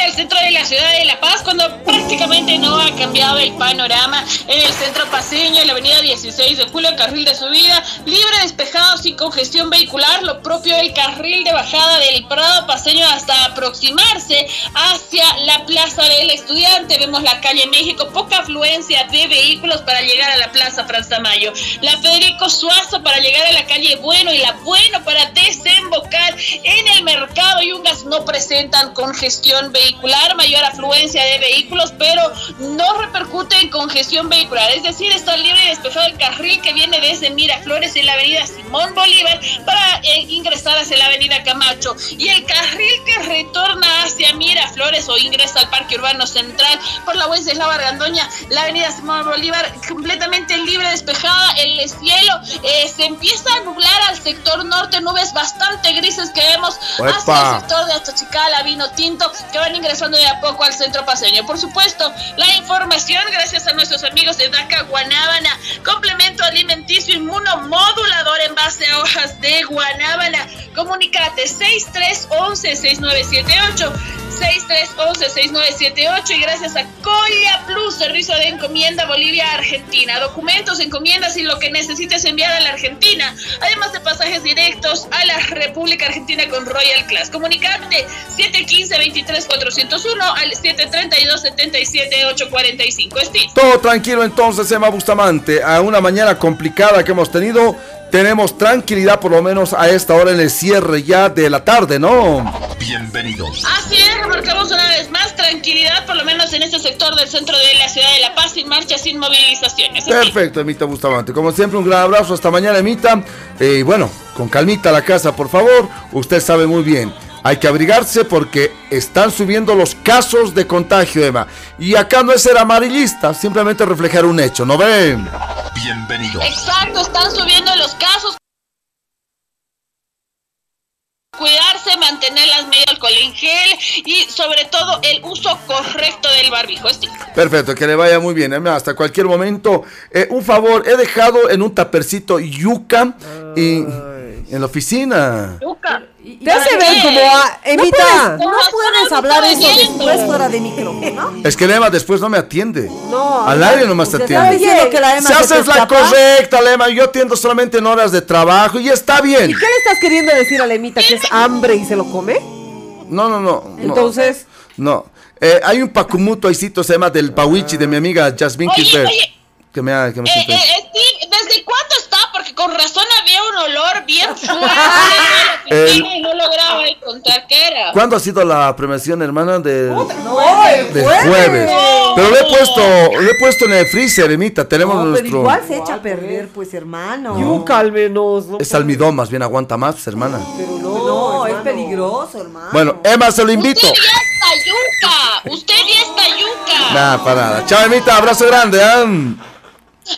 al centro de la ciudad de La Paz cuando prácticamente no ha cambiado el panorama en el centro paseño, en la avenida 16 de julio, carril de subida, libre, despejado, sin congestión vehicular, lo propio del carril de bajada del Prado paseño hasta aproximarse hacia la Plaza del Estudiante. Vemos la calle México, poca afluencia de vehículos para llegar a la Plaza Franz Tamayo. La Federico Suazo para llegar a la calle Bueno y la Bueno para desembocar en el mercado Yungas no presentan congestión vehicular, mayor afluencia de vehículos, pero no repercute en congestión vehicular. Es decir, está libre y despejado el carril que viene desde Miraflores en la avenida Simón Bolívar para eh, ingresar hacia la avenida Camacho. Y el carril que retorna hacia Miraflores o ingresa al Parque Urbano Central por la Wenceslao Argandoña, la avenida Simón Bolívar completamente libre, despejada, el cielo eh, se empieza a nublar al sector norte, nubes bastante grises que vemos hacia ¡Epa! el sector de Achachicala, Vino Tinto, que van ingresando de a poco al centro paseño. Por supuesto, la información gracias a nuestros amigos de DACA Guanábana, complemento alimenticio inmunomodulador en base a hojas de guanábana. Comunicate 6311-6978. 6311-6978 y gracias a Colia Plus, servicio de encomienda Bolivia Argentina. Documentos, encomiendas y lo que necesites enviar a la Argentina, además de pasajes directos a la República Argentina con Royal Class. Comunicate 715-23-401 al 732-77-845. Steve. Todo tranquilo entonces, Emma Bustamante. A una mañana complicada que hemos tenido, tenemos tranquilidad por lo menos a esta hora en el cierre ya de la tarde, ¿no? Bienvenidos. Así es, remarcamos una vez más tranquilidad, por lo menos en este sector del centro de la ciudad de La Paz, sin marcha, sin movilizaciones. Perfecto, Emita Bustamante. Como siempre, un gran abrazo. Hasta mañana, Emita. Eh, Y bueno, con calmita a la casa, por favor. Usted sabe muy bien. Hay que abrigarse porque están subiendo los casos de contagio, Emma. Y acá no es ser amarillista, simplemente reflejar un hecho, ¿no ven? Bienvenidos. Exacto, están subiendo los casos. Cuidarse, mantener las medidas alcohol en gel y sobre todo el uso correcto del barbijo. Perfecto, que le vaya muy bien. Emma, hasta cualquier momento. Eh, un favor, he dejado en un tapercito yuca y en la oficina. Te hace ver como a Emita. No puedes hablar eso después fuera de micrófono. Es que Emma después no me atiende. No, Al aire nomás te atiende. que la Emma Si se te haces la escapa. correcta, Lema, yo atiendo solamente en horas de trabajo y está bien. ¿Y qué le estás queriendo decir a la Emita? ¿Que es hambre y se lo come? No, no, no. no. Entonces. No. Eh, hay un pacumuto ahícito, se llama del Pawichi de mi amiga Jasmine Oye, Kisber. oye. Que me, ha- que me Eh, eh, Steve, ¿desde cuándo está? Porque con razón había un olor bien fuerte El- y no lograba encontrar qué era. ¿Cuándo ha sido la premiación, hermana? Del, No, el jueves. jueves. No. Pero le he puesto, le he puesto en el freezer, Emita. Tenemos No, pero nuestro. igual se echa a perder, pues, hermano. Yuca al menos. ¿no? Es almidón, más bien aguanta más, pues, hermana. Pero no, No, es peligroso, hermano. Bueno, Emma, se lo invito. Usted ya está yuca. Usted ya está yuca. Nah, para nada. Chao, Emita, abrazo grande. ¿ah?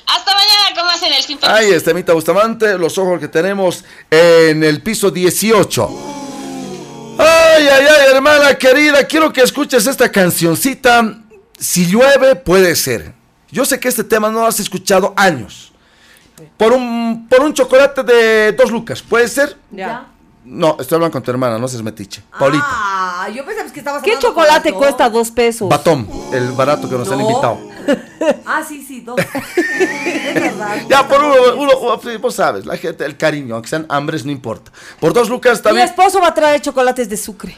Hasta mañana más en el Ahí está, Emita Bustamante, los ojos que tenemos en el piso 18. Ay, ay, ay, hermana querida, quiero que escuches esta cancioncita. Si llueve, puede ser. Yo sé que este tema no lo has escuchado años. Por un, por un chocolate de dos lucas, ¿puede ser? Ya. No, estoy hablando con tu hermana, no seas metiche. Paulita. Ah, yo pensaba que estabas ¿Qué chocolate cuesta dos pesos? Batón, el barato que nos han invitado. Ah, sí, sí, dos. es verdad. Ya, por uno, uno, vos sabes, la gente, el cariño, aunque sean hambres, no importa. Por dos lucas Mi también. esposo va a traer chocolates de sucre.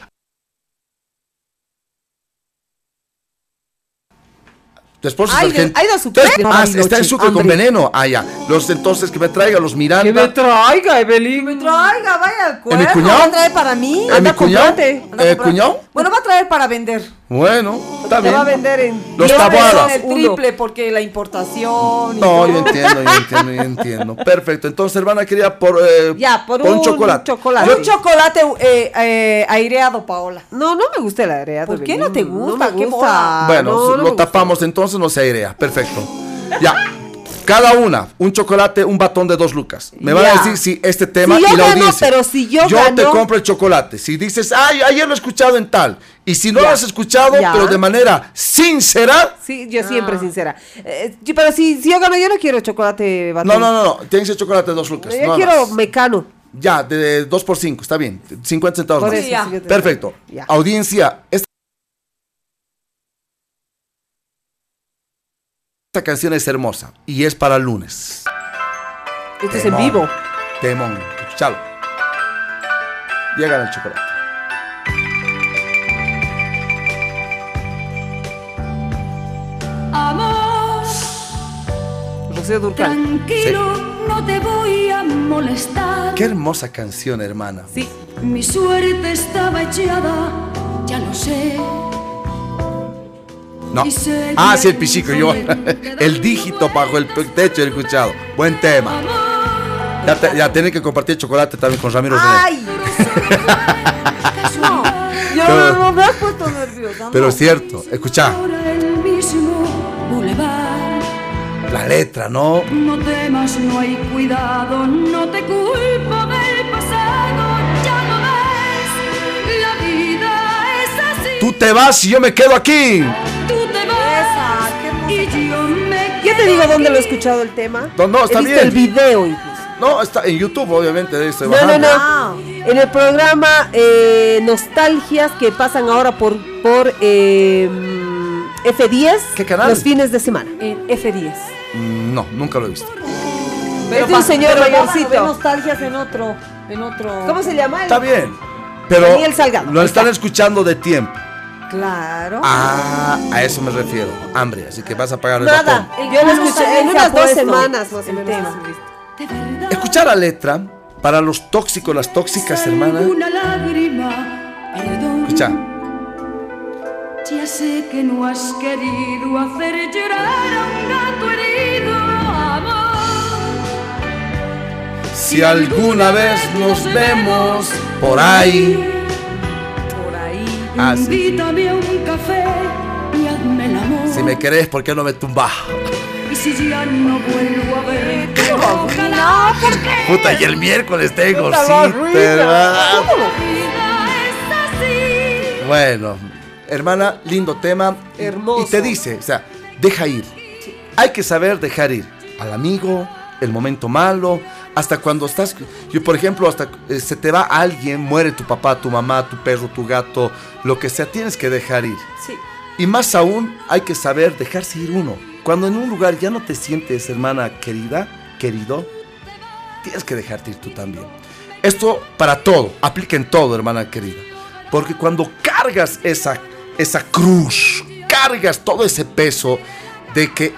Tu esposo Ay, es argentino. ¿hay de ah, está el chi- sucre con veneno. Ah, ya. Los entonces que me traiga los Miranda. Que me traiga, Evelyn. Me traiga, vaya al mi cuerpo. cuñado? Va a traer para mí. ¿Eh, mi cuñado? ¿Eh, cuñado? Bueno, va a traer para vender. Bueno, está bien. va a vender en. Los tabuadas. El triple porque la importación. y No, todo. yo entiendo, yo entiendo, yo entiendo. Perfecto. Entonces, hermana, quería por, eh, Ya, por un, un chocolate. chocolate. Un chocolate eh, eh, aireado, Paola. No, no me gusta el aireado. ¿Por qué no te gusta? No me ¿Qué? Bueno, No, no lo me gusta. tapamos entonces, no se airea. Perfecto. Ya. Cada una, un chocolate, un batón de dos lucas. Me van a decir si este tema Si yo y la gano, audiencia. pero si yo te gano- compro el chocolate. Si dices, ay, ayer lo he escuchado en tal. Y si no lo has escuchado, pero de manera sincera. Sí, yo siempre sincera. Eh, yo- pero si, si yo gano, yo no quiero chocolate batón. No, no, no, no. Tiene que ser chocolate de dos lucas. Yo no quiero más. mecano. Ya, de 2 por 5, está bien. 50 centavos Por más. eso, Ya. 50 Perfecto. Ya. Audiencia, esta... esta canción es hermosa y es para el lunes. Esto es en vivo. Temón. Escuchalo. Llega el chocolate. Amor, Rocío Durcal. tranquilo, no te voy a molestar. Qué hermosa canción, hermana. Sí. Mi suerte estaba echada, ya lo sé. No. Ah, sí, el pichico. Yo, el dígito bajo el techo he escuchado. Buen tema. Ya, te- ya tienen que compartir chocolate también con Ramiro. ¡Ay! no, yo Pero- no me has puesto nerviosa. Pero es cierto, escucha la letra, ¿no? No temas, no hay cuidado, no te culpo del pasado, ya lo ves. La vida es así. Tú te vas y yo me quedo aquí. Tú te vas y yo me Yo te digo dónde lo he escuchado el tema. No, no, está He visto bien. el video incluso. No, está en YouTube, obviamente. de este, No, no, bajando. no. En el programa eh, Nostalgias que pasan ahora por, por eh, F10. ¿Qué canal? Los fines de semana. En F10. Mm, No, nunca lo he visto. Pero es un señor mayorcito. nostalgias en otro, en otro. ¿Cómo se llama? Está bien. Pero Daniel Salgado. lo están escuchando de tiempo. Claro. Ah, a eso me refiero. Hambre, así que vas a pagar el Nada. Yo lo escuché en unas dos semanas más o menos. Escuchar la letra para los tóxicos, las tóxicas, hermana. Una lágrima, perdón. Escucha. Ya sé que no has querido hacer llorar a un gato herido, amor. Si alguna vez nos vemos por ahí. Ah, sí. invítame a un café y hazme el amor. Si me querés, ¿por qué no me tumbas? Y si ya no vuelvo a verte, ojalá, porque Puta, y el miércoles tengo Puta, cita. Bueno, hermana, lindo tema. Hermoso. Y te dice, o sea, deja ir. Hay que saber dejar ir al amigo, el momento malo, hasta cuando estás, yo por ejemplo, hasta eh, se te va alguien, muere tu papá, tu mamá, tu perro, tu gato, lo que sea, tienes que dejar ir. Sí. Y más aún, hay que saber dejarse ir uno. Cuando en un lugar ya no te sientes, hermana querida, querido, tienes que dejarte ir tú también. Esto para todo, aplica en todo, hermana querida. Porque cuando cargas esa, esa cruz, cargas todo ese peso de que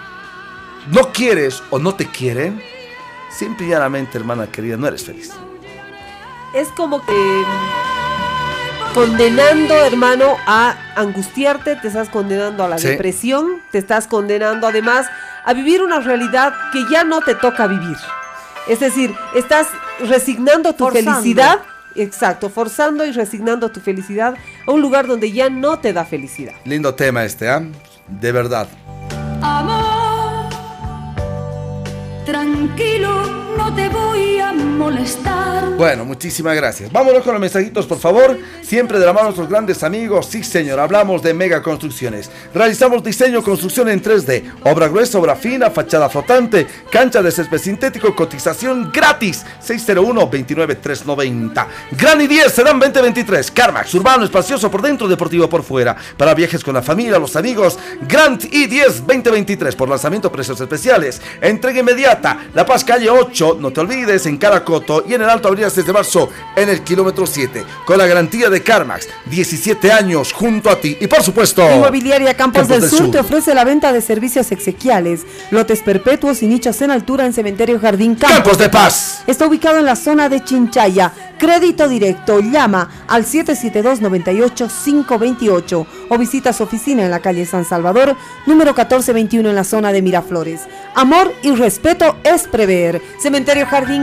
no quieres o no te quieren, simple y llanamente, hermana querida, no eres feliz. Es como que condenando, hermano, a angustiarte, te estás condenando a la Sí. depresión, te estás condenando además a vivir una realidad que ya no te toca vivir. Es decir, estás resignando tu Forzando. felicidad, exacto, forzando y resignando tu felicidad a un lugar donde ya no te da felicidad. Lindo tema este, ¿ah? De verdad. Amor, tranquilo, no te voy a molestar. Bueno, muchísimas gracias. Vámonos con los mensajitos, por favor. Siempre de la mano de nuestros grandes amigos. Sí, señor, hablamos de Mega Construcciones. Realizamos diseño, construcción en 3D. Obra gruesa, obra fina, fachada flotante, cancha de césped sintético, cotización gratis. 601-29390. Gran y 10 serán 2023. Carmax, urbano, espacioso por dentro, deportivo por fuera. Para viajes con la familia, los amigos. Grant i10 2023 por lanzamiento precios especiales. Entrega inmediata. La Paz Calle 8, no te olvides, en Caracoto y en el Alto Avenida 6 de marzo, en el kilómetro 7. Con la garantía de Carmax. 17 años junto a ti. Y por supuesto. Inmobiliaria Campos, del, Sur, te ofrece la venta de servicios exequiales, lotes perpetuos y nichos en altura en Cementerio Jardín Campos, Campos de Paz. Está ubicado en la zona de Chinchaya. Crédito directo, llama al 772-98-528 o visita su oficina en la calle San Salvador, número 1421 en la zona de Miraflores. Amor y respeto es prever. Cementerio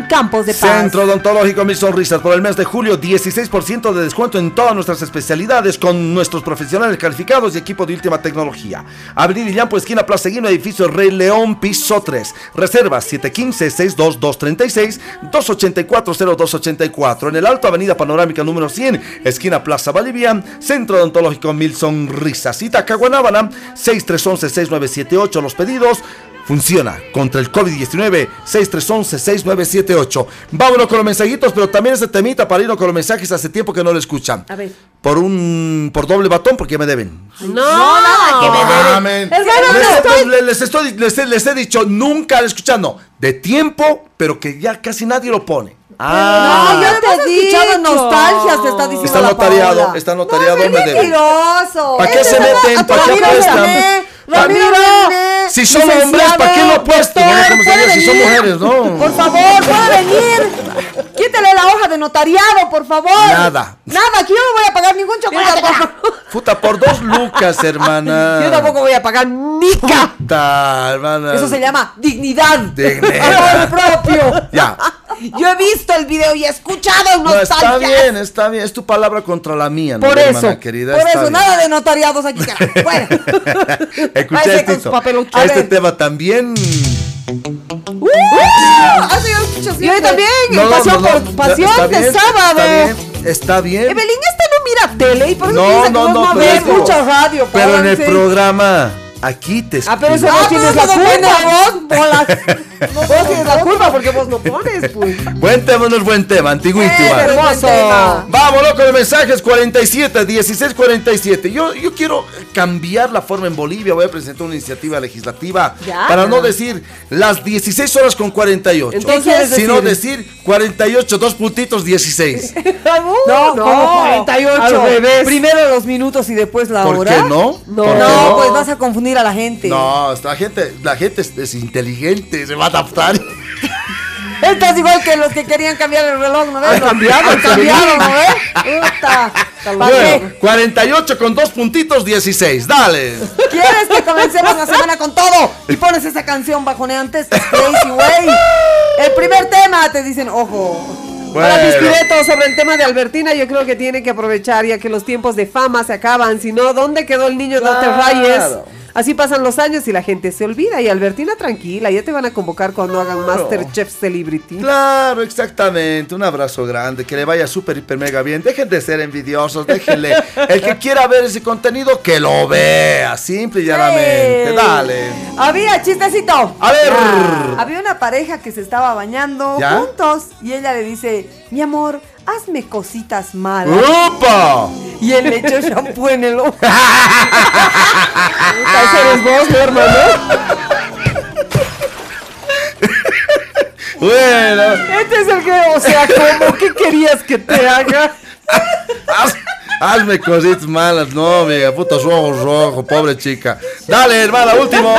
Campos de Paz. Centro Odontológico Mil Sonrisas por el mes de julio, 16% de descuento en todas nuestras especialidades con nuestros profesionales calificados y equipo de última tecnología. Avenida Illampo, esquina Plaza Guino, edificio Rey León, piso 3. Reservas 715-62236, 284-0284. En el Alto, Avenida Panorámica número 100, esquina Plaza Bolivia, Centro Odontológico Mil Sonrisas. Itaca, Guanábana, 6311-6978. Los pedidos Funciona contra el COVID-19 6311-6978. Vámonos con los mensajitos, pero también ese temita para irnos con los mensajes hace tiempo que no lo escuchan. A ver. Por un por doble batón porque me deben. No, nada que me deben. Amén. Es no, no les, estoy- les- les estoy- les he- les he dicho nunca escuchando de tiempo, pero que ya casi nadie lo pone. Ah, no, yo te he escuchado nostalgias, te está diciendo está notariado, está notariado, me deben. mentiroso. ¿Para qué se meten? ¿Para qué Ramiro apuestan? Ramiro Si son hombres, ¿para qué lo se puede diría? Si son mujeres, no. Por favor, puede venir. La hoja de notariado, por favor. Nada. Nada, aquí yo no voy a pagar ningún chocolate. Puta, por dos lucas, hermana. Yo tampoco voy a pagar nica. Puta, hermana. Eso se llama dignidad. Dignidad. Amor propio. Ya. Yo he visto el video y he escuchado No, está bien, está bien. Es tu palabra contra la mía, ¿no, Por hermana eso, querida? por eso, bien. nada de notariados aquí, carajo. Bueno. A Este ver. tema también. ¡Uh! Así yo también, No, no, pasión no, no. por pasión Está de bien, sábado. Está bien, está bien. Evelyn, esta no mira tele y por eso No, piensa que no, no, digo, mucha radio. Pero en el programa, aquí te Ah, pero eso no tienes la culpa. vos, bolas. Vos tienes la culpa porque vos no pones, pues. Buen tema, no es buen tema, antiguito. Eh, igual. hermoso. Vámonos con el mensaje, es 47, 16, 47. Yo, yo quiero cambiar la forma en Bolivia. Voy a presentar una iniciativa legislativa Ya. para no decir las 16 horas con 48, Entonces, sino decir- decir 48, dos puntitos, 16. No, no, como 48. al revés. Primero los minutos y después la ¿Por hora. qué no? No, ¿Por qué no, no? pues vas a confundir a la gente. No, la gente, la gente es, es inteligente, se va a adaptar. Estás igual que los que querían cambiar el reloj, ¿no ves? Cambiado, Han cambiado, ¿no ves? Puta. ¿Para Bueno, qué? 48 con dos puntitos, 16. Dale. ¿Quieres que comencemos la semana con todo? Y pones esa canción bajoneante, crazy, güey. El primer tema, te dicen, ojo. Para Bueno. Pispireto, sobre el tema de Albertina, yo creo que tiene que aprovechar ya que los tiempos de fama se acaban. Si no, ¿dónde quedó el niño no te Claro. Así pasan los años y la gente se olvida. Y Albertina, tranquila, ya te van a convocar cuando hagan Masterchef Celebrity. Claro, exactamente. Un abrazo grande. Que le vaya súper, hiper, mega bien. Dejen de ser envidiosos. Déjenle. El que quiera ver ese contenido, que lo vea. Simple y llanamente. Dale. Había chistecito. A ver. Ya. Había una pareja que se estaba bañando ¿Ya? juntos y ella le dice, mi amor, hazme cositas malas. ¡Upa! Y él le echó shampoo en el ojo. Eres vos, ¿no, hermano? Bueno. Este es el que, o sea, ¿cómo? ¿Qué querías que te haga? haz- hazme cositas malas. No, amiga. Putos ojos rojos. Pobre chica. Dale, hermana. Últimos.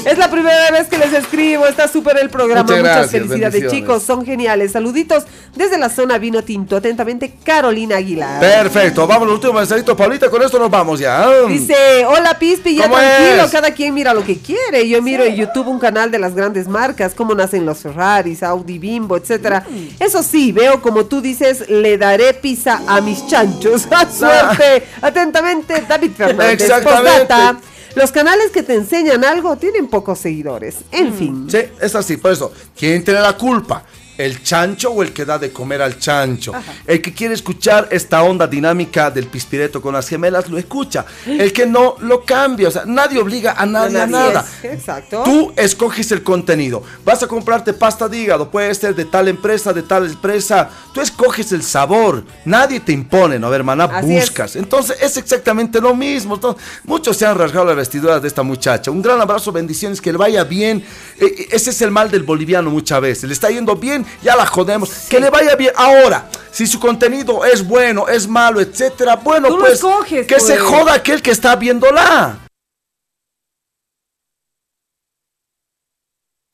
Es la primera vez que les escribo, está súper el programa. Muchas felicidades, chicos, son geniales. Saluditos desde la zona Vino Tinto. Atentamente, Carolina Aguilar. Perfecto. Vamos al último mensajito, Paulita. Con esto nos vamos ya. Dice, hola Pispi, ya ¿Cómo tranquilo, es? cada quien mira lo que quiere. Yo miro en YouTube un canal de las grandes marcas, cómo nacen los Ferraris, Audi, Bimbo, etcétera. Mm. Eso sí, veo como tú dices, le daré pizza a mis chanchos. ¡A suerte! Atentamente, David Fernández. Exactamente. Postdata, Los canales que te enseñan algo tienen pocos seguidores. En fin. Sí, es así, por eso. ¿Quién tiene la culpa? ¿El chancho o el que da de comer al chancho? El que quiere escuchar esta onda dinámica del pispireto con las gemelas lo escucha. El que no lo cambia. O sea, nadie obliga a nadie a nada. es, Exacto. Tú escoges el contenido. Vas a comprarte pasta de hígado, puede ser de tal empresa, de tal empresa. Tú escoges el sabor. Nadie te impone, ¿no, hermana? Así es. Buscas. Entonces es exactamente lo mismo. Entonces, muchos se han rasgado las vestiduras de esta muchacha. Un gran abrazo, bendiciones, que le vaya bien. Eh, eh, ese es el mal del boliviano muchas veces. Le está yendo bien, ya la jodemos. Que le vaya bien. Ahora, si su contenido es bueno, es malo, etcétera, bueno, Tú pues que se pues. joda aquel que está viéndola.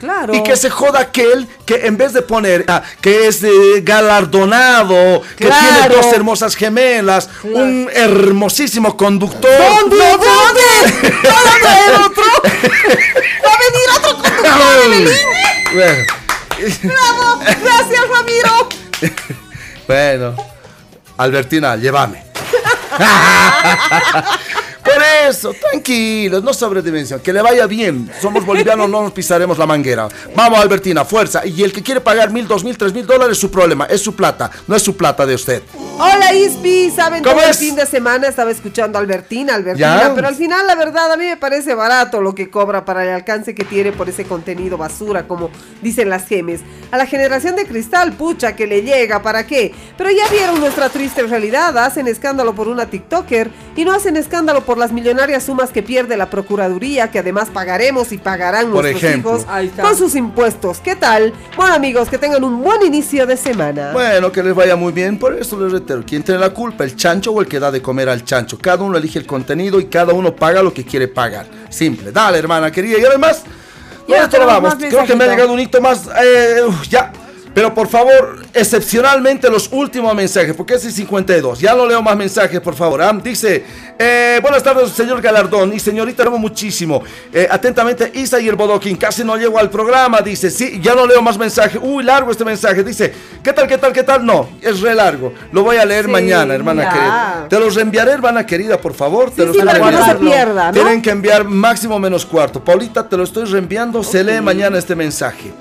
Claro. Y que se joda aquel que en vez de poner ah, que es eh, galardonado, que tiene dos hermosas gemelas, un hermosísimo conductor. ¿Dónde? ¿Dónde? ¿Va a traer otro? ¿Va a venir otro conductor? Bueno, ¡Bravo! ¡Gracias, Ramiro! bueno, Albertina, llévame. Por eso, tranquilos, no sobredimensión, que le vaya bien. Somos bolivianos, no nos pisaremos la manguera. Vamos, Albertina, fuerza. Y el que quiere pagar mil, dos mil, tres mil dólares, su problema. Es su plata, no es su plata de usted. Hola Ispi, saben ¿Cómo todo el fin de semana estaba escuchando a Albertina, Albertina, Ya. pero al final la verdad a mí me parece barato lo que cobra para el alcance que tiene por ese contenido basura, como dicen las gemes. A la generación de cristal, pucha, que le llega, ¿para qué? Pero ya vieron nuestra triste realidad, hacen escándalo por una TikToker y no hacen escándalo por las millonarias sumas que pierde la Procuraduría, que además pagaremos y pagarán Por nuestros ejemplo. hijos con sus impuestos. ¿Qué tal? Bueno amigos, que tengan un buen inicio de semana. Bueno, que les vaya muy bien. Por eso les reitero, ¿quién tiene la culpa? ¿El chancho o el que da de comer al chancho? Cada uno elige el contenido y cada uno paga lo que quiere pagar. Simple. Dale, hermana querida. Y además, Ya ¿dónde te lo vamos? Creo que me ha llegado un hito más. eh, ya. Pero por favor, excepcionalmente los últimos mensajes, porque es 52. Ya no leo más mensajes, por favor. ah. Dice, eh, buenas tardes, señor Galardón y señorita, amo muchísimo. Eh, atentamente, Isa y el Bodoquín. Casi no llego al programa, dice. Sí, ya no leo más mensajes. Uy, largo este mensaje. Dice, ¿qué tal, qué tal, qué tal? No, es re largo. Lo voy a leer Sí, mañana, hermana ya. querida. Te los reenviaré, hermana querida, por favor. Te los sí, para que no se pierda, ¿no? Tienen que enviar máximo menos cuarto. Paulita, te lo estoy reenviando. Se lee mañana este mensaje.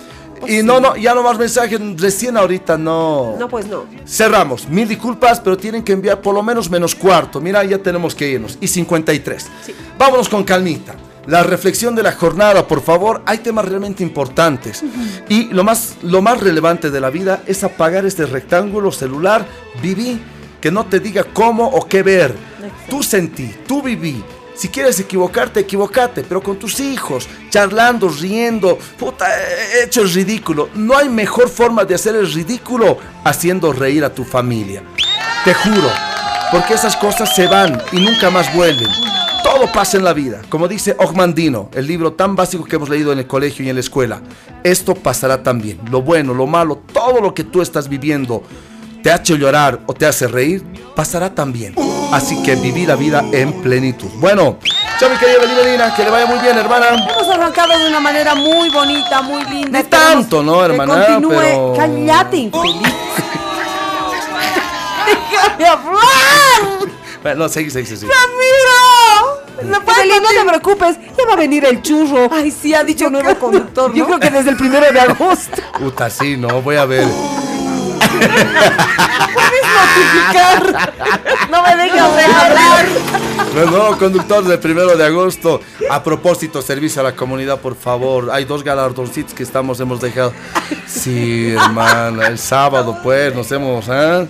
Y no, no, ya no más mensajes. Recién ahorita no. No, pues no. Cerramos. Mil disculpas, pero tienen que enviar por lo menos menos cuarto. Mira, ya tenemos que irnos. Y 53. Vámonos con calmita. La reflexión de la jornada, por favor. Hay temas realmente importantes. Y lo más, lo más relevante de la vida es apagar este rectángulo celular. Viví. Que no te diga cómo o qué ver. Tú sentí, tú viví. Si quieres equivocarte, equivocate, pero con tus hijos, charlando, riendo, puta, he hecho el ridículo. No hay mejor forma de hacer el ridículo haciendo reír a tu familia. Te juro, porque esas cosas se van y nunca más vuelven. Todo pasa en la vida, como dice Ogmandino, el libro tan básico que hemos leído en el colegio y en la escuela. Esto pasará también. Lo bueno, lo malo, todo lo que tú estás viviendo te ha hecho llorar o te hace reír, pasará también. Así que viví la vida en plenitud. Bueno, chao mi querida Evelina, que le vaya muy bien, hermana. Hemos arrancado de una manera muy bonita, muy linda. Esperemos tanto, ¿no, que hermana? continúe. Pero- Cállate, infeliz. ¡Déjame hablar! Bueno, no, seguí, seguí, seguí. ¡Ramiro! No, Evelyn, no te preocupes, ya va a venir el churro. Ay, sí, ha dicho nuevo conductor. Yo creo que desde el primero de agosto. Puta, sí, no, voy a ver. Puedes notificar. No me dejas de hablar. El nuevo conductor del primero de agosto. A propósito, servicio a la comunidad, por favor. Hay dos galardoncitos que estamos, hemos dejado. Sí, hermana, el sábado, pues, nos hemos, ¿eh?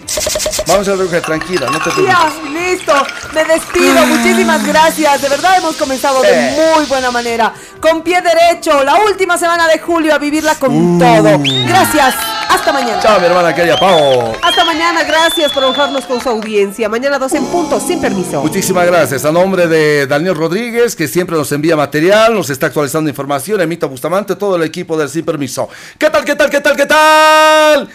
Vamos a recoger, tranquila, no te preocupes. Ya, listo. Me despido. Muchísimas gracias. De verdad hemos comenzado de Eh. muy buena manera. Con pie derecho. La última semana de julio a vivirla con todo. Gracias. Hasta mañana. Chao, mi hermana querida Pau. Hasta mañana, gracias por honrarnos con su audiencia. Mañana dos en punto, sin permiso. Muchísimas gracias. A nombre de Daniel Rodríguez, que siempre nos envía material, nos está actualizando información, Emita Bustamante, todo el equipo del Sin Permiso. ¿Qué tal, qué tal, qué tal, qué tal?